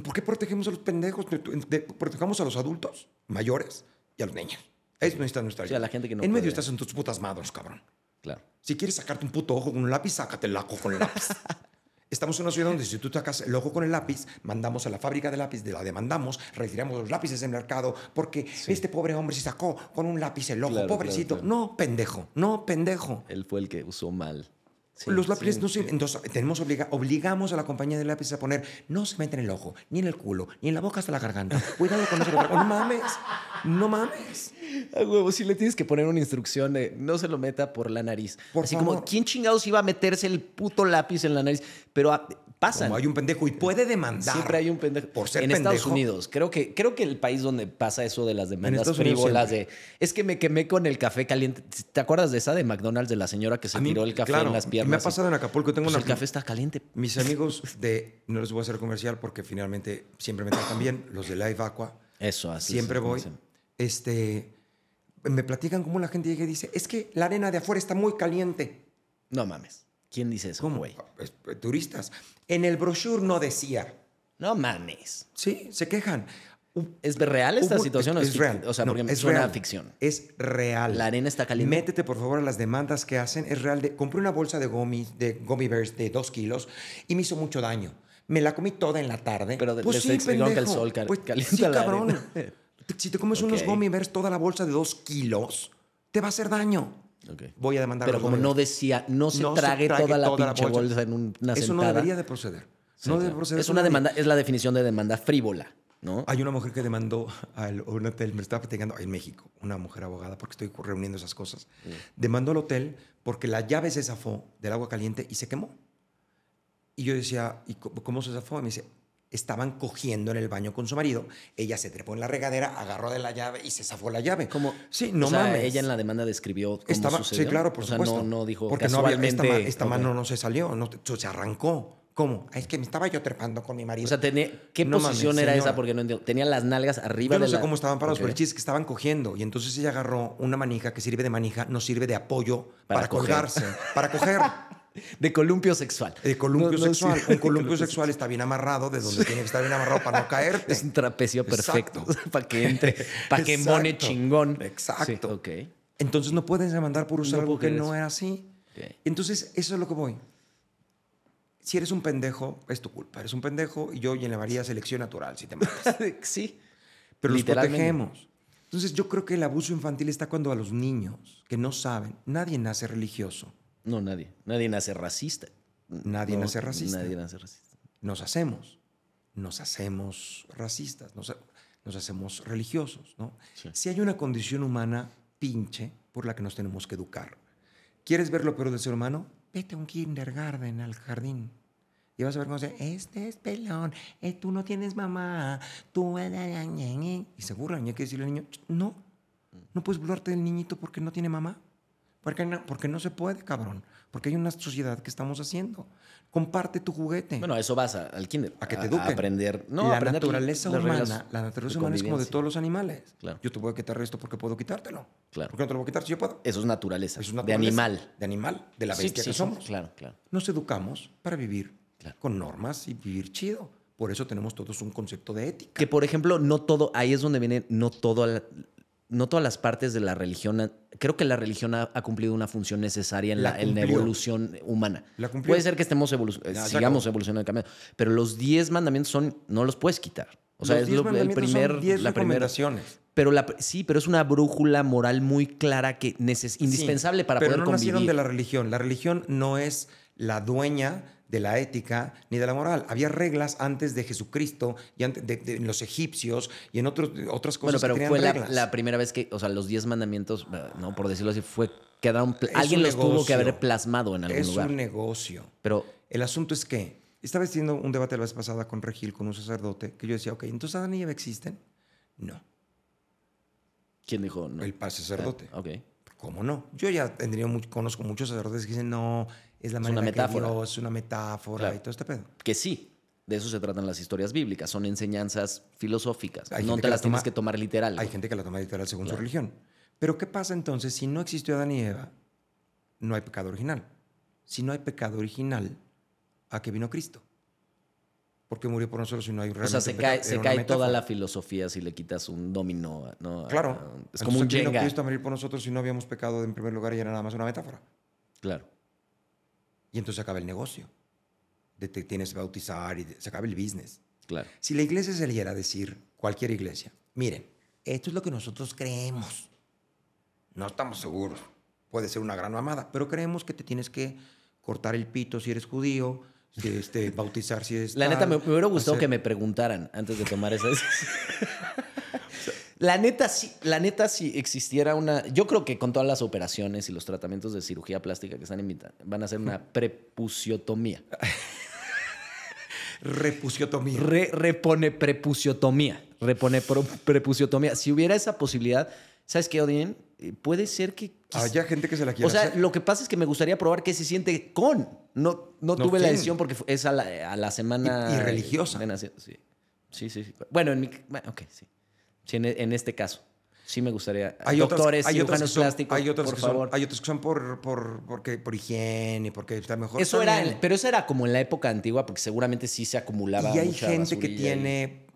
¿Por qué protegemos a los pendejos? De- de- protejamos a los adultos mayores y a los niños. Eso no está nuestra Sí, a la gente que no En medio puede. estás en tus putas madres, cabrón. Claro. Si quieres sacarte un puto ojo con un lápiz, sácate el ojo con el lápiz. Estamos en una ciudad donde si tú sacas el ojo con el lápiz, mandamos a la fábrica de lápiz, de la demandamos, retiramos los lápices del mercado, porque este pobre hombre se sacó con un lápiz el ojo, Claro, pobrecito. claro, claro. No, pendejo, no, pendejo. Él fue el que usó mal Sí, los lápices sí, no sirven. Entonces, tenemos obliga obligamos a la compañía de lápices a poner, no se meten en el ojo, ni en el culo, ni en la boca hasta la garganta. Cuidado con eso. No mames, no mames. A huevo, si le tienes que poner una instrucción de no se lo meta por la nariz. Por Así favor. como, ¿quién chingados iba a meterse el puto lápiz en la nariz? Pero ah, pasan. Como hay un pendejo y puede demandar. Siempre hay un pendejo. Por ser en pendejo. Estados Unidos, creo que, creo que el país donde pasa eso de las demandas frívolas de es que me quemé con el café caliente. ¿Te acuerdas de esa de McDonald's de la señora que se mí, tiró el café claro, en las piernas? Me ha pasado en Acapulco. Tengo Pues una, el café está caliente. Mis amigos de, no les voy a hacer comercial porque finalmente siempre me tratan bien, los de Live Aqua, Eso, así. siempre voy. Este, me platican cómo la gente llega y dice, es que la arena de afuera está muy caliente. No mames. ¿Quién dice eso, ¿Cómo? güey? Es- eh, Turistas. En el brochure no decía. No mames. Sí, se quejan. ¿Es real esta hubo- situación o es, fic- real. O sea, No, porque es suena a real. ficción. Es real. La arena está caliente. Métete, por favor, a las demandas que hacen. Es real. De, compré una bolsa de gummies, de gummy bears de dos kilos y me hizo mucho daño. Me la comí toda en la tarde. Pero pues sí, que el sol cal- Pues calienta sí, la cabrón. arena. Si te comes unos Ok. gummy bears toda la bolsa de dos kilos, te va a hacer daño. Voy a demandar Pero como no decía, no se No se trague, toda la toda la pinche bolsa. bolsa en un- una Eso sentada. no debería de proceder. Sí, no claro. debe proceder. Es una demanda, es la definición de demanda frívola, ¿no? Hay una mujer que demandó a un hotel, me estaba platicando en México, una mujer abogada, porque estoy reuniendo esas cosas. Demandó al hotel porque la llave se zafó del agua caliente y se quemó. Y yo decía, ¿y cómo cómo se zafó? Y me dice, estaban cogiendo en el baño con su marido, ella se trepó en la regadera, agarró de la llave y se zafó la llave. Como, Sí, no o sea, mames. ella en la demanda describió cómo Estaba, sucedió. sí, claro, por o sea, supuesto. no, no dijo Porque no había, esta, mano no se salió, no, se arrancó. ¿Cómo? Es que me estaba yo trepando con mi marido. O sea, tenía, ¿qué No posición mames, era señora. esa? Porque no entiendo. Tenía las nalgas arriba Yo no de sé la- cómo estaban parados, pero el chiste es que estaban cogiendo. Y entonces ella agarró una manija que sirve de manija, no sirve de apoyo Para para, colgarse, para coger. De columpio sexual. De columpio No, no sexual. un columpio sexual está bien amarrado de donde tiene que estar bien amarrado para no caerte. Es un trapecio perfecto. Exacto. para que entre, para que embone chingón. Exacto. Sí. Entonces no puedes demandar por usar No algo que no era así. Entonces, eso es lo que voy. Si eres un pendejo, es tu culpa. Eres un pendejo y yo llevaría selección natural si te matas. sí. Pero los protegemos. Entonces, yo creo que el abuso infantil está cuando a los niños que no saben, nadie nace religioso, No, nadie. Nadie nace racista. Nadie nace racista. Nadie nace racista. nos hacemos. Nos hacemos racistas, nos, nos hacemos religiosos. ¿no? Sí. Si hay una condición humana pinche por la que nos tenemos que educar. ¿Quieres ver lo peor del ser humano? Vete a un kindergarten, al jardín. Y vas a ver cómo se este es pelón, eh, tú no tienes mamá, tú... Y se burlan, y hay que decirle al niño, "Ch, no, no puedes burlarte del niñito porque no tiene mamá. Porque no, porque no se puede, cabrón. Porque hay una sociedad que estamos haciendo. Comparte tu juguete. Bueno, a eso vas a- al kinder. a que te eduquen. aprender. No, la aprender naturaleza humana, la naturaleza humana es como de todos los animales. Claro. Yo te voy a quitar esto porque puedo quitártelo. Claro. ¿Por qué no te lo voy a quitar si yo puedo? Eso es naturaleza. Eso es de animal. De animal, de la bestia sí, que somos. Claro, claro. Nos educamos para vivir Claro. con normas y vivir chido. Por eso tenemos todos un concepto de ética. Que por ejemplo, no todo, ahí es donde viene, no todo, la- no todas las partes de la religión. Creo que la religión ha, ha cumplido una función necesaria en La la, en la cumplió. evolución humana. La. Puede ser que estemos evolu- Ya, ya sigamos evolucionando cambiando, pero los 10 mandamientos son, no los puedes quitar. O sea, Los es lo- el son primer, diez la primera. Pero la, sí, pero es una brújula moral muy clara que neces- indispensable Sí, para pero poder no nacieron convivir. de la religión. La religión no es la dueña de la ética ni de la moral. Había reglas antes de Jesucristo y antes de, de los egipcios y en otros, otras Bueno, cosas pero que tenían fue la, primera vez que, o sea, los 10 mandamientos, eh, no por decirlo así, fue quedaron Es alguien los tuvo que haber plasmado en algún es lugar. un negocio. Pero El asunto es que estaba haciendo un debate la vez pasada con Regil, con un sacerdote, que yo decía, ok, entonces Adán y Eva existen. No, ¿quién dijo? No? el par sacerdote. Ah, ok. ¿Cómo no? Yo ya tendría conozco muchos sacerdotes que dicen, no, es la Es manera una que metáfora. Dios, es una metáfora Claro. y todo este pedo. Que sí, de eso se tratan las historias bíblicas, son enseñanzas filosóficas. Hay no te que las la tienes que tomar literal. Hay gente que la toma literal según Claro. su religión. Pero ¿qué pasa entonces si no existió Adán y Eva? No hay pecado original. Si no hay pecado original, ¿a qué vino Cristo? Porque murió por nosotros si no hay O sea, realmente se un cae, se cae toda la filosofía si le quitas un dominó. ¿no? Claro. Es como un Entonces, ¿a qué vino Jenga. Cristo a morir por nosotros si no habíamos pecado en primer lugar y era nada más una metáfora? Claro. Y entonces se acaba el negocio. De te tienes que bautizar y se acaba el business. Claro. Si la iglesia saliera a decir, cualquier iglesia, miren, esto es lo que nosotros creemos. No estamos seguros. Puede ser una gran mamada, pero creemos que te tienes que cortar el pito si eres judío, si, este, bautizar si eres La neta, tal, me, me hubiera gustado hacer- que me preguntaran antes de tomar esa decisión. La neta, sí, la neta, si existiera una. Yo creo que con todas las operaciones y los tratamientos de cirugía plástica que están invitando, van a hacer una prepuciotomía. Repusiotomía. Re- repone prepuciotomía. Repone pro- prepuciotomía. Si hubiera esa posibilidad, ¿sabes qué, Odín? Eh, Puede ser que. Haya gente que se la quiera O sea, hacer. lo que pasa es que me gustaría probar qué se siente con. No, no, No, tuve la decisión porque es a la, a la semana. Y- y religiosa. sí. sí, sí, sí. Bueno, en mi. Bueno, ok, sí. Sí, en, en este caso. Sí me gustaría. Hay Doctores, hay otras cirujanos son- plásticos, hay otras por que son- favor. hay otras que son por, por, porque, por higiene, porque está mejor. Eso era, pero eso era como en la época antigua, porque seguramente sí se acumulaba. Y hay mucha gente que y- tiene,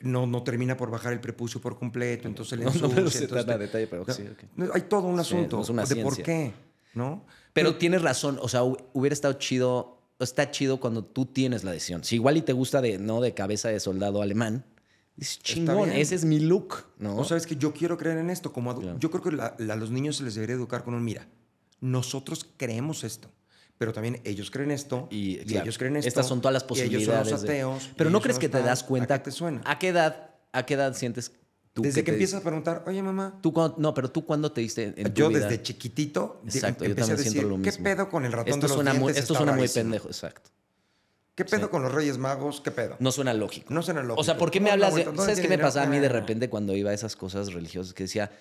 no, no termina por bajar el prepucio por completo, entonces le No, no me lo ensucia, sé entonces tan a te- detalle, pero no, sí, ok. no, Hay todo un asunto de por qué, ¿no? Pero tienes razón, o sea, hu- hubiera estado chido, está chido cuando tú tienes la decisión. Si igual y te gusta de, ¿no? De cabeza de soldado alemán, dices, chingón, ese es mi look, ¿no? O sabes que yo quiero creer en esto. Como. Yo creo que a los niños se les debería educar con un mira. Nosotros creemos esto, pero también ellos creen esto y, y, ellos creen esto. Estas son todas las y posibilidades. ellos son los de- ateos. Pero y no crees que te das cuenta. ¿A qué te suena? ¿A qué edad, a qué edad sientes tú Desde que empiezas a preguntar, oye mamá, Tú cuando- no, pero tú cuándo te diste en tu yo vida? desde chiquitito Exacto, yo empecé a también decir, siento lo ¿qué pedo con el ratón esto de los suena muy, esto suena muy rarísimo. pendejo, exacto. ¿Qué pedo Sí. con los Reyes Magos? ¿Qué pedo? No suena lógico. No suena lógico. O sea, ¿por qué me No, hablas de.? ¿dónde ¿Sabes qué me pasaba a mí de repente cuando iba a esas cosas religiosas? Que decía,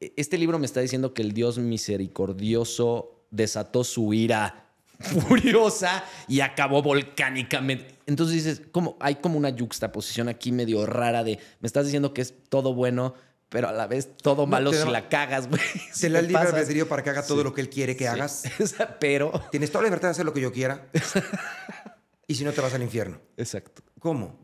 "E- este libro me está diciendo que el Dios misericordioso desató su ira furiosa y acabó volcánicamente. Entonces dices, ¿cómo? Hay como una yuxtaposición aquí medio rara de. Me estás diciendo que es todo bueno, pero a la vez todo malo te si la cagas, güey. Se le da el libre albedrío para que haga todo Sí. lo que él quiere que Sí. hagas. Pero. Tienes toda la libertad de hacer lo que yo quiera. Y si no, te vas al infierno. Exacto. ¿Cómo?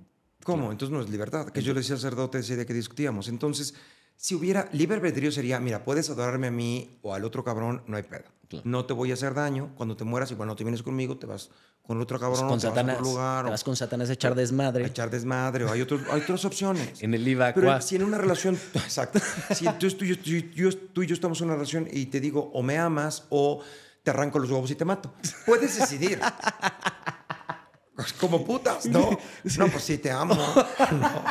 ¿Cómo? Entonces no es libertad. Que yo le decía al sacerdote ese día que discutíamos. Entonces, si hubiera libre albedrío sería, mira, puedes adorarme a mí o al otro cabrón, no hay pedo. Claro. No te voy a hacer daño. Cuando te mueras y cuando te vienes conmigo, te vas con el otro cabrón, con te vas a Satanás. otro lugar. te vas con Satanás a echar a desmadre. echar desmadre. O hay, otros, hay otras opciones. En el IVA, Pero si en una relación, exacto, si tú, tú, y yo- tú, tú y yo estamos en una relación y te digo o me amas o te arranco los huevos y te mato, puedes decidir. Como putas, ¿no? No, pues sí, te amo. No.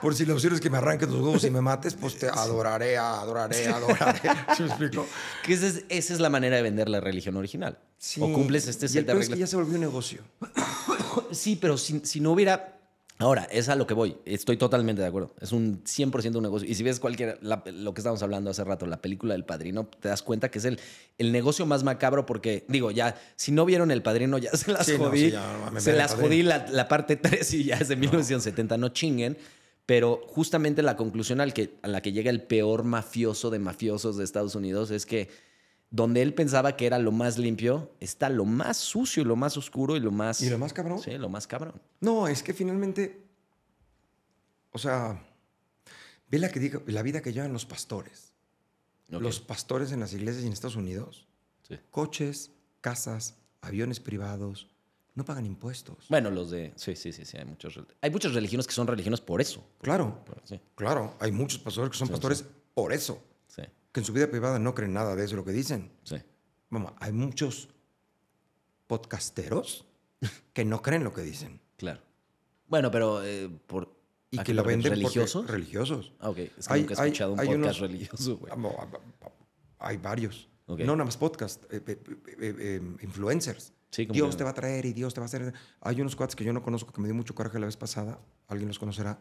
Por si la opción es que me arranques los huevos y me mates, pues te adoraré, adoraré, adoraré. ¿Sí me explico? Que esa es, esa es la manera de vender la religión original. Sí. O cumples este set de peor es que reglas. ya se volvió un negocio. Sí, pero si, si no hubiera... Ahora, es a lo que voy. Estoy totalmente de acuerdo. Es un 100% un negocio. Y si ves cualquier... la- lo que estábamos hablando hace rato, la película del Padrino, te das cuenta que es el, el negocio más macabro porque, digo, ya, si no vieron El Padrino, ya se las Sí, no, jodí. sí, ya, no, me se las jodí la, la parte 3 y ya es de 1970. No chinguen. Pero justamente la conclusión al que, a la que llega el peor mafioso de mafiosos de Estados Unidos es que donde él pensaba que era lo más limpio, está lo más sucio, lo más oscuro y lo más... ¿Y lo más cabrón? Sí, lo más cabrón. No, es que finalmente, o sea, ve la, que digo- la vida que llevan los pastores. Los pastores en las iglesias y en Estados Unidos. Sí. Coches, casas, aviones privados, no pagan impuestos. Bueno, los de... Sí, sí, sí, sí. Hay, muchos, hay muchas religiones que son religiones por eso. Claro, Por- sí, claro, hay muchos pastores que son Sí, pastores por eso, que en su vida privada no creen nada de eso lo que dicen. sí. Vamos, hay muchos podcasteros que no creen lo que dicen Claro. Bueno, pero eh, por... y ¿a que lo venden religiosos. religiosos. Ah, ok. Es que Hay- nunca he hay- escuchado un hay podcast unos- religioso, güey. Hay varios. Ok. No nada más podcast, eh, eh, eh, eh, influencers. Sí, como Dios que- te va a traer y Dios te va a hacer. Hay unos cuates que yo no conozco que me dio mucho coraje la vez pasada. Alguien los conocerá.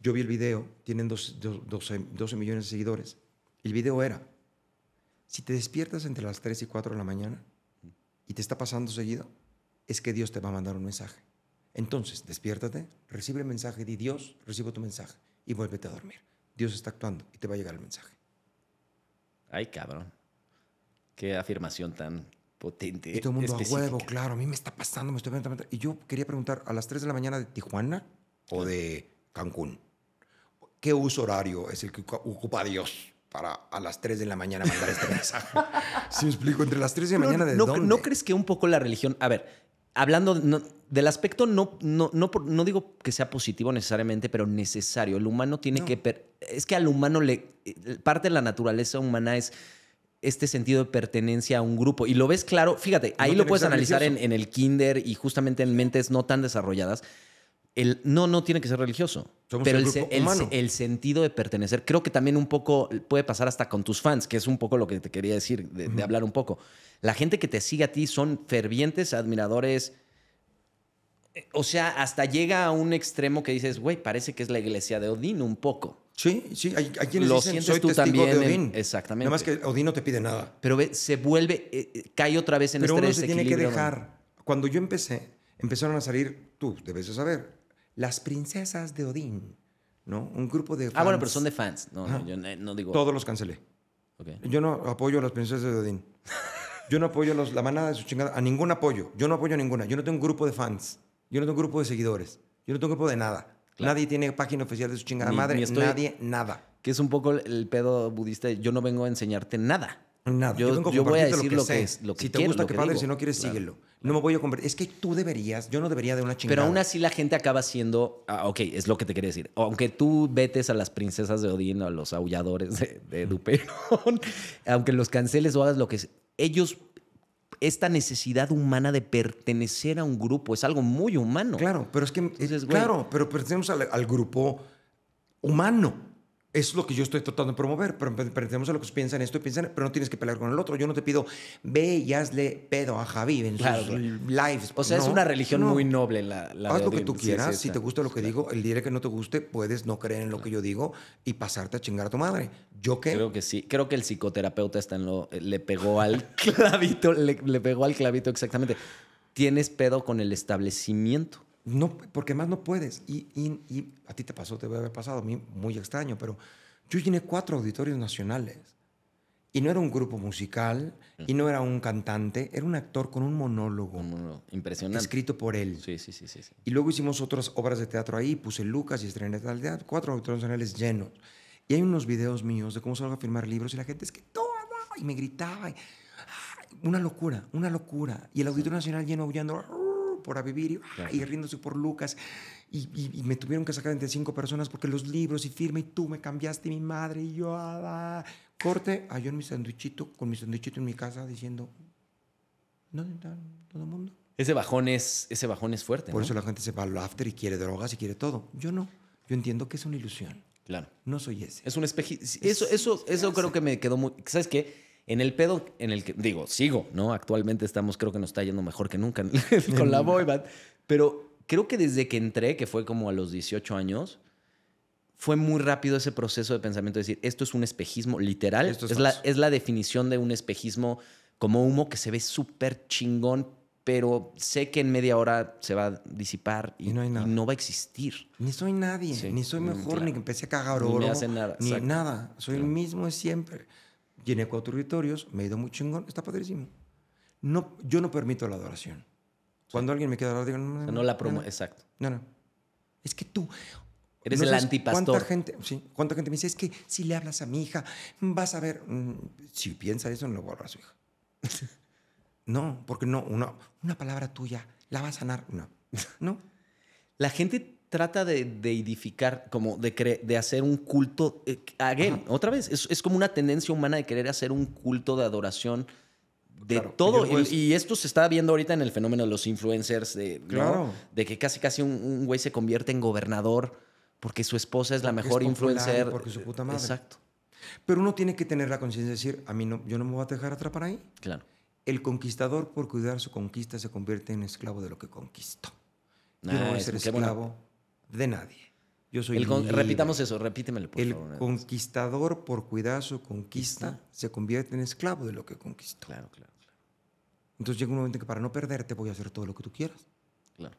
Yo vi el video, tienen dos- dos- 12, 12 millones de seguidores. El video era: si te despiertas entre las 3 y 4 de la mañana y te está pasando seguido, es que Dios te va a mandar un mensaje. Entonces, despiértate, recibe el mensaje, di Dios, recibo tu mensaje y vuélvete a dormir. Dios está actuando y te va a llegar el mensaje. Ay, cabrón. Qué afirmación tan potente. Y todo el mundo a huevo, claro, a mí me está pasando, me estoy viendo. Y yo quería preguntar, ¿a las 3 de la mañana de Tijuana o de Cancún? ¿Qué uso horario es el que ocu- ocupa Dios para a las 3 de la mañana mandar este mensaje? Si me explico, entre las 3 de la mañana de no, dónde? ¿No crees que un poco la religión... A ver, hablando no- del aspecto, no, no, no, por- no digo que sea positivo necesariamente, pero necesario. El humano tiene que... per- es que al humano le... Parte de la naturaleza humana es este sentido de pertenencia a un grupo. Y lo ves claro, fíjate, ahí lo puedes analizar en el kinder y justamente en mentes no tan desarrolladas. El, no, no tiene que ser religioso. Somos pero el sentido de pertenecer, creo que también un poco puede pasar hasta con tus fans, que es un poco lo que te quería decir, de, de hablar un poco. La gente que te sigue a ti son fervientes admiradores. O sea, hasta llega a un extremo que dices, güey, parece que es la iglesia de Odín un poco. Sí, sí, hay, hay quienes Lo dicen, sientes soy tú testigo también de en- Odín. exactamente. Nada más que Odín no te pide nada. Pero ve, se vuelve, eh, eh, cae otra vez en Pero este uno se tiene que dejar. Cuando yo empecé, empezaron a salir, tú debes de saber, las princesas de Odín, ¿no? Un grupo de Ah, bueno, pero son de fans. No, no, yo no, digo. Todos los cancelé. Ok. Yo no apoyo a las princesas de Odín. Yo no apoyo a los- la manada de su chingada. A ningún apoyo. Yo no apoyo a ninguna. Yo no tengo un grupo de fans. Yo no tengo un grupo de seguidores. Yo no tengo un grupo de nada. Claro. Nadie tiene página oficial de su chingada Ni- madre. ni estoy- Nadie, nada. Que es un poco el- pedo budista. Yo no vengo a enseñarte nada. Nada. Yo- vengo yo voy a decir lo que sé. es- lo que si te quiero, gusta, lo que que padre. digo. Si no quieres, Claro. síguelo. No me voy a convertir. Es que tú deberías. Yo no debería de una chingada. Pero aún así la gente acaba siendo. Ah, ok, es lo que te quería decir. Aunque tú vetes a las princesas de Odín o a los aulladores de, de Duperón, aunque los canceles o hagas lo que es, ellos. Esta necesidad humana de pertenecer a un grupo es algo muy humano. Claro, pero es que. Entonces, claro, pero pertenecemos al, al grupo humano. Es lo que yo estoy tratando de promover. Pero per- pertenecemos a lo que piensan esto y piensan, pero no tienes que pelear con el otro. Yo no te pido, ve y hazle pedo a Javi en Claro, sus claro. lives. O sea, es una religión no. muy noble la, la Haz lo que tú quieras. sí, si te gusta lo que digo, el día que no te guste, puedes no creer en lo que yo digo y pasarte a chingar a tu madre. ¿Yo qué? Creo que sí. Creo que el psicoterapeuta está en lo. Le pegó al clavito. Le, le pegó al clavito exactamente. Tienes pedo con el establecimiento. No, porque más no puedes. Y, y- y a ti te pasó, te debe haber pasado, a mí muy extraño, pero yo llené cuatro auditorios nacionales. Y no era un grupo musical, y no era un cantante, era un actor con un monólogo no, no, Impresionante. escrito por él. Sí, sí, sí, sí. sí. Y luego hicimos otras obras de teatro ahí, puse Lucas y estrené tal teatro, cuatro auditorios nacionales llenos. Y hay unos videos míos de cómo salgo a firmar libros y la gente es que todo, y me gritaba. y- una locura, una locura. Y el Auditorio Nacional lleno aullando por a vivir y, Claro. y riéndose por Lucas. Y, y- y me tuvieron que sacar entre cinco personas porque los libros y firme y tú me cambiaste mi madre y yo. ah, ah". Corte, ah, yo en mi sandwichito, con mi sandwichito en mi casa diciendo, ¿dónde está todo el mundo? Ese bajón es, ese bajón es fuerte. Por ¿no? eso la gente se va al after y quiere drogas y quiere todo. Yo no. Yo entiendo que es una ilusión. Claro. No soy ese. Es un espejismo. Eso, eso, eso creo que me quedó muy. ¿Sabes qué? En el pedo en el que. Digo, sigo, ¿no? Actualmente estamos, creo que nos está yendo mejor que nunca con la boy band. Pero creo que desde que entré, que fue como a los 18 años, fue muy rápido ese proceso de pensamiento de decir, esto es un espejismo literal. Esto es es, la, es la definición de un espejismo como humo que se ve súper chingón, pero sé que en media hora se va a disipar y, Y no hay nada. y no va a existir. Ni soy nadie, Sí, ni soy mejor, claro. ni que empecé a cagar Ni oro. me hacen nada, Ni nada. Soy el mismo de siempre. Llené cuatro auditorios, me he ido muy chingón, está padrísimo. No, yo no permito la adoración. Cuando alguien me quiere adorar, digo, no, O sea, no la no, promo. no, Exacto. no, no. Es que tú. Eres no el antipastor. ¿Cuánta gente, sí, cuánta gente me dice, es que si le hablas a mi hija, vas a ver. mm, si piensa eso, no le voy a hablar a su hija. no, porque no, una, una palabra tuya la va a sanar. No, no. La gente trata de, de edificar, como de, cre- de hacer un culto. eh, again, Ajá. otra vez, es, es como una tendencia humana de querer hacer un culto de adoración de Claro, todo. Y, es- y esto se está viendo ahorita en el fenómeno de los influencers, de, ¿no? Claro. de que casi casi un, un güey se convierte en gobernador porque su esposa es la Porque es mejor popular, influencer. porque su puta madre. Exacto, Pero uno tiene que tener la conciencia de decir, a mí no, yo no me voy a dejar atrapar ahí. claro. El conquistador, por cuidar su conquista, se convierte en esclavo de lo que conquistó. Yo no voy a ser esclavo de nadie. Yo soy El con- repitamos eso, repítemelo, por El favor. más. conquistador, por cuidar su conquista, se convierte en esclavo de lo que conquistó. Claro, claro, claro. Entonces llega un momento en que para no perderte voy a hacer todo lo que tú quieras. Claro,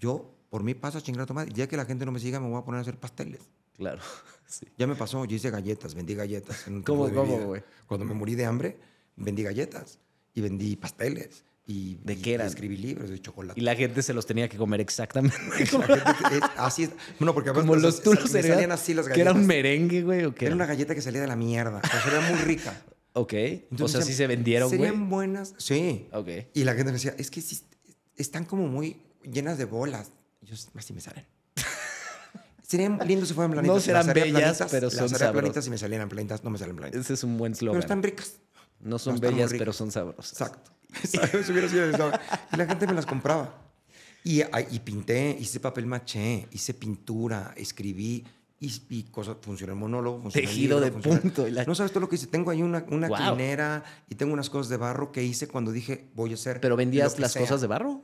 Yo, por mí, paso a chingar a tu madre. Ya que la gente no me siga, me voy a poner a hacer pasteles. claro. Sí. Ya me pasó, yo hice galletas, vendí galletas. en un ¿Cómo, cómo, güey? Cuando me morí de hambre, vendí galletas y vendí pasteles. Y, ¿De y- qué eran? escribí libros de chocolate. Y la gente se los tenía que comer exactamente. La gente es- así es. Bueno, porque Como los tulos cereal, salían así las Que galletas. era un merengue, güey, o qué Era era? una galleta que salía de la mierda. Pero veía muy rica. Ok. o Entonces sea, decían, sí se vendieron, güey. Serían buenas. Sí. Ok. Y la gente me decía, es que sí, están como muy llenas de bolas. Y yo, así me salen. Serían lindos si fueran planitas. No serán bellas, planitas, pero son sabrosas. planitas y me salieran planitas, no me salen planitas. Ese es un buen Pero slogan. están ricas. No son no bellas, pero son sabrosas. Exacto. Eso hubiera sido el. Y la gente me las compraba. Y, y pinté, hice papel maché, hice pintura, escribí y, y cosas. Funcionó el monólogo, funcionó el Tejido libro, de funcionó- punto la- No sabes todo lo que hice. Tengo ahí una, una Guau. clinera y tengo unas cosas de barro que hice cuando dije voy a hacer. ¿Pero vendías las sea. cosas de barro?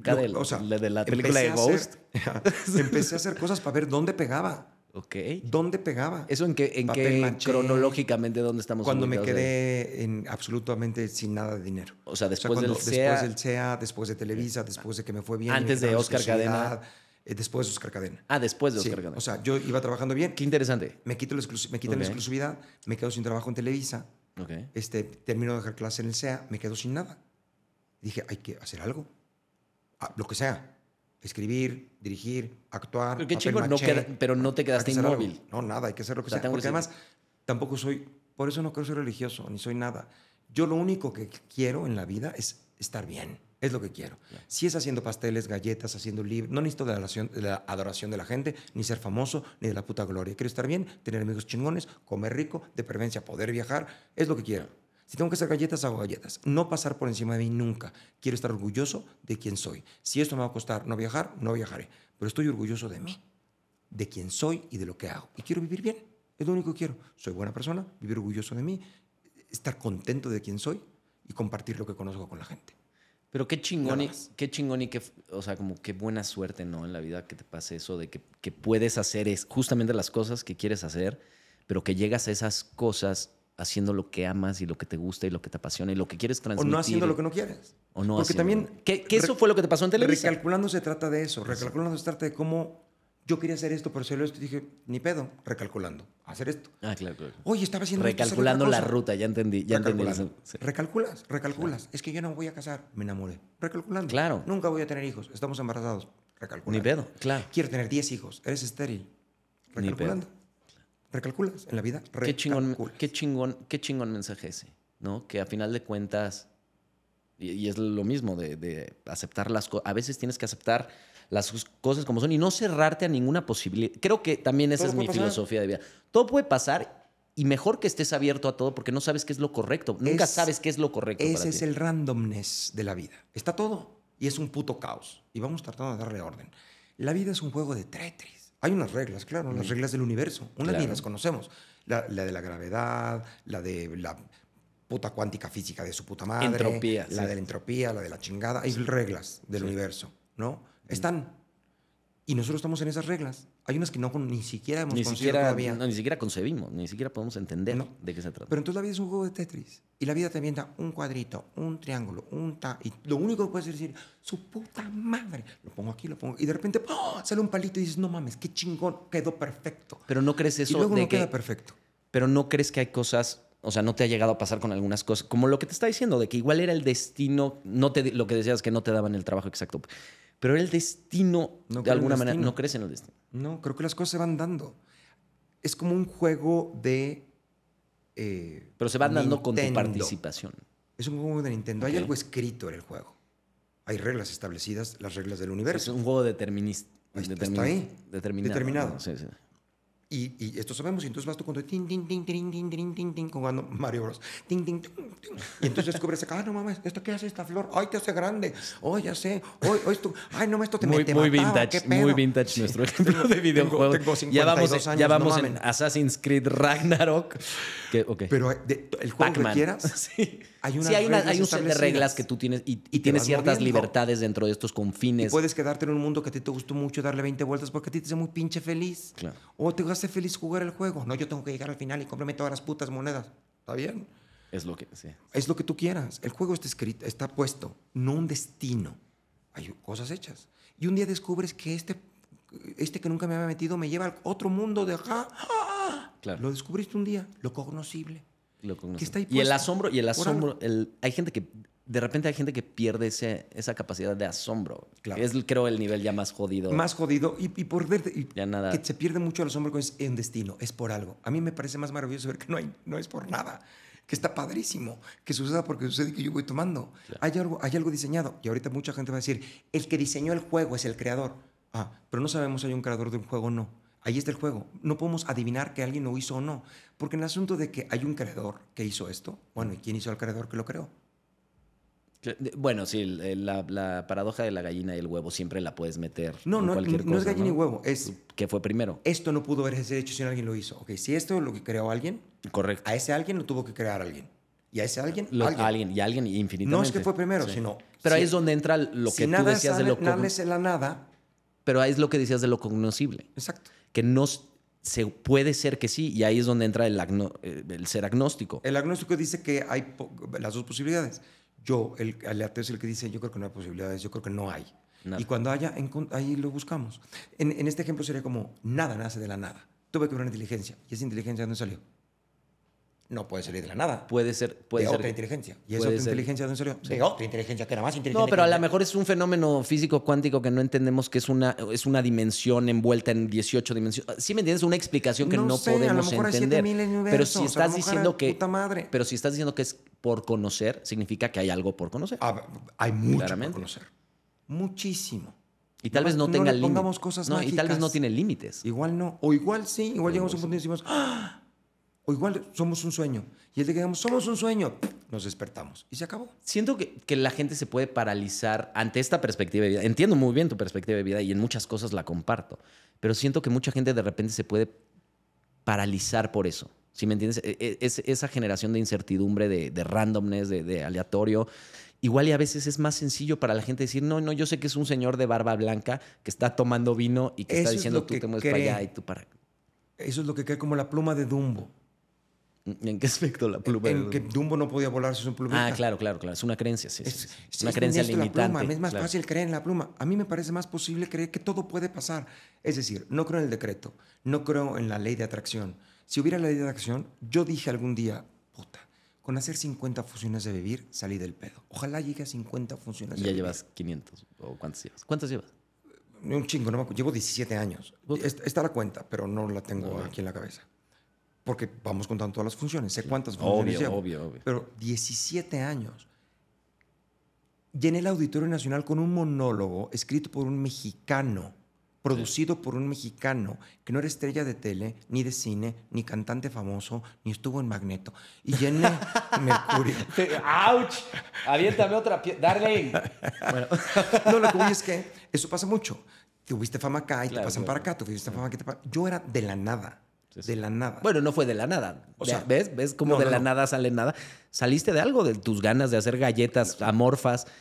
Acá Lo- del- o sea, de la película de Ghost. hacer- empecé a hacer cosas para ver dónde pegaba. Ok. ¿Dónde pegaba? ¿Eso en qué, en qué cronológicamente dónde estamos Cuando me ahí? quedé en absolutamente sin nada de dinero. O sea, después cuando- del CEA. Después del CEA, después de Televisa, después de que me fue bien. Antes de Oscar Cadena. eh, después de Oscar Cadena. Ah, después de Sí, Oscar Cadena. O sea, yo iba trabajando bien, Qué interesante. me, quito la me quitan la exclusividad, me quedo sin trabajo en Televisa, Ok. este, termino de dejar clase en el CEA, me quedo sin nada. Dije, hay que hacer algo. Ah, lo que sea. Escribir, dirigir, actuar. Pero qué papel no queda- pero no te que quedaste algo. inmóvil. No, nada, hay que hacer lo que O sea, sea. Porque que además, tampoco soy, por eso no quiero ser religioso, ni soy nada. Yo lo único que quiero en la vida es estar bien. Es lo que quiero. Si es haciendo pasteles, galletas, haciendo libros, no necesito de la, adoración, de la adoración de la gente, ni ser famoso, ni de la puta gloria. Quiero estar bien, tener amigos chingones, comer rico, de preferencia poder viajar. Es lo que quiero. Si tengo que hacer galletas, hago galletas. No pasar por encima de mí nunca. Quiero estar orgulloso de quién soy. Si esto me va a costar no viajar, no viajaré. Pero estoy orgulloso de mí de quién soy y de lo que hago. Y quiero vivir bien. Es lo único que quiero. Soy buena persona, vivir orgulloso de mí, estar contento de quién soy y compartir lo que conozco con la gente. Pero qué chingón, y, qué chingón y qué, o sea, como qué buena suerte, ¿no? En la vida que te pase eso de que, que puedes hacer es justamente las cosas que quieres hacer, pero que llegas a esas cosas haciendo lo que amas y lo que te gusta y lo que te apasiona y lo que quieres O transmitir. no haciendo lo que no quieres. O no Porque también... Que, que eso fue lo que te pasó en Televisa. Recalculando se trata de eso. Recalculando se trata de cómo yo quería hacer esto, pero hacerlo esto y dije, ni pedo, recalculando. Hacer esto. Ah, claro, claro. Oye, estaba haciendo esto, Recalculando la ruta, ya entendí. Ya entendí Recalculando. eso. Sí. Recalculas, recalculas. Es que yo no me voy a casar, me enamoré. Recalculando. Claro. Nunca voy a tener hijos, estamos embarazados. Recalculando. Ni pedo, claro. Quiero tener 10 hijos, eres estéril. Ni Recalculando. Recalculas en la vida. Qué chingón, recalculas. qué chingón, qué chingón mensaje ese, ¿no? Que a final de cuentas, y, y es lo mismo de, de aceptar las cosas, a veces tienes que aceptar las cos- cosas como son y no cerrarte a ninguna posibilidad. Creo que también esa Todo es mi pasar. filosofía de vida. Todo puede pasar y mejor que estés abierto a todo porque no sabes qué es lo correcto. Nunca Es- sabes qué es lo correcto para Ese es ti. el randomness de la vida. Está todo. Y es un puto caos. Y vamos tratando de darle orden. La vida es un juego de Tetris. Hay unas reglas, claro, las reglas del universo. Unas ni Claro. las conocemos. La, la de la gravedad, la de la puta cuántica física de su puta madre. Entropía, La sí. de la entropía, la de la chingada. Hay reglas del universo, ¿no? Están. Y nosotros estamos en esas reglas. Hay unas que no ni siquiera hemos Ni siquiera, todavía. no, ni siquiera concebimos, ni siquiera podemos entender No. de qué se trata. Pero entonces la vida es un juego de Tetris. Y la vida te avienta un cuadrito, un triángulo, un ta. Y lo único que puedes decir, su puta madre. Lo pongo aquí, lo pongo. Y de repente ¡oh! sale un palito y dices, no mames, qué chingón, quedó perfecto. Pero no crees y eso luego de no que queda perfecto. pero no crees que hay cosas, o sea, no te ha llegado a pasar con algunas cosas, como lo que te está diciendo, de que igual era el destino, no te, lo que decías que no te daban el trabajo exacto, pero el destino, No de alguna manera, destino. no crees en el destino. No, creo que las cosas se van dando. Es como un juego de. eh, Pero se van dando con tu participación. Es un juego de Nintendo. Hay algo escrito en el juego. Hay reglas establecidas, las reglas del Es universo. un juego determinista. Está- está ahí. Determinado. Determinado. ¿no? Sí, sí. Y, y esto sabemos, y entonces vas tú con tin, tin, tin, tin, tin, tin, tin, tin, jugando Mario Bros. Tin, tin, tin, tin. Y entonces descubres acá, ah, no mames, ¿esto qué hace esta flor? Ay, te hace grande. Oh, ya sé. Hoy, hoy esto, ay, no, esto te Muy, te muy mataba, vintage, muy vintage nuestro ejemplo de tengo- videojuego. ya vamos, 52 en- años, ya no vamos en mamen. Assassin's Creed Ragnarok. Que, ok. Pero hay- de- el juego que quieras, sí. Hay unas Sí, hay, una- hay un set de reglas que tú tienes y, y tienes ciertas moviendo. libertades dentro de estos Y confines. puedes quedarte en un mundo que a ti te gustó mucho darle 20 vueltas porque a ti te hace muy pinche feliz. Claro. O te hace feliz jugar el juego. No, yo tengo que llegar al final y cómprame todas las putas monedas. ¿Está bien? Es lo que. Sí. Es lo que tú quieras. El juego está escrito, está puesto, no un destino. Hay cosas hechas. Y un día descubres que este, este que nunca me había metido me lleva al otro mundo de acá. Claro. Lo descubriste un día, lo cognoscible. Lo. Que está ahí y el asombro, y el asombro, el, hay gente que. De repente hay gente que pierde ese, esa capacidad de asombro. Claro. Es, creo, el nivel ya más jodido. Más jodido y, y por ver y Ya nada. que se pierde mucho el asombro con es en destino, es por algo. A mí me parece más maravilloso ver que no, hay, no es por nada, que está padrísimo, que suceda porque sucede que yo voy tomando. Hay, algo, hay algo diseñado y ahorita mucha gente va a decir, el que diseñó el juego es el creador. Ah, pero no sabemos si hay un creador de un juego o no. Ahí está el juego. No podemos adivinar que alguien lo hizo o no. Porque en el asunto de que hay un creador que hizo esto, bueno, ¿y quién hizo al creador que lo creó? Bueno, sí, la, la paradoja de la gallina y el huevo siempre la puedes meter. No, en no, cualquier no es gallina y huevo. Es ¿Qué fue primero? esto no pudo haberse hecho si alguien lo hizo. Ok, si esto lo que creó alguien, Correcto. a ese alguien lo tuvo que crear alguien. Y a ese alguien, Lo- alguien. alguien. y alguien infinitamente. No es que fue primero, Sí. sino. Pero ahí es donde entra lo si que tú decías de lo nada es la nada. Pero ahí es lo que decías de lo cognoscible. Exacto. Que no se puede ser que sí, y ahí es donde entra el, eh, el ser agnóstico. El agnóstico dice que hay las dos posibilidades. Yo, el, el ateo es el que dice, yo creo que no hay posibilidades, yo creo que no hay. Nada. Y cuando haya, ahí lo buscamos. En, en este ejemplo sería como, nada nace de la nada. Tuve que ver una inteligencia. ¿Y esa inteligencia dónde salió? No puede salir de la nada. Puede ser, puede de ser. otra que- inteligencia. ¿Y puede otra ser. inteligencia de dónde salió? De otra inteligencia que era más inteligente. No, pero a lo mejor es un fenómeno físico cuántico que no entendemos que es una, es una dimensión envuelta en 18 dimensiones. ¿Sí me entiendes? Una explicación que No no, sé, a lo podemos hay entender. 7000 universos, Pero si a lo estás mejor diciendo hay que puta madre. pero si estás diciendo que es por conocer, significa que hay algo por conocer. Ah, hay mucho Claramente. por conocer. Muchísimo. y tal vez no no tenga límites. pongamos cosas no, y tal vez no mágicas. tiene límites. Igual no. O igual sí. Igual llegamos a un punto y decimos, ¡Ah! O igual somos un sueño. Y el día que digamos, somos un sueño, nos despertamos. Y se acabó. Siento que, que la gente se puede paralizar ante esta perspectiva de vida. Entiendo muy bien tu perspectiva de vida y en muchas cosas la comparto. Pero siento que mucha gente de repente se puede paralizar por eso. ¿Sí me entiendes? E- e- Es, esa generación de incertidumbre, de, de randomness, de, de aleatorio. Igual y a veces es más sencillo para la gente decir, no, no, yo sé que es un señor de barba blanca que está tomando vino y que Eso está es diciendo lo tú que te mueves para cree. allá y tú para... Eso es lo que cae como la pluma de Dumbo. ¿En qué aspecto la pluma? en que Dumbo no podía volar sin su plumita. Ah, claro, claro, claro. Es una creencia, sí. Es, sí. es- una es creencia de la limitante. pluma, Es más claro. fácil creer en la pluma. A mí me parece más posible creer que todo puede pasar. Es decir, no creo en el decreto, no creo en la ley de atracción. Si hubiera ley de atracción, yo dije algún día, puta, con hacer 50 funciones de vivir salí del pedo. Ojalá llegue a 50 funciones Y de ya vivir. llevas 500. ¿O cuántas llevas? ¿Cuántas llevas? Un chingo, no me acuerdo. Llevo 17 años. Está la cuenta, pero no la tengo No. aquí en la cabeza. Porque vamos contando todas las funciones. Sé cuántas funciones Obvio, llevo. obvio, obvio. Pero 17 años. Llené el Auditorio Nacional con un monólogo escrito por un mexicano, producido por un mexicano, que no era estrella de tele, ni de cine, ni cantante famoso, ni estuvo en Magneto. Y llené Mercurio. ¡Auch! Aviéntame otra pieza. Darling. Bueno. No, lo que voy es que eso pasa mucho. Tuviste fama acá y Claro, te pasan claro. para acá, tuviste fama aquí. Te Yo era de la nada. Sí, sí. De la nada. Bueno, no fue de la nada. O sea, ¿ves? ¿Ves cómo no, de no, la no. nada sale nada? Saliste de algo, de tus ganas de hacer galletas amorfas. Por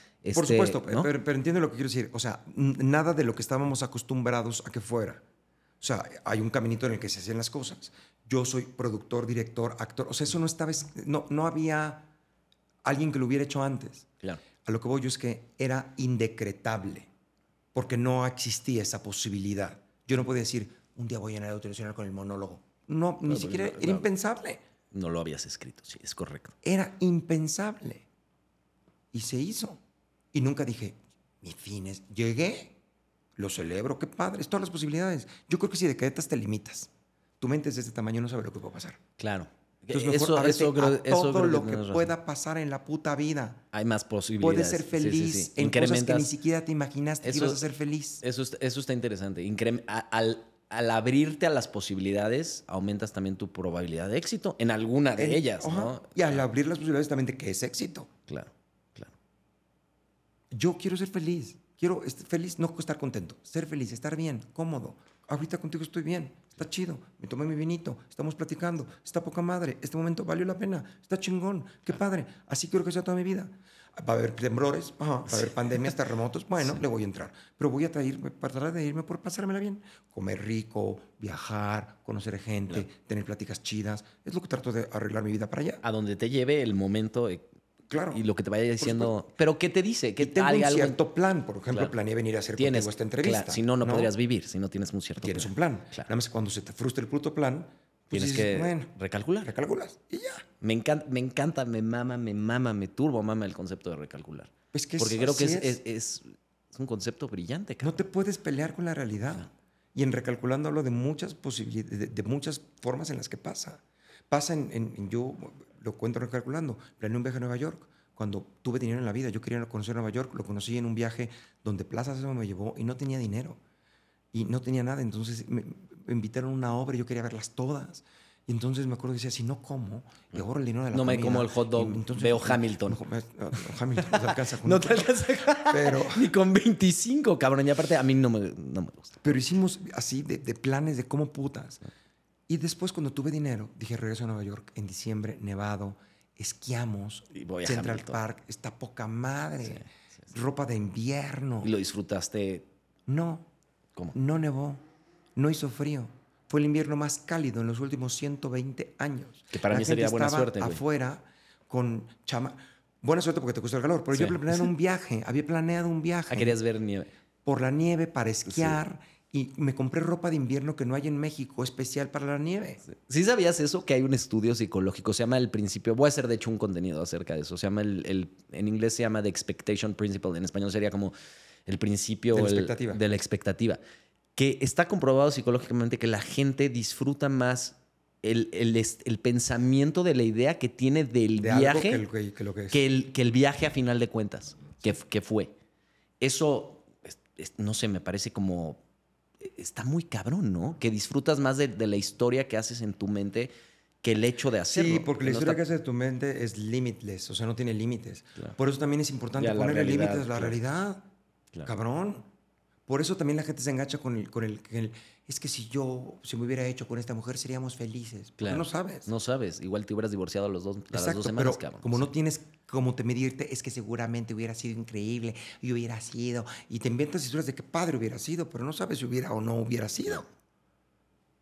este, supuesto, pero, pero entiende lo que quiero decir. O sea, nada de lo que estábamos acostumbrados a que fuera. O sea, hay un caminito en el que se hacen las cosas. Yo soy productor, director, actor. O sea, eso no estaba. es- No, no había alguien que lo hubiera hecho antes. Claro. A lo que voy yo es que era indecretable, porque no existía esa posibilidad. Yo no podía decir, un día voy a llenar el Nacional con el monólogo. No, ni No, siquiera no, era no. impensable. No lo habías escrito, sí, es correcto. Era impensable. Y se hizo. Y nunca dije, mi fin es, llegué, lo celebro, qué padre, es todas las posibilidades. Yo creo que si decretas te limitas. Tu mente es de este tamaño, no sabe lo que puede pasar. Claro. Entonces, mejor eso, eso creo, a todo lo que que razón. pueda pasar en la puta vida. Hay más posibilidades. Puedes ser Sí, sí, feliz sí. en cosas que ni siquiera te imaginaste que Eso- ibas a ser feliz. Eso, es- eso está interesante. A- al, al abrirte a las posibilidades, aumentas también tu probabilidad de éxito en alguna de En- ellas, ajá. ¿no? Y al abrir las posibilidades también de que es éxito. Claro, claro. Yo quiero ser feliz. Quiero estar feliz, no estar contento. Ser feliz, estar bien, cómodo. Ahorita contigo estoy bien, está chido. Me tomé mi vinito, estamos platicando, está poca madre. Este momento valió la pena, está chingón, qué padre. Así quiero que sea toda mi vida. Va a haber temblores, ajá, va a haber pandemias, terremotos. Bueno, le voy a entrar. Pero voy a traerme, tratar de irme por pasármela bien. Comer rico, viajar, conocer gente, tener pláticas chidas. Es lo que trato de arreglar mi vida para allá. A donde te lleve el momento eh, Claro. y lo que te vaya diciendo. Pero ¿qué te dice? Y ¿Qué tengo hay un algo- cierto plan. Por ejemplo, Claro. planeé venir a hacer tienes contigo esta entrevista. claro, si no, no, podrías vivir. Si no tienes un cierto Tienes un plan. Claro. Nada más que cuando se te frustra el puto plan, pues Tienes dices, que bueno, recalcular. recalculas y ya. Me encanta, me encanta, me mama, me mama, me turbo mama el concepto de recalcular. Pues que es- Porque creo que es, es- es- es un concepto brillante, No cabrón. te puedes pelear con la realidad. Y en recalculando hablo de muchas posibilidades, de, de muchas formas en las que pasa. Pasa en, en- en- yo lo cuento recalculando, planeé un viaje a Nueva York. Cuando tuve dinero en la vida, yo quería conocer Nueva York, lo conocí en un viaje donde Plaza Sésamo me llevó y no tenía dinero. Y no tenía nada, entonces me, invitaron a una obra y yo quería verlas todas. Y entonces me acuerdo que decía, si no como, le ahorro el dinero de la No me comida. como el hot dog, Y entonces- veo Hamilton. No, no, no, Hamilton no te alcanza No te alcanza. Pero- Ni con 25, cabrón. Y aparte, a mí no me, no me gusta. Pero hicimos así de, de planes de cómo putas. Y después, cuando tuve dinero, dije, regreso a Nueva York en diciembre, nevado, esquiamos, Y voy a Central Hamilton. Park, está poca madre, ropa de invierno. Y lo disfrutaste. No, ¿Cómo? no nevó, no hizo frío. Fue el invierno más cálido en los últimos 120 años. Que para La mí sería gente buena estaba suerte, güey. afuera con chama... Buena suerte porque te costó el calor, pero yo Sí. había planeado un viaje, había planeado un viaje Ah, querías ver nieve. por la nieve para esquiar y me compré ropa de invierno que no hay en México especial para la nieve. ¿Sí sabías eso? Que hay un estudio psicológico, se llama el principio, voy a hacer de hecho un contenido acerca de eso, se llama el, el- en inglés se llama The Expectation Principle, en español sería como el principio De la el- expectativa. de la expectativa, que está comprobado psicológicamente que la gente disfruta más el, el el pensamiento de la idea que tiene del De viaje que, el- que- que lo que es. que el, que el viaje a final de cuentas, que, f- que fue. Eso, es- es- no sé, me parece como... Está muy cabrón, ¿no? Que disfrutas más de, de la historia que haces en tu mente que el hecho de hacerlo. Sí, porque la no historia está- que hace de tu mente es limitless, o sea, no tiene límites. Claro. Por eso también es importante ponerle límites a la realidad. Claro. Cabrón. Por eso también la gente se engancha con el, con el, con el- Es que si yo, si me hubiera hecho con esta mujer, seríamos felices. Porque Claro. no sabes. No sabes. Igual te hubieras divorciado a, los dos, a las dos Exacto, semanas, pero cabrón. como no tienes cómo te medirte, es que seguramente hubiera sido increíble y hubiera sido. Y te inventas historias de qué padre hubiera sido, pero no sabes si hubiera o no hubiera sido.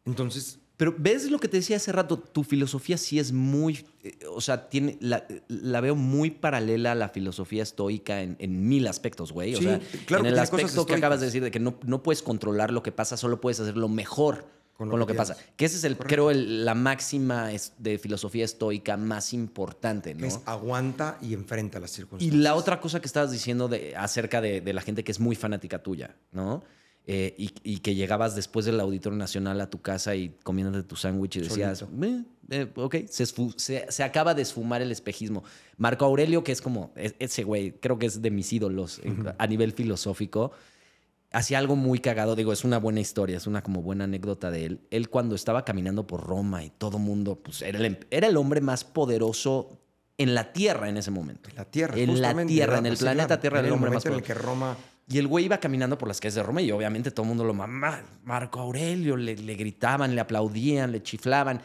Entonces, Pero ves lo que te decía hace rato, tu filosofía sí es muy, eh, o sea, tiene, la, la veo muy paralela a la filosofía estoica en, en mil aspectos, güey. O Sí, sea, claro en el cosas aspecto que acabas de decir de que no, no puedes controlar lo que pasa, solo puedes hacer lo mejor con lo, que, pasa. Que esa es, el, Correcto. creo, el- la máxima de filosofía estoica más importante, ¿no? es aguanta y enfrenta las Y circunstancias. la otra cosa que estabas diciendo de, acerca de, de la gente que es muy fanática tuya, ¿no? Eh, y, y que llegabas después del Auditorio Nacional a tu casa y comiéndote tu sándwich y decías. "Eh, eh, ok, se, se- se acaba de esfumar el espejismo. Marco Aurelio, que es como, es- ese güey, creo que es de mis ídolos en- a nivel filosófico, hacía algo muy cagado. Digo, es una buena historia, es una como buena anécdota de él. Él cuando estaba caminando por Roma y todo mundo, pues era el, em- era el hombre más poderoso en la Tierra en ese momento. En la Tierra. En la Tierra, en el Pues planeta. Tierra, Era el hombre más momento en el poderoso. que Roma... Y el güey iba caminando por las calles de Roma y obviamente todo el mundo lo mamá, Marco Aurelio, le, le gritaban, le aplaudían, le chiflaban.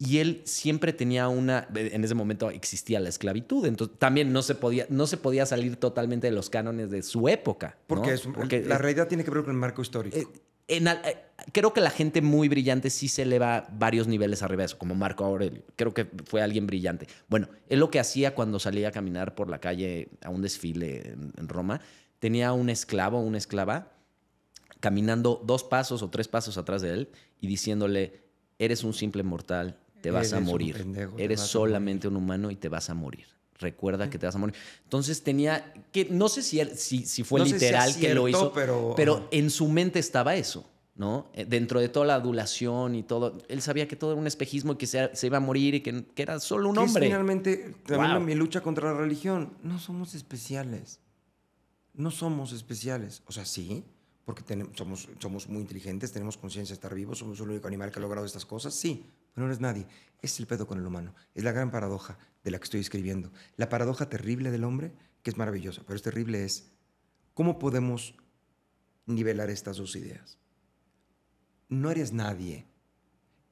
Y él siempre tenía una, en ese momento existía la esclavitud, entonces también no se podía, no se podía salir totalmente de los cánones de su época. ¿no? Porque, es- Porque la realidad tiene que ver con el marco histórico. eh, en eh, creo que la gente muy brillante sí se eleva varios niveles arriba de eso, como Marco Aurelio. Creo que fue alguien brillante. Bueno, él lo que hacía cuando salía a caminar por la calle a un desfile en, en Roma, tenía un esclavo, una esclava, caminando dos pasos o tres pasos atrás de él y diciéndole, eres un simple mortal, te vas a Eres morir. pendejo, eres solamente un humano y te vas a morir. Recuerda que te vas a morir. Entonces tenía que, no sé si, él- si, si fue No sé si literal que lo hizo, pero- pero en su mente estaba eso, ¿no? Eh, Dentro de toda la adulación y todo, él sabía que todo era un espejismo y que se, se iba a morir y que, que era solo un es hombre. finalmente también Wow. mi lucha contra la religión. No somos especiales. No somos especiales. O sea, sí, porque tenem- somos, somos muy inteligentes, tenemos conciencia de estar vivos, somos el único animal que ha logrado estas cosas. Sí, pero no eres nadie. Es el pedo con el humano. Es la gran paradoja de la que estoy escribiendo. La paradoja terrible del hombre, que es maravillosa, pero es terrible, es cómo podemos nivelar estas dos ideas. No eres nadie.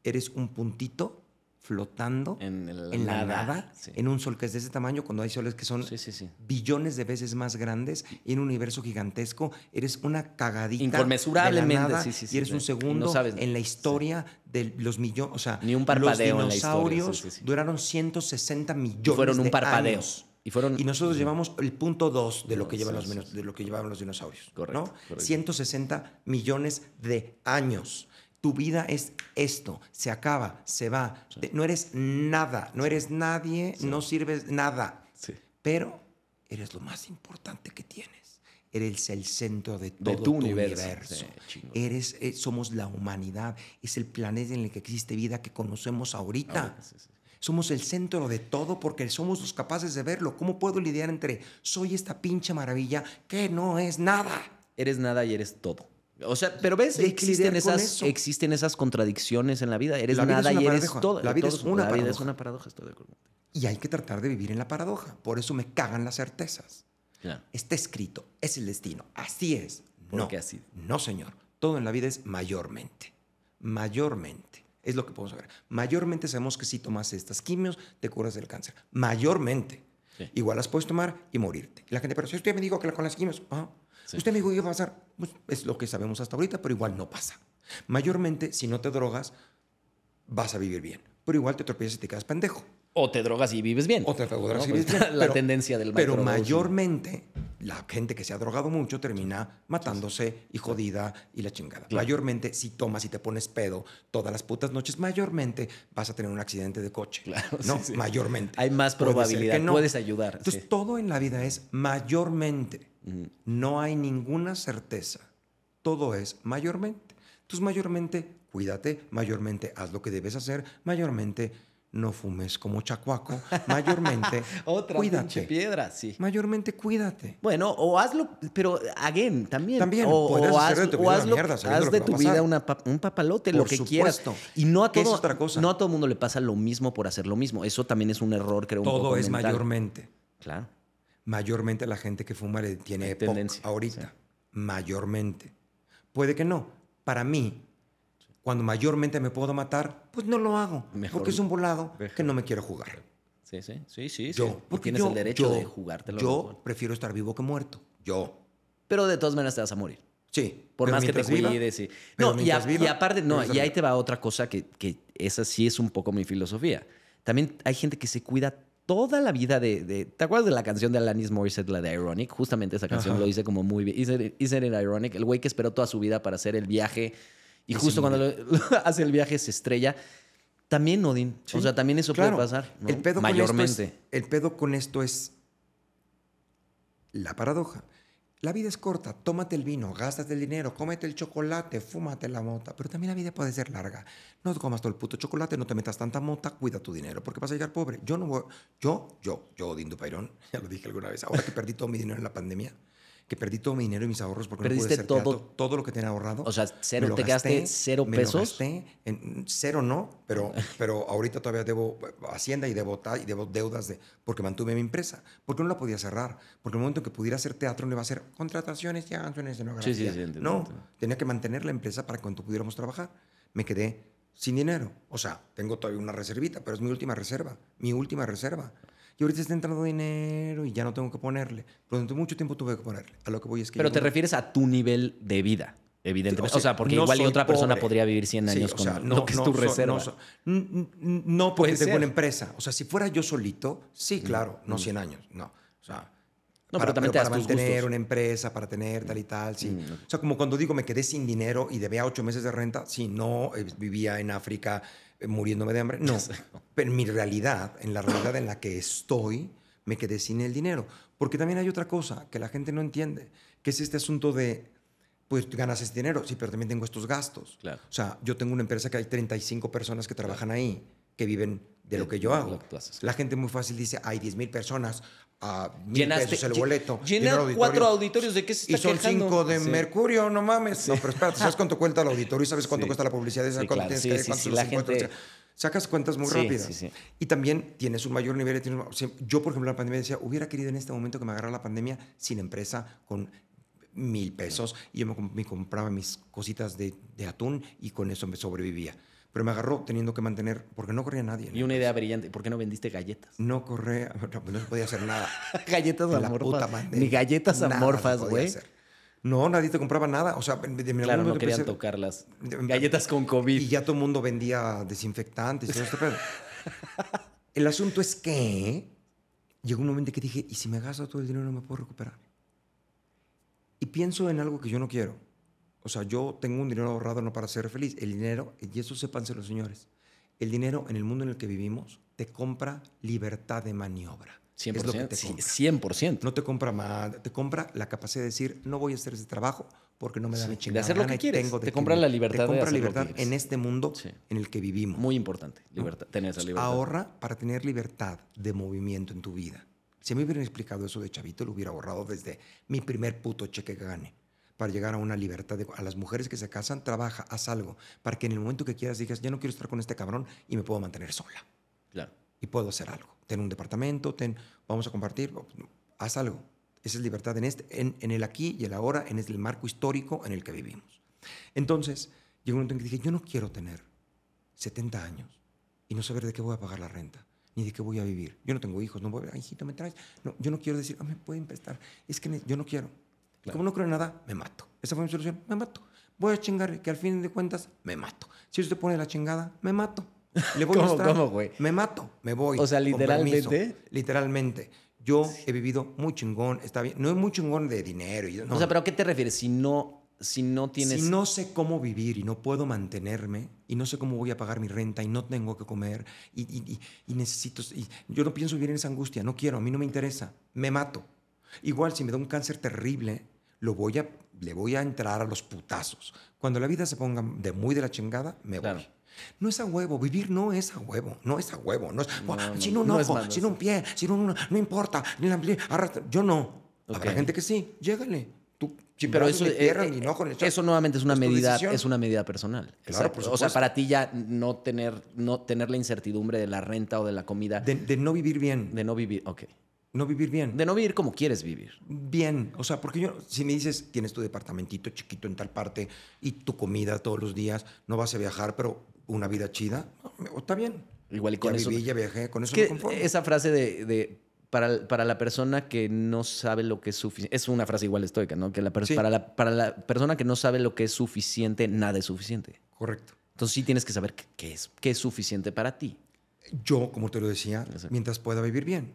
Eres un puntito flotando En el en la nada, nada, sí. en un sol que es de ese tamaño, cuando hay soles que son Sí, sí, sí. billones de veces más grandes y en un universo gigantesco, eres una cagadita. Inconmensurablemente, de la nada, y eres un Y no segundo sabes- en la historia de los millones. O sea, Ni un parpadeo los en la historia, dinosaurios sí, sí. duraron 160 Y millones fueron un de parpadeo. años. Y fueron Y nosotros llevamos el punto 2 de lo que llevan los, de lo que llevaban los dinosaurios. Correcto, ¿no? correcto. 160 millones de años. Tu vida es esto, se acaba, se va. No eres nada, no eres nadie, no sirves nada. Sí. Pero eres lo más importante que tienes. Eres el centro de todo De tu tu universo. eres, eh, somos la humanidad. Es el planeta en el que existe vida que conocemos ahorita. Somos el centro de todo porque somos los capaces de verlo. ¿Cómo puedo lidiar entre soy esta pinche maravilla que no es nada? Eres nada y eres todo. O sea, pero ves, existen esas, existen esas contradicciones en la vida. Eres La vida nada es una y eres paradoja. todo. La vida todo es una La vida es una paradoja, estoy de acuerdo. Y hay que tratar de vivir en la paradoja. Por eso me cagan las certezas. Claro. Está escrito, es el destino, así es. ¿Por No, así? no, señor. Todo en la vida es mayormente. Mayormente. Es lo que podemos ver. Mayormente sabemos que si tomas estas quimios, te curas del cáncer. Mayormente. Sí. Igual las puedes tomar y morirte. Y la gente, pero si usted me dijo que con las quimios, ah, Sí. usted me dijo que iba a pasar. Pues es lo que sabemos hasta ahorita, pero igual no pasa. Mayormente, si no te drogas, vas a vivir bien. Pero igual te tropiezas y te quedas pendejo. O te drogas y vives bien. O te drogas ¿no? y vives Pues, bien. La Pero- tendencia del Pero mayormente, la gente que se ha drogado mucho termina matándose y jodida y la chingada. Claro. Mayormente, si tomas y te pones pedo todas las putas noches, mayormente vas a tener un accidente de coche. Claro, no, sí, mayormente. Hay más Puede probabilidad, que no. puedes ayudar, Entonces, todo en la vida es mayormente. No hay ninguna certeza. Todo es mayormente. Entonces, mayormente, cuídate, mayormente haz lo que debes hacer, mayormente no fumes como chacuaco, mayormente Otra cuídate. piedra, sí. Mayormente cuídate. Bueno, o hazlo, pero again, también. También, o, podrías o hacer de haz, tu o vida una hazlo- mierda, haz lo de que tu vida una un papalote, lo Por que quieras. supuesto. Y no a Que todo, es otra cosa. no a todo mundo le pasa lo mismo por hacer lo mismo. Eso también es un error, creo, un Todo poco es mental. mayormente. Claro. Mayormente la gente que fuma le tiene tendencia, ahorita. sí. Mayormente. Puede que no. Para mí, cuando mayormente me puedo matar, pues no lo hago. Mejor- porque es un volado mejor. que no me quiero jugar. Sí, sí, sí, sí. Yo, sí. Porque tienes yo- el derecho yo- de jugártelo. Yo mejor. prefiero estar vivo que muerto. Yo. Pero de todas maneras te vas a morir. Sí. Por más que te cuides. Y... No, y, a- viva, y aparte, no, y ahí te va otra cosa que, que esa sí es un poco mi filosofía. También hay gente que se cuida toda la vida de, de- ¿Te acuerdas de la canción de Alanis Morissette, la de Ironic? Justamente esa canción Ajá. lo dice como muy bien. Isn't it- ironic? El güey que esperó toda su vida para hacer el viaje y justo cuando lo- hace el viaje se estrella. También, Odín. Sí, O sea, también eso claro. puede pasar. ¿no? El pedo Mayormente. Con esto es, el pedo con esto es la paradoja. La vida es corta, tómate el vino, gástate el dinero, cómete el chocolate, fúmate la mota, pero también la vida puede ser larga. No te comas todo el puto chocolate, no te metas tanta mota, cuida tu dinero, porque vas a llegar pobre. Yo no voy, yo, yo, yo, Dindo Pairón, ya lo dije alguna vez, ahora que perdí todo mi dinero en la pandemia, que perdí todo mi dinero y mis ahorros porque no pude ¿Perdiste hacer todo? teatro, todo lo que tenía ahorrado. O sea, cero, ¿te quedaste cero me lo pesos? gasté en- cero no, pero, pero ahorita todavía debo Hacienda y debo, y debo deudas de, porque mantuve mi empresa. Porque no la podía cerrar. Porque en el momento en que pudiera hacer teatro, no iba a hacer contrataciones, en escenografía. Sí, sí, sí, entiendo, no, entiendo. tenía que mantener la empresa para cuando pudiéramos trabajar. Me quedé sin dinero. O sea, tengo todavía una reservita, pero es mi última reserva. Mi última reserva. Y ahorita está entrando dinero y ya no tengo que ponerle. Pero durante mucho tiempo tuve que ponerle. A lo que voy es que... Pero te refieres a tu nivel de vida, evidentemente. o O sea, porque no igual y otra persona podría vivir 100 Sí, años o con sea, lo que es tu so- reserva. No, so- no porque Puede tengo ser. una empresa. O sea, si fuera yo solito, sí, claro, no 100 años, no. O sea, No, pero también para tus mantener gustos. una empresa, para tener tal y tal, sí. Mm. O sea, como cuando digo me quedé sin dinero y debía ocho meses de renta, sí, no eh, vivía en África muriéndome de hambre, no. Pero en mi realidad, en la realidad en la que estoy, me quedé sin el dinero. Porque también hay otra cosa que la gente no entiende, que es este asunto de, pues ganas ese dinero, sí, pero también tengo estos gastos. Claro. O sea, yo tengo una empresa que hay 35 personas que trabajan ahí, que viven de lo De- que yo hago. La gente muy fácil dice, hay 10 mil personas, a mil pesos el boleto. llenar auditorio. cuatro auditorios, ¿de qué se Y está son quejando? cinco de Sí. mercurio, no mames. No, pero espérate, ¿sabes cuánto cuesta el auditorio? ¿Sabes cuánto Sí. cuesta la publicidad? ¿Sabes cuánto claro. tienes Sí, que sí, cuántos sí, los la gente- O sea, Sacas cuentas muy rápidas. Y también tienes un mayor nivel tienes- o sea, Yo, por ejemplo, en la pandemia decía, hubiera querido en este momento que me agarrara la pandemia sin empresa, con mil pesos, y yo me, com- me compraba mis cositas de, de atún y con eso me sobrevivía. Pero me agarró teniendo que mantener, porque no corría nadie. Y una idea brillante. ¿Por qué no vendiste galletas? No corría, no, no se podía hacer nada. galletas la puta amorfas. pandemia. Ni galletas Nada amorfas, podía güey. No, nadie te compraba nada. O sea, de, de Claro, no querían empecé- tocarlas. Galletas con COVID. Y ya todo el mundo vendía desinfectantes y todo este pedo. El asunto es que llegó un momento que dije, ¿y si me gasto todo el dinero no me puedo recuperar? Y pienso en algo que yo no quiero. O sea, yo tengo un dinero ahorrado no para ser feliz. El dinero, y eso sépanse los señores, el dinero en el mundo en el que vivimos te compra libertad de maniobra. 100%. Es lo que te sí, compra. 100%. No te compra más, te compra la capacidad de decir, no voy a hacer ese trabajo porque no me da Sí, mi de chingada hacer lo que quieres. tengo de Te compra vivir". la libertad Te de compra hacer lo que libertad quieres. en este mundo Sí. en el que vivimos. Muy importante. Libertad, tener esa libertad. Ahorra para tener libertad de movimiento en tu vida. Si me hubieran explicado eso de chavito, lo hubiera ahorrado desde mi primer puto cheque que gane. Para llegar a una libertad. De, a las mujeres que se casan, trabaja, haz algo, para que en el momento que quieras digas, ya no quiero estar con este cabrón y me puedo mantener sola. Claro. Y puedo hacer algo. Ten un departamento, ten, vamos a compartir, haz algo. Esa es libertad en, este, en, en el aquí y el ahora, en el marco histórico en el que vivimos. Entonces, llegó un momento en que dije, yo no quiero tener 70 años y no saber de qué voy a pagar la renta, ni de qué voy a vivir. Yo no tengo hijos, no voy a, hijito, me traes. No, yo no quiero decir, ah, me pueden prestar. Es que yo no quiero. Como no creo en nada, me mato. Esa fue mi solución, me mato. Voy a chingar, que al fin de cuentas, me mato. Si usted pone la chingada, me mato. Le voy ¿Cómo, a estar, cómo, güey? Me mato, me voy. O sea, literalmente. Literalmente. Yo he vivido muy chingón, está bien. No es muy chingón de dinero. Y, no, O sea, ¿pero a qué te refieres? Si no, si no tienes... si no sé cómo vivir y no puedo mantenerme y no sé cómo voy a pagar mi renta y no tengo que comer y, y- y- y necesito... y yo no pienso vivir en esa angustia, no quiero, a mí no me interesa, me mato. Igual si me da un cáncer terrible, lo voy a, le voy a entrar a los putazos. Cuando la vida se ponga de muy de la chingada, me Claro. voy. No es a huevo, vivir no es a huevo, no es a huevo. No es, No, no, sin un no ojo, sin un pie, sin un... No importa, ni la, arrastra- yo no. Habrá Ok. gente que sí, llégale. Tú, Sí, pero eso, eh, tierra, eh, ni enojo, ni eso nuevamente es una Es medida, es una medida personal. Claro, por o sea, para ti ya no tener, no tener la incertidumbre de la renta o de la comida, de, De, de no vivir bien. no vivir, ok. No vivir bien. De no vivir como quieres vivir. bien. O sea, porque yo, si me dices, tienes tu departamentito chiquito en tal parte y tu comida todos los días, no vas a viajar, pero una vida chida, está bien. Igual y con ya eso- viví, ya viajé, con eso que me esa frase de, de- para, para la persona que no sabe lo que es suficiente, es una frase igual estoica, ¿no? Que la Sí. para, la, para la persona que no sabe lo que es suficiente, nada es suficiente. Correcto. Entonces sí tienes que saber qué, qué es, qué es suficiente para ti. Yo, como te lo decía, Exacto. mientras pueda vivir bien.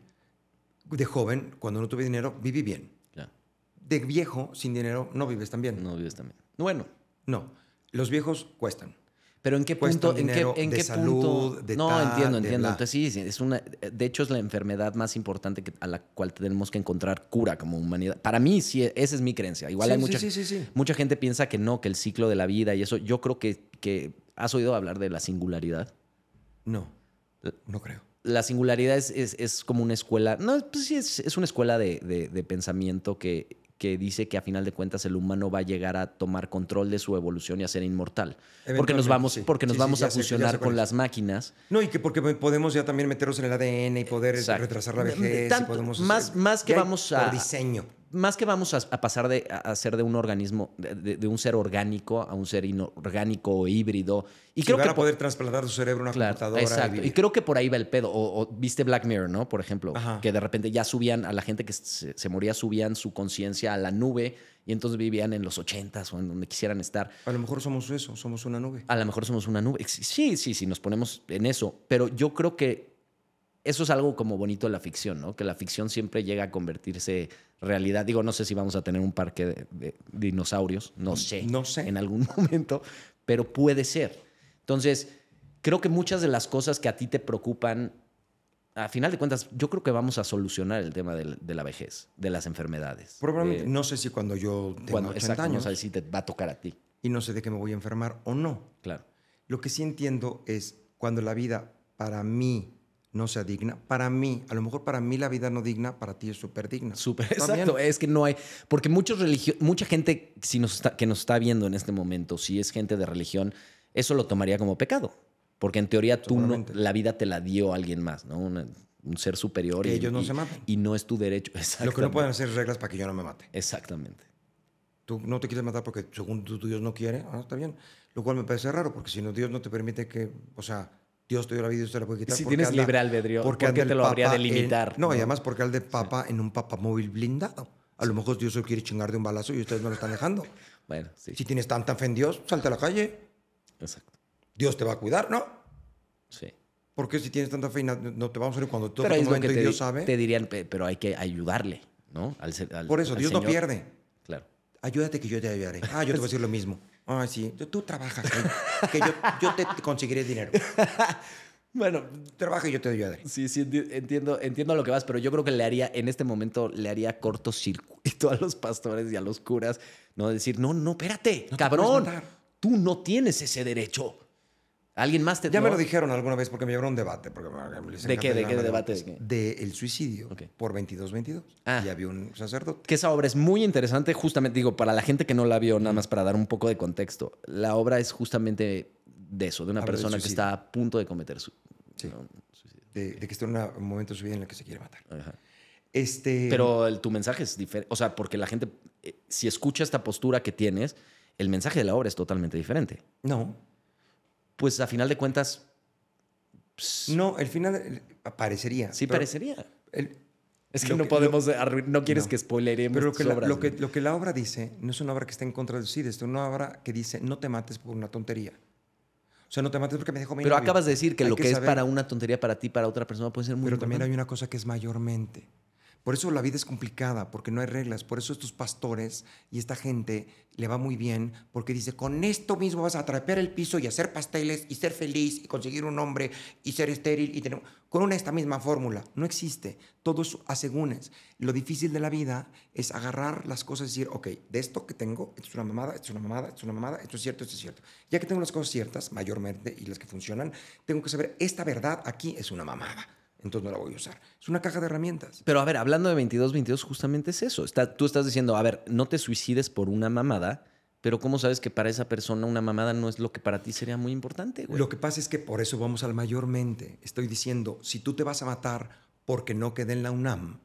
De joven, cuando no tuve dinero, viví bien. Ya, De viejo, sin dinero, no vives tan bien. no vives también. Bueno, No. Los viejos cuestan. Pero en qué punto, en qué, dinero en de qué salud, punto. de no, tal, entiendo, de entiendo. Entonces sí, sí, es una. De hecho, es la enfermedad más importante que- a la cual tenemos que encontrar cura como humanidad. Para mí, sí, esa es mi creencia. Igual Sí, hay mucha, sí, sí, sí. mucha gente piensa que no, que el ciclo de la vida y eso. Yo creo que, que has oído hablar de la singularidad. No. No creo. La singularidad es, es- es como una escuela. No, pues sí, es, es una escuela de, de- de pensamiento que, que dice que a final de cuentas el humano va a llegar a tomar control de su evolución y a ser inmortal. Porque nos vamos, sí. porque nos Sí, vamos a fusionar con las máquinas. No, y que porque podemos ya también meternos en el ADN y poder Exacto. retrasar la vejez. y podemos más- más que ya vamos a- Por diseño. Más que vamos a, a pasar de a, a ser de un organismo, de, un ser orgánico a un ser inorgánico o híbrido. Y creo van que a poder trasplantar tu cerebro a una Claro, computadora. exacto. Y, creo que por ahí va el pedo. O, o viste Black Mirror, ¿no? Por ejemplo, Ajá. que de repente ya subían a la gente que se, se moría, subían su conciencia a la nube y entonces vivían en los ochentas o en donde quisieran estar. A lo mejor somos eso, somos una nube. A lo mejor somos una nube. Sí, sí, sí, nos ponemos en eso. Pero yo creo que eso es algo como bonito de la ficción, ¿no? Que la ficción siempre llega a convertirse realidad. Digo, no sé si vamos a tener un parque de, de dinosaurios, no sé. No sé. En algún momento, pero puede ser. Entonces, creo que muchas de las cosas que a ti te preocupan, a final de cuentas, yo creo que vamos a solucionar el tema de, la vejez, de las enfermedades. Probablemente, no sé si cuando yo tenga cuando, 80 exacto, no años sabes si te va a tocar a ti. y no sé de qué me voy a enfermar o no. Claro. Lo que sí entiendo es cuando la vida para mí no sea digna, para mí, a lo mejor para mí la vida no digna, para ti es súper digna. Súper, exacto. bien. Es que no hay. Porque muchos religio- mucha gente si nos está- que nos está viendo en este momento, si es gente de religión, eso lo tomaría como pecado. Porque en teoría tú no, la vida te la dio alguien más, ¿no? Una- un ser superior. Que y, ellos no y- se maten. Y no es tu derecho. Lo que no pueden hacer es reglas para que yo no me mate. Exactamente. Tú no te quieres matar porque según tu Dios no quiere, ah, está bien. Lo cual me parece raro, porque si no, Dios no te permite que, o sea, Dios te dio la vida y usted la puede quitar. Si porque tienes libre albedrío, ¿por qué anda te el lo habría de Papa en- limitar, no, no? y además porque al de Papa en un papamóvil blindado. A lo mejor Dios se quiere chingar de un balazo y ustedes no lo están dejando. Bueno, sí. Si tienes tanta fe en Dios, salte a la calle. Exacto. Dios te va a cuidar, ¿no? Sí. Porque si tienes tanta fe y no, te vamos a ver cuando todo lo momento que y te, Dios di- sabe. te dirían, pe- pero hay que ayudarle, ¿no? Al ser- al- Por eso, al Dios no pierde. Claro. Ayúdate que yo te ayudaré. Ah, yo te voy a decir lo mismo. Ah, sí. Tú, tú trabaja, que, que yo, yo te conseguiré dinero. Bueno, Trabaja y yo te ayudaré. Sí, sí, enti- entiendo, entiendo a lo que vas, pero yo creo que le haría, en este momento, le haría cortocircuito a los pastores y a los curas, ¿no? Decir, no, no, espérate, No cabrón, tú no tienes ese derecho. ¿Alguien más te Ya me lo dijeron alguna vez porque me llevaron a un debate. porque les ¿De qué? ¿De qué debate? ¿De qué? De el suicidio Ok. por 22-22. Ah. Y había un sacerdote. Que esa obra es muy interesante, justamente, digo, para la gente que no la vio, nada más para dar un poco de contexto. La obra es justamente de eso, de una Habla persona que está a punto de cometer su, Sí. no, suicidio. De, de que está en una- un momento de su vida en el que se quiere matar. Ajá. Este, Pero el- tu mensaje es diferente. O sea, porque la gente, eh, si escucha esta postura que tienes, el mensaje de la obra es totalmente diferente. No. Pues a final de cuentas, No, el final eh, parecería. sí parecería. el- Es que lo no podemos, arruin- no quieres No. que spoileremos Pero lo que, la, obras, lo, que, lo que la obra dice no es una obra que está en contra suicidio, es una obra que dice no te mates por una tontería. O sea, no te mates porque me dejó mi Pero novio. acabas de decir que Hay lo que, es para una tontería para ti, para otra persona puede ser muy Pero también hay una cosa que es mayormente. Por eso la vida es complicada, porque no hay reglas. Por eso estos pastores y esta gente le va muy bien, porque dice, con esto mismo vas a atrapear el piso y hacer pasteles y ser feliz y conseguir un hombre y ser estéril y tener... Con una esta misma fórmula. No existe. Todo es a segúnes. Lo difícil de la vida es agarrar las cosas y decir, ok, de esto que tengo, esto es una mamada, esto es una mamada, esto es una mamada, esto es cierto, esto es cierto. Ya que tengo las cosas ciertas, mayormente, y las que funcionan, tengo que saber, esta verdad aquí es una mamada entonces no la voy a usar. Es una caja de herramientas. Pero a ver, hablando de 22-22, justamente es eso. Está, tú estás diciendo, a ver, no te suicides por una mamada, pero ¿cómo sabes que para esa persona una mamada no es lo que para ti sería muy importante, güey? Lo que pasa es que por eso vamos al mayormente. Estoy diciendo, si tú te vas a matar porque no quedé en la UNAM,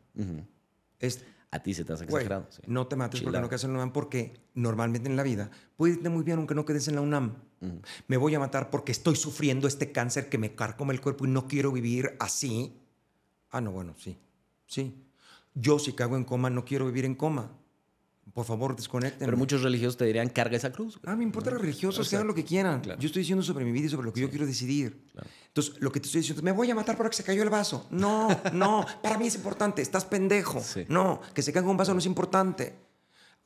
es, A ti se te hace güey, exagerado. sí. no te mates porque no out. quedes en la UNAM, porque normalmente en la vida puede irte muy bien aunque no quedes en la UNAM. Me voy a matar porque estoy sufriendo este cáncer que me carcome el cuerpo y no quiero vivir así. Ah, no, bueno, sí. Sí. Yo si cago en coma no quiero vivir en coma. Por favor, desconecten. Pero muchos religiosos te dirían, carga esa cruz. güey". Ah, me importa los religiosos, que Exacto. hagan lo que quieran. Claro. Yo estoy diciendo sobre mi vida y sobre lo que yo quiero decidir. Claro. Entonces, lo que te estoy diciendo me voy a matar porque se cayó el vaso. No, no, para mí es importante, estás pendejo. Sí. No, que se caiga un vaso no es importante.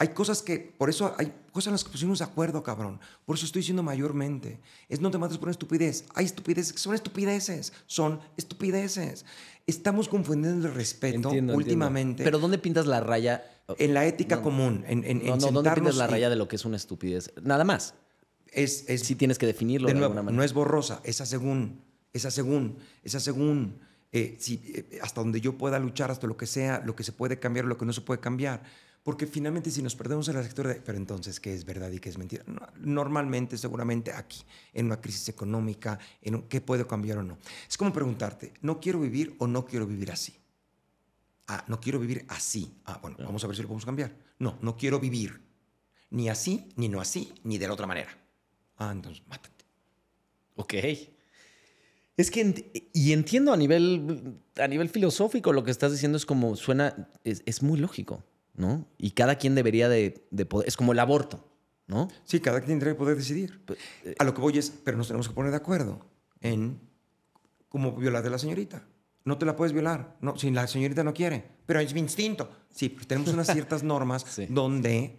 Hay cosas que, por eso hay cosas en las que pusimos de acuerdo, cabrón. Por eso estoy diciendo mayormente. Es no te mates por una estupidez. Hay estupideces que son estupideces. Son estupideces. Estamos confundiendo el respeto Entiendo, últimamente entiendo. Pero ¿dónde pintas la raya? en la ética No, común, en, en, No, en no, ¿dónde pintas la y- raya de lo que es una estupidez? Nada más. es, es Sí tienes que definirlo de de, nuevo, alguna manera. no es borrosa, esa según, esa según, esa según, eh, si, eh, hasta donde yo pueda luchar, hasta lo que sea, lo que se puede cambiar, lo que no se puede cambiar. Porque finalmente si nos perdemos en la de, pero entonces, ¿qué es verdad y qué es mentira? No, normalmente, seguramente aquí, en una crisis económica, en un- ¿qué puedo cambiar o no? Es como preguntarte, ¿no quiero vivir o no quiero vivir así? Ah, no quiero vivir así. Ah, bueno, vamos a ver si lo podemos cambiar. No, no quiero vivir ni así, ni no así, ni de la otra manera. Ah, entonces, mátate. Ok. Es que, ent- y entiendo a nivel, a nivel filosófico lo que estás diciendo es como suena, es, es muy lógico, ¿no? Y cada quien debería de, de poder, es como el aborto, ¿no? Sí, cada quien tendrá que poder decidir. Pe- eh, A lo que voy es, pero nos tenemos que poner de acuerdo en cómo violar de la señorita. No te la puedes violar, no, si la señorita no quiere, pero es mi instinto. Sí, pues tenemos unas ciertas normas Sí. donde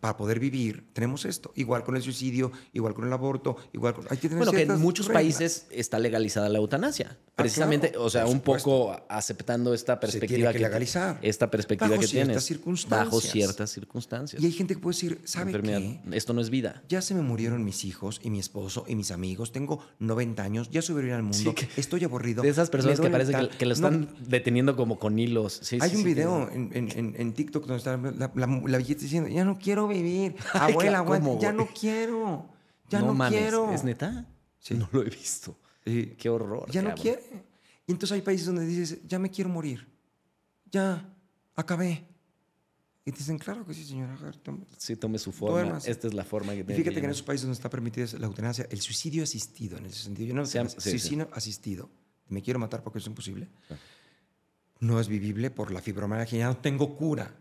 para poder vivir tenemos esto. Igual con el suicidio, igual con el aborto, igual con... Hay que tener Bueno, que en muchos reglas. países está legalizada la eutanasia. Precisamente, claro, o sea, por un poco aceptando esta Se tiene perspectiva que que legalizar. esta perspectiva Bajo que ciertas tienes circunstancias. bajo ciertas circunstancias. Y hay gente que puede decir, ¿sabe qué? Esto no es vida. Ya se me murieron mis hijos y mi esposo y mis amigos. Tengo 90 años, ya sobrevivir al mundo. Sí, que- Estoy aburrido. De esas personas que parece que, que lo No, están deteniendo como con hilos. Sí, hay sí, un video en, en- en- en TikTok donde está la, la, la diciendo, ya no quiero vivir. Ay, Abuela, ¿cómo, aguanta, ya no quiero. Ya no, mames, quiero. ¿Es neta? Sí. No lo he visto. Sí. Qué horror. Ya no quiere. Y entonces hay países donde dices, ya me quiero morir. Ya, acabé. Y te dicen, claro que sí, señora. tome". Sí, tome su forma. Duérmase. Esta es la forma que tiene fíjate que en llevar. esos países donde está permitida la eutanasia, el suicidio asistido, en ese sentido, yo no sé, sí, sí. suicidio asistido, me quiero matar porque es imposible, no es vivible por la fibromialgia, ya no tengo cura.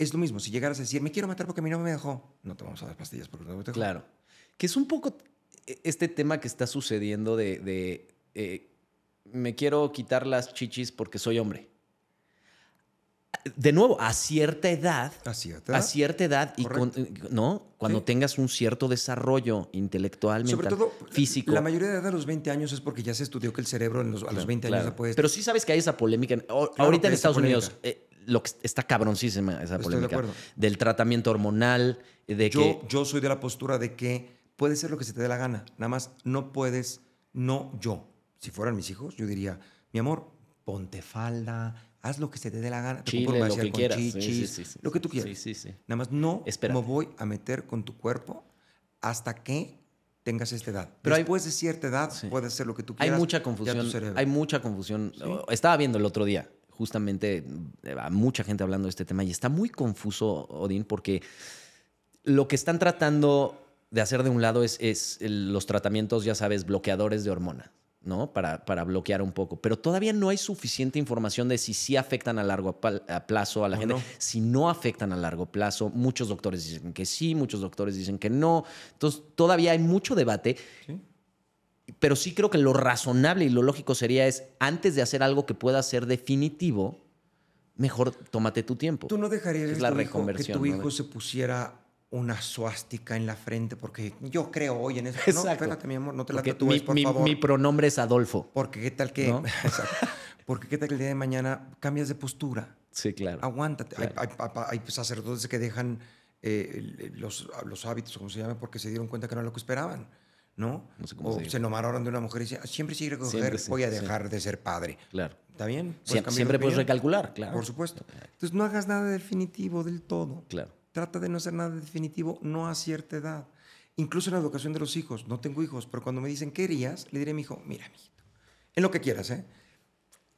Es lo mismo, si llegaras a decir, me quiero matar porque mi novio me dejó, no te vamos a dar pastillas porque no te dejó. Claro. Que es un poco e- este tema que está sucediendo de, de, eh, me quiero quitar las chichis porque soy hombre. De nuevo, a cierta edad, A cierta a edad. cierta edad y con- no, cuando Sí. tengas un cierto desarrollo intelectual, Sobre mental, todo, físico. la mayoría de edad a los 20 años es porque ya se estudió que el cerebro en los- a los 20 años Claro. se puede... Pero sí sabes que hay esa polémica. Claro ahorita en Estados Unidos, eh, lo que está cabroncísima esa Estoy polémica. Del tratamiento hormonal, de yo, que. yo soy de la postura de que puedes ser lo que se te dé la gana. Nada más no puedes, no yo. Si fueran mis hijos, yo diría, mi amor, ponte falda, haz lo que se te dé la gana. Te Chile, un lo que quieras. Chichis, sí, sí, sí. lo que tú quieras. Nada más no Espérate. me voy a meter con tu cuerpo hasta que tengas esta edad. Pero hay- Después de cierta edad, puedes hacer lo que tú Hay quieras. mucha ya tu confusión. Hay mucha confusión. Estaba viendo el otro día, justamente, eh, a mucha gente hablando de este tema y está muy confuso, Odín, porque lo que están tratando de hacer de un lado es, los tratamientos, ya sabes, bloqueadores de hormonas. ¿no? Para, para bloquear un poco. Pero todavía no hay suficiente información de si sí afectan a largo plazo a la O gente, no. si no afectan a largo plazo. Muchos doctores dicen que sí, muchos doctores dicen que no. Entonces, todavía hay mucho debate. Sí. Pero sí creo que lo razonable y lo lógico sería es, antes de hacer algo que pueda ser definitivo, mejor tómate tu tiempo. ¿Tú no dejarías Es la hijo, que reconversión, tu ¿no? hijo se pusiera una suástica en la frente? Porque yo creo hoy en eso. No, Exacto. espérate, mi amor, no te la tatúes, mi, por mi- favor. mi pronombre es Adolfo. Porque qué tal que... ¿No? Porque qué tal que el día de mañana cambias de postura. Sí, claro. Aguántate. Hay- Claro. Hay, hay sacerdotes que dejan eh, los, los hábitos, como se llama, porque se dieron cuenta que no era lo que esperaban. ¿No? No sé cómo o se se enamoraron de una mujer y decían, siempre si quiero coger, Siempre sí, voy a sí. dejar de ser padre. Claro. ¿Está bien? ¿Puedes Sie- siempre puedes recalcular, claro. Por supuesto. Entonces no hagas nada definitivo del todo. Claro. Trata de no hacer nada definitivo, no a cierta edad. Incluso en la educación de los hijos. No tengo hijos, pero cuando me dicen, ¿qué harías? Le diré a mi hijo, mira, mijito, en lo que quieras, ¿eh?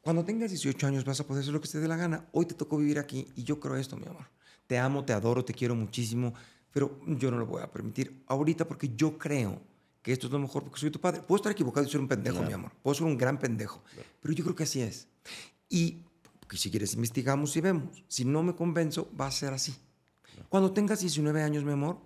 Cuando tengas 18 años vas a poder hacer lo que te dé la gana. Hoy te tocó vivir aquí y yo creo esto, mi amor. Te amo, te adoro, te quiero muchísimo, pero yo no lo voy a permitir ahorita porque yo creo que esto es lo mejor porque soy tu padre. Puedo estar equivocado y ser un pendejo, Claro. mi amor. Puedo ser un gran pendejo, pero yo creo que así es. Y que si quieres investigamos y vemos. Si no me convenzo, va a ser así. Cuando tengas 19 años, mi amor,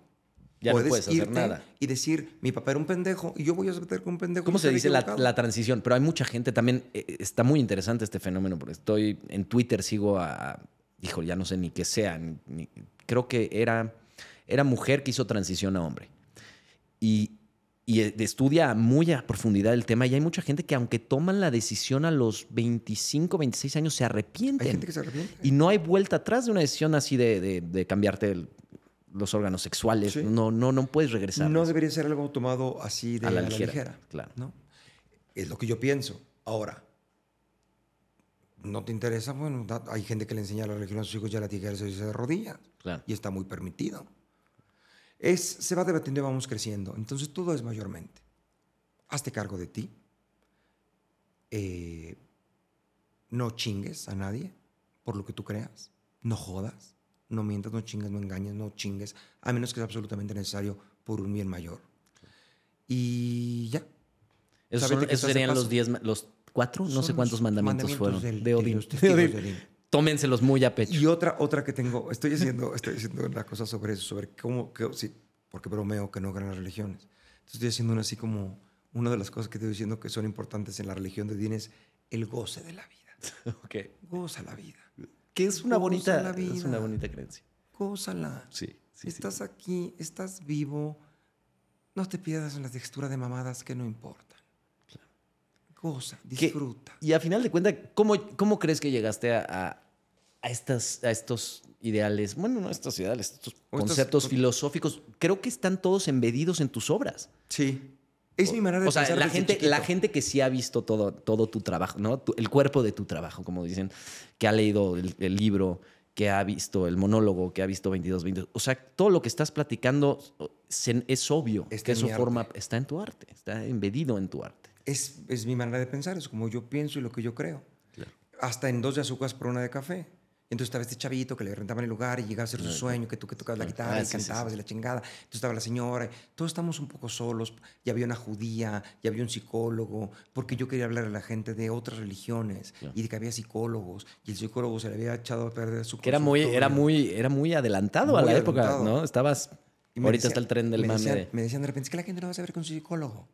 Ya no puedes, puedes hacer irte nada. y decir, mi papá era un pendejo y yo voy a meter con un pendejo. ¿Cómo se dice la, equivocado". la transición? Pero hay mucha gente también, eh, está muy interesante este fenómeno, porque estoy en Twitter, sigo a, hijo, ya no sé ni qué sea, ni- ni- creo que era, era mujer que hizo transición a hombre. Y, y eh, estudia muy a profundidad el tema y hay mucha gente que aunque toman la decisión a los 25, 26 años, se arrepienten. Hay gente que se arrepiente. Y no hay vuelta atrás de una decisión así de, de- de cambiarte el- los órganos sexuales. Sí. No, no, no puedes regresar. No debería ser algo tomado así de A la a la ligera, ligera. claro. ¿no? Es lo que yo pienso. Ahora, ¿no te interesa? Bueno, hay gente que le enseña la religión a sus hijos ya la tiene que hacerse de rodillas. Claro. Y está muy permitido. Es, se va debatiendo y vamos creciendo. Entonces todo es mayormente. Hazte cargo de ti. Eh, no chingues a nadie por lo que tú creas. No jodas. No mientas, no chingues, no engañes, no chingues. A menos que sea absolutamente necesario por un bien mayor. Y ya. Esos, son- esos serían los diez, los cuatro, no Son sé cuántos mandamientos, mandamientos fueron del- de Odín. De Odín. Tómenselos muy a pecho. Y otra, otra que tengo, estoy haciendo, estoy haciendo una cosa sobre eso, sobre cómo, que, sí, porque bromeo que no crean las religiones. Entonces estoy haciendo una así como, una de las cosas que estoy diciendo que son importantes en la religión de Odín es el goce de la vida. Ok. Goza la vida. Que es una Goza bonita, la es una bonita creencia. Gózala. Sí, sí, sí. estás aquí, estás vivo. No te pierdas en la textura de mamadas que no Que- disfruta. y a final de cuentas, ¿cómo, cómo crees que llegaste a, a, a estas, a estos ideales? Bueno, no estos ideales, estos O conceptos o- filosóficos. Creo que están todos embedidos en tus obras. Sí. Es mi manera de O sea, pensar la desde gente, chiquito. la gente que sí ha visto todo, todo tu trabajo, ¿no? Tu- el cuerpo de tu trabajo, como dicen, que ha leído el, el libro, que ha visto el monólogo, que ha visto 22, 22. O sea, todo lo que estás platicando es obvio Está que eso forma, está en tu arte, está embedido en tu arte. Es, es mi manera de pensar, es como yo pienso y lo que yo creo. Hasta en dos de azúcar por una de café. Y entonces estaba este chavito que le rentaban el lugar y llegaba a ser su sueño, que tú que tocabas la guitarra Ah, y sí, sí, cantabas sí. y la chingada. Entonces estaba la señora. Todos estamos un poco solos. Ya había una judía, ya había un psicólogo, porque yo quería hablar a la gente de otras religiones y de que había psicólogos. Y el psicólogo se le había echado a perder su Que era muy, era muy, era muy adelantado a Muy la época, adelantado. ¿no? Estabas. Y ahorita decía- está el tren del me mame decían, de. Me decían de repente, es que la gente no va a saber con su psicólogo.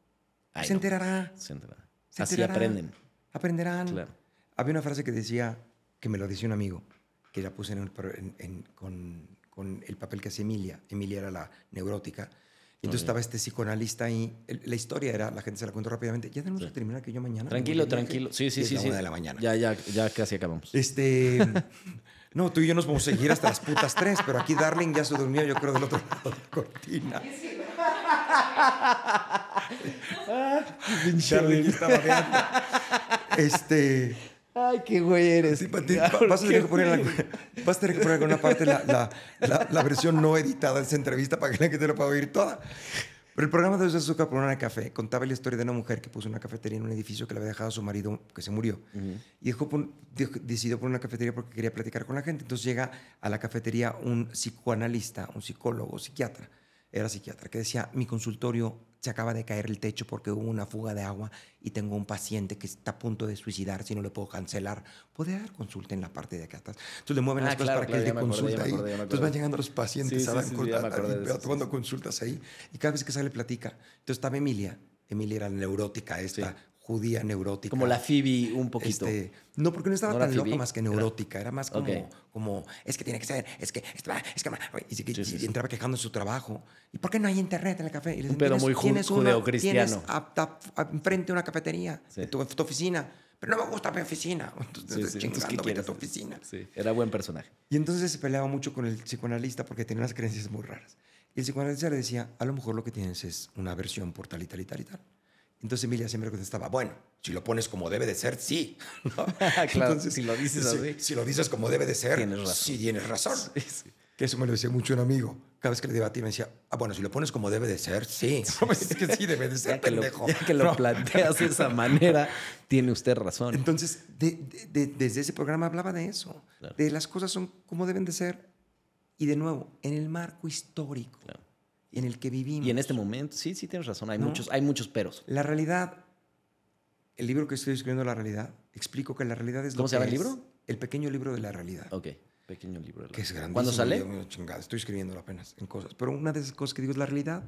Ay, se no. enterará. Se enterará. se Así enterará, aprenden. Aprenderán. Claro. Había una frase que decía, que me lo decía un amigo, que la puse en el en- en- con, con el papel que hacía Emilia. Emilia era la neurótica. Y entonces estaba este psicoanalista ahí. La historia era, la gente se la cuento rápidamente. Ya tenemos que terminar que yo mañana. Tranquilo, tranquilo. Sí, sí, es sí. la sí. una de la mañana. Ya, ya, ya casi acabamos. Este. No, tú y yo nos vamos a seguir hasta las putas tres, pero aquí Darling ya se durmió, yo creo, del otro lado de la cortina. Charlie aquí está babeando. Este. Ay, qué güey eres. sí, ti- vas, a tener que poner la- vas a tener que poner en alguna parte la, la- la- la versión no editada de esa entrevista para que la gente lo pueda oír toda. Pero el programa de Azúcar por una café contaba la historia de una mujer que puso una cafetería en un edificio que le había dejado a su marido que se murió. Y dejó pon- dijo- decidió poner una cafetería porque quería platicar con la gente. Entonces llega a la cafetería un psicoanalista, un psicólogo, psiquiatra. Era psiquiatra, que decía, mi consultorio se acaba de caer el techo porque hubo una fuga de agua y tengo un paciente que está a punto de suicidar, si no le puedo cancelar. ¿Puede dar consulta en la parte de acá atrás? Entonces le mueven Ah, las cosas claro, para claro, que él dé acordé, consulta ahí. acordé, Entonces van llegando los pacientes Sí, a sí, dar sí, sí, consulta, eso, tomando sí. consultas ahí. Y cada vez que sale platica. Entonces estaba Emilia. Emilia era neurótica, esta Sí. Judía neurótica. Como la Phoebe un poquito. Este, no, porque no estaba ¿No tan loca Phoebe? más que neurótica. Era, más como, Ok. como, es que tiene que ser, es que, es que, es que y, se- Sí, sí, y entraba quejando de su trabajo. ¿Y por qué no hay internet en el café? Y le Un decían, pedo "Tienes- muy tienes judeocristiano". Tienes a- a- a- enfrente una cafetería, de tu, tu oficina. Pero no me gusta mi oficina. Entonces, chingando, ¿qué a tu oficina. Sí, era buen personaje. Y entonces se peleaba mucho con el psicoanalista porque tenía unas creencias muy raras. Y el psicoanalista le decía, a lo mejor lo que tienes es una aversión por tal y tal y tal y tal. Entonces Emilia siempre contestaba, bueno, si lo pones como debe de ser, sí. ¿no? Claro, si lo dices si, así. Si lo dices como debe de ser, Tienes razón. sí tienes razón. Sí, sí. Que eso me lo decía mucho un amigo. Cada vez que le debatía me decía, ah, bueno, si lo pones como debe de ser, sí. es que sí debe de ser, Ya que, lo, pendejo. ya que lo No. planteas de esa manera, tiene usted razón. Entonces, de- de- de- desde ese programa hablaba de eso, Claro. de las cosas son como deben de ser y de nuevo, en el marco histórico Claro. En el que vivimos. Y en este momento, sí, sí tienes razón. Hay, ¿No? muchos, hay muchos peros. La realidad, el libro que estoy escribiendo, La Realidad, explico que la realidad es lo ¿Cómo se llama el libro? El pequeño libro de la realidad. Ok, pequeño libro. de la- Que es grandísimo. ¿Cuándo sale? Chingada, estoy escribiéndolo apenas en cosas. Pero una de esas cosas que digo es la realidad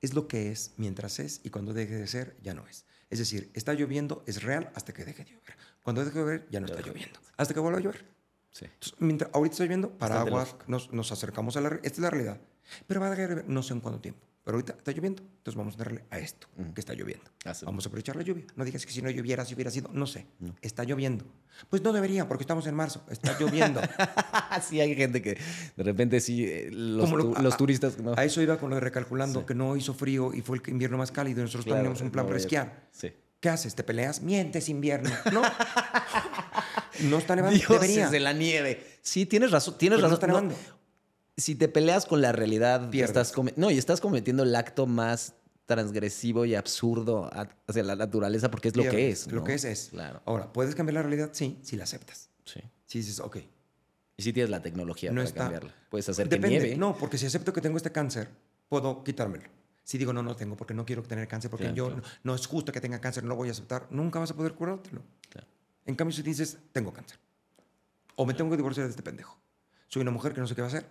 es lo que es mientras es y cuando deje de ser ya no es. Es decir, está lloviendo, es real hasta que deje de llover. Cuando deje de llover ya no está lloviendo. Hasta que vuelva a llover. Sí. Entonces, mientras, ahorita está lloviendo, paraguas, nos, nos acercamos a la... Esta es la realidad. Pero va a llover, no sé en cuánto tiempo. Pero ahorita está lloviendo, entonces vamos a darle a esto que está lloviendo. Ah, sí. Vamos a aprovechar la lluvia. No digas que si no lloviera, si hubiera sido... No sé. Está lloviendo. Pues no debería, porque estamos en marzo. Está lloviendo. sí, hay gente que de repente sí, eh, los, Como lo- los a- turistas... no. A eso iba con lo de recalculando, que no hizo frío y fue el invierno más cálido y nosotros Claro, teníamos un plan no para vaya- esquiar. Sí. ¿Qué haces? ¿Te peleas? Mientes, invierno. No. no está nevando. Dioses Debería. de la nieve. Sí, tienes razón. Tienes Pero no razón. está No, nevando. Si te peleas con la realidad, Pierdes. estás no, y estás cometiendo el acto más transgresivo y absurdo hacia la naturaleza porque es lo que Pierdes. es. Lo ¿no? que es es. Claro. Ahora, ¿puedes cambiar la realidad? Sí, si la aceptas. Sí. Si dices, ok, Y si tienes la tecnología no para está. cambiarla. Puedes hacer Depende. que nieve. No, porque si acepto que tengo este cáncer, puedo quitármelo. Si digo, no, no tengo porque no quiero tener cáncer, porque Claro, yo claro. No, no es justo que tenga cáncer, no lo voy a aceptar, nunca vas a poder curártelo. Claro. En cambio, si dices, tengo cáncer, o me tengo que divorciar de este pendejo, soy una mujer que no sé qué va a hacer.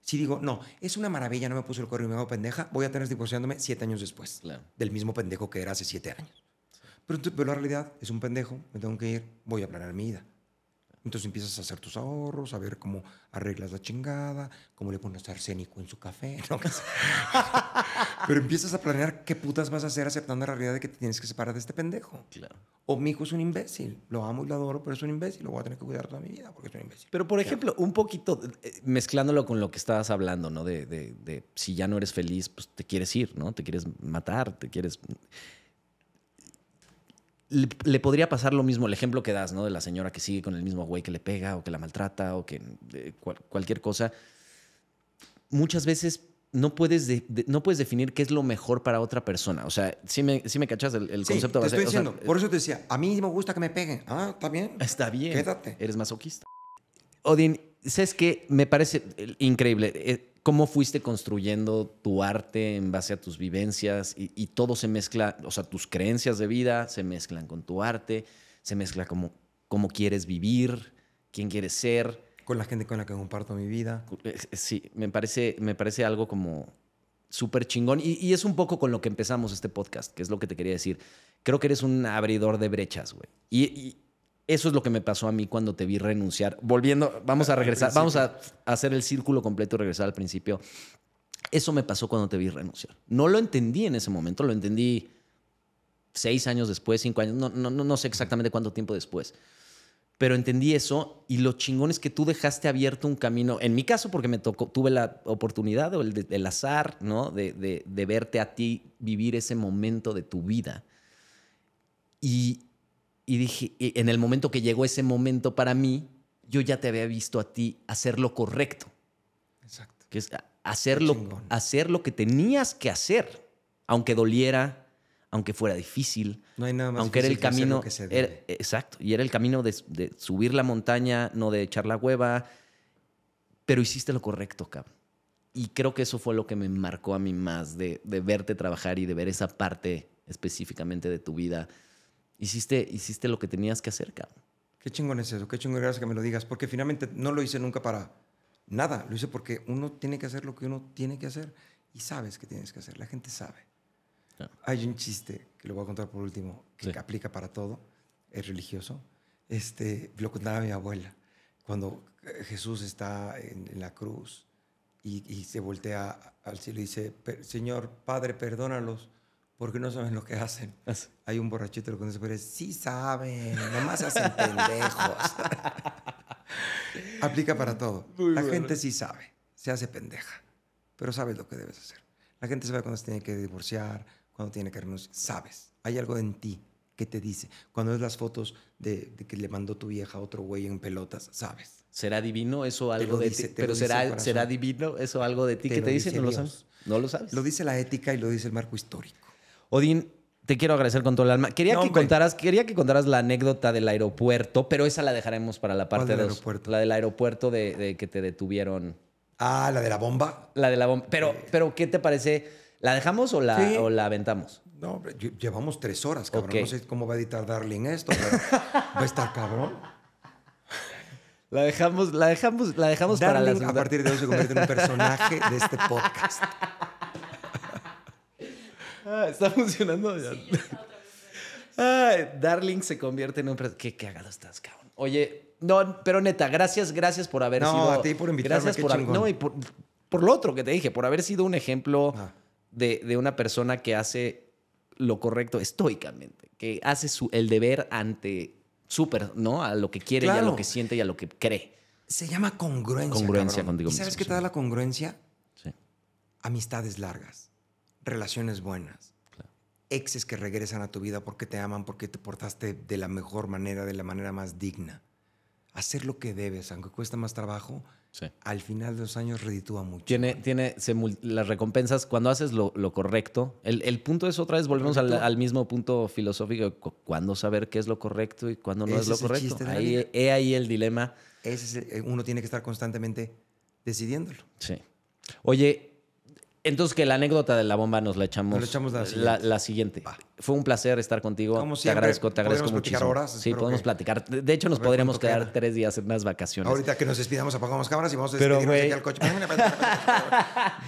Si digo, no, es una maravilla, no me puso el cuerno y me hago pendeja, voy a tener divorciándome siete años después Claro. del mismo pendejo que era hace siete años. Pero, pero la realidad es un pendejo, me tengo que ir, voy a planear mi vida. Entonces empiezas a hacer tus ahorros, a ver cómo arreglas la chingada, cómo le pones arsénico en su café. ¿no? Pero empiezas a planear qué putas vas a hacer aceptando la realidad de que te tienes que separar de este pendejo. Claro. O mi hijo es un imbécil, lo amo y lo adoro, pero es un imbécil, lo voy a tener que cuidar toda mi vida porque es un imbécil. Pero, por ejemplo, un poquito eh, mezclándolo con lo que estabas hablando, ¿no? De, de- de si ya no eres feliz, pues te quieres ir, ¿no? Te quieres matar, te quieres. Le, le podría pasar lo mismo, el ejemplo que das, ¿no? De la señora que sigue con el mismo güey que le pega o que la maltrata o que eh, cual- cualquier cosa. Muchas veces no puedes, de- de- no puedes definir qué es lo mejor para otra persona. O sea, sí me, sí me cachas el, el Sí, concepto te estoy o sea, diciendo, por eso te decía, a mí me gusta que me peguen. Ah, está bien. Está bien. Quédate. Eres masoquista. Odín, ¿sabes qué? Me parece increíble eh, cómo fuiste construyendo tu arte en base a tus vivencias y, y todo se mezcla, o sea, tus creencias de vida se mezclan con tu arte, se mezcla como cómo quieres vivir, quién quieres ser. Con la gente con la que comparto mi vida. Eh, eh, Sí, me parece, me parece algo como súper chingón. Y, y es un poco con lo que empezamos este podcast, que es lo que te quería decir. Creo que eres un abridor de brechas, güey. Y, y eso es lo que me pasó a mí cuando te vi renunciar. Volviendo, vamos a regresar, vamos a hacer el círculo completo y regresar al principio. Eso me pasó cuando te vi renunciar. No lo entendí en ese momento, lo entendí seis años después, cinco años, no, no, no sé exactamente cuánto tiempo después. Pero entendí eso y lo chingón es que tú dejaste abierto un camino. En mi caso, porque me tocó, tuve la oportunidad o el azar, ¿no? De, de- de verte a ti vivir ese momento de tu vida. Y, y dije, y en el momento que llegó ese momento para mí, yo ya te había visto a ti hacer lo correcto, Exacto. que es hacer lo, hacer lo que tenías que hacer, aunque doliera, aunque fuera difícil, No hay nada más aunque era el difícil que hacer camino. que se era- exacto, y era el camino de, de subir la montaña, no de echar la hueva, pero hiciste lo correcto, cabrón. Y creo que eso fue lo que me marcó a mí más de, de verte trabajar y de ver esa parte específicamente de tu vida. Hiciste, hiciste lo que tenías que hacer, cabrón. Qué chingón es eso, qué chingón gracias que me lo digas, porque finalmente no lo hice nunca para nada, lo hice porque uno tiene que hacer lo que uno tiene que hacer y sabes que tienes que hacer, la gente sabe. Claro. Hay un chiste que lo voy a contar por último, que Sí. aplica para todo, es religioso. Este, lo contaba mi abuela, cuando eh, Jesús está en, en la cruz y, y se voltea al cielo y dice, "Per- Señor, Padre, perdónalos porque no saben lo que hacen. Hay un borrachito que conoce, pero es, sí saben, nomás hacen pendejos. Aplica para todo. la gente sí sabe, se hace pendeja, pero sabes lo que debes hacer. La gente sabe cuando se tiene que divorciar, cuando tiene que renunciar. Sabes, hay algo en ti que te dice. Cuando ves las fotos de, de que le mandó tu vieja a otro güey en pelotas, sabes. ¿Será divino eso algo de ti? Pero será, será divino eso algo de ti que te dice, dice no lo sabes. No lo sabes. Lo dice la ética y lo dice el marco histórico. Odín, te quiero agradecer con todo el alma. Quería, No, que hombre. contaras, quería que contaras la anécdota del aeropuerto, pero esa la dejaremos para la ¿Cuál parte del 2. aeropuerto? La del aeropuerto de, de que te detuvieron. Ah, la de la bomba. La de la bomba. Pero, pero ¿qué te parece? ¿La dejamos o la, Sí. o la aventamos? No, llevamos tres horas, cabrón. No sé cómo va a editar Darling esto, pero va a estar cabrón. La dejamos, la dejamos, la dejamos para la Darling a segunda. partir de hoy se convierte en un personaje de este podcast. Ah, está funcionando ya. Ay, Darling se convierte en un... Qué cagado estás, cabrón. Oye, no, pero neta, gracias, gracias por haber No, sido... a ti por invitarme, Gracias qué por... chingón. No, y por, por lo otro que te dije, por haber sido un ejemplo Ah. de, de una persona que hace lo correcto estoicamente, que hace su, el deber ante súper, ¿no? A lo que quiere y a lo que siente y a lo que cree. Se llama congruencia. Congruencia cabrón. contigo ¿Y sabes qué te da la congruencia? Sí. Amistades largas, relaciones buenas, exes que regresan a tu vida porque te aman, porque te portaste de la mejor manera, de la manera más digna. Hacer lo que debes, aunque cuesta más trabajo, Sí. al final de los años reditúa mucho. Tiene, tiene se las recompensas cuando haces lo, lo correcto. El, el punto es otra vez, volvemos al, al mismo punto filosófico, cuándo saber qué es lo correcto y cuándo no Ese es lo correcto. Ahí, he ahí el dilema. Ese es el- eh, uno tiene que estar constantemente decidiéndolo. Sí. Oye, entonces que la anécdota de la bomba nos la echamos, Nos la echamos la siguiente. la siguiente. Va. Fue un placer estar contigo. Como te siempre, agradezco, te agradezco podemos platicar muchísimo. horas, sí, podemos que- platicar. De hecho, nos podríamos quedar queda. tres días en unas vacaciones. Ahorita que nos despidamos, apagamos cámaras y vamos a Pero, despedirnos de güey. aquí al coche.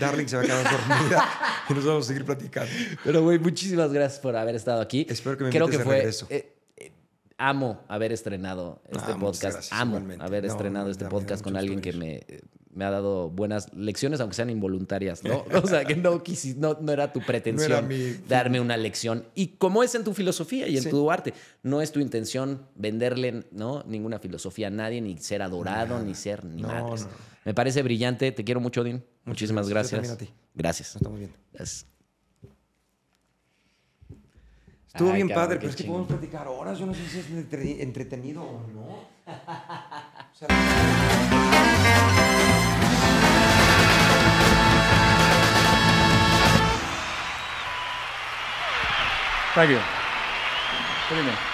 Darling se va a quedar dormida y nos vamos a seguir platicando. Pero, güey, muchísimas gracias por haber estado aquí. Espero que me Creo que fue. regreso. eh, eh, amo haber estrenado este Ah, podcast. gracias, amo igualmente. haber No, estrenado no, este podcast con alguien que me, me ha dado buenas lecciones, aunque sean involuntarias, ¿no? O sea, que no, quisi- no, no era tu pretensión darme una lección. Y como es en tu filosofía y en Sí. tu arte, no es tu intención venderle ¿no? ninguna filosofía a nadie, ni ser adorado, ni ser ni madres. Me parece brillante. Te quiero mucho, Odín. Muchísimas gracias. Gracias. también a ti. Gracias. Nos estamos viendo. Gracias. Estuvo Ay, bien cabrón, padre, pero es que podemos platicar horas. Yo no sé si es entre- entretenido o no. O sea, Thank you. Good evening.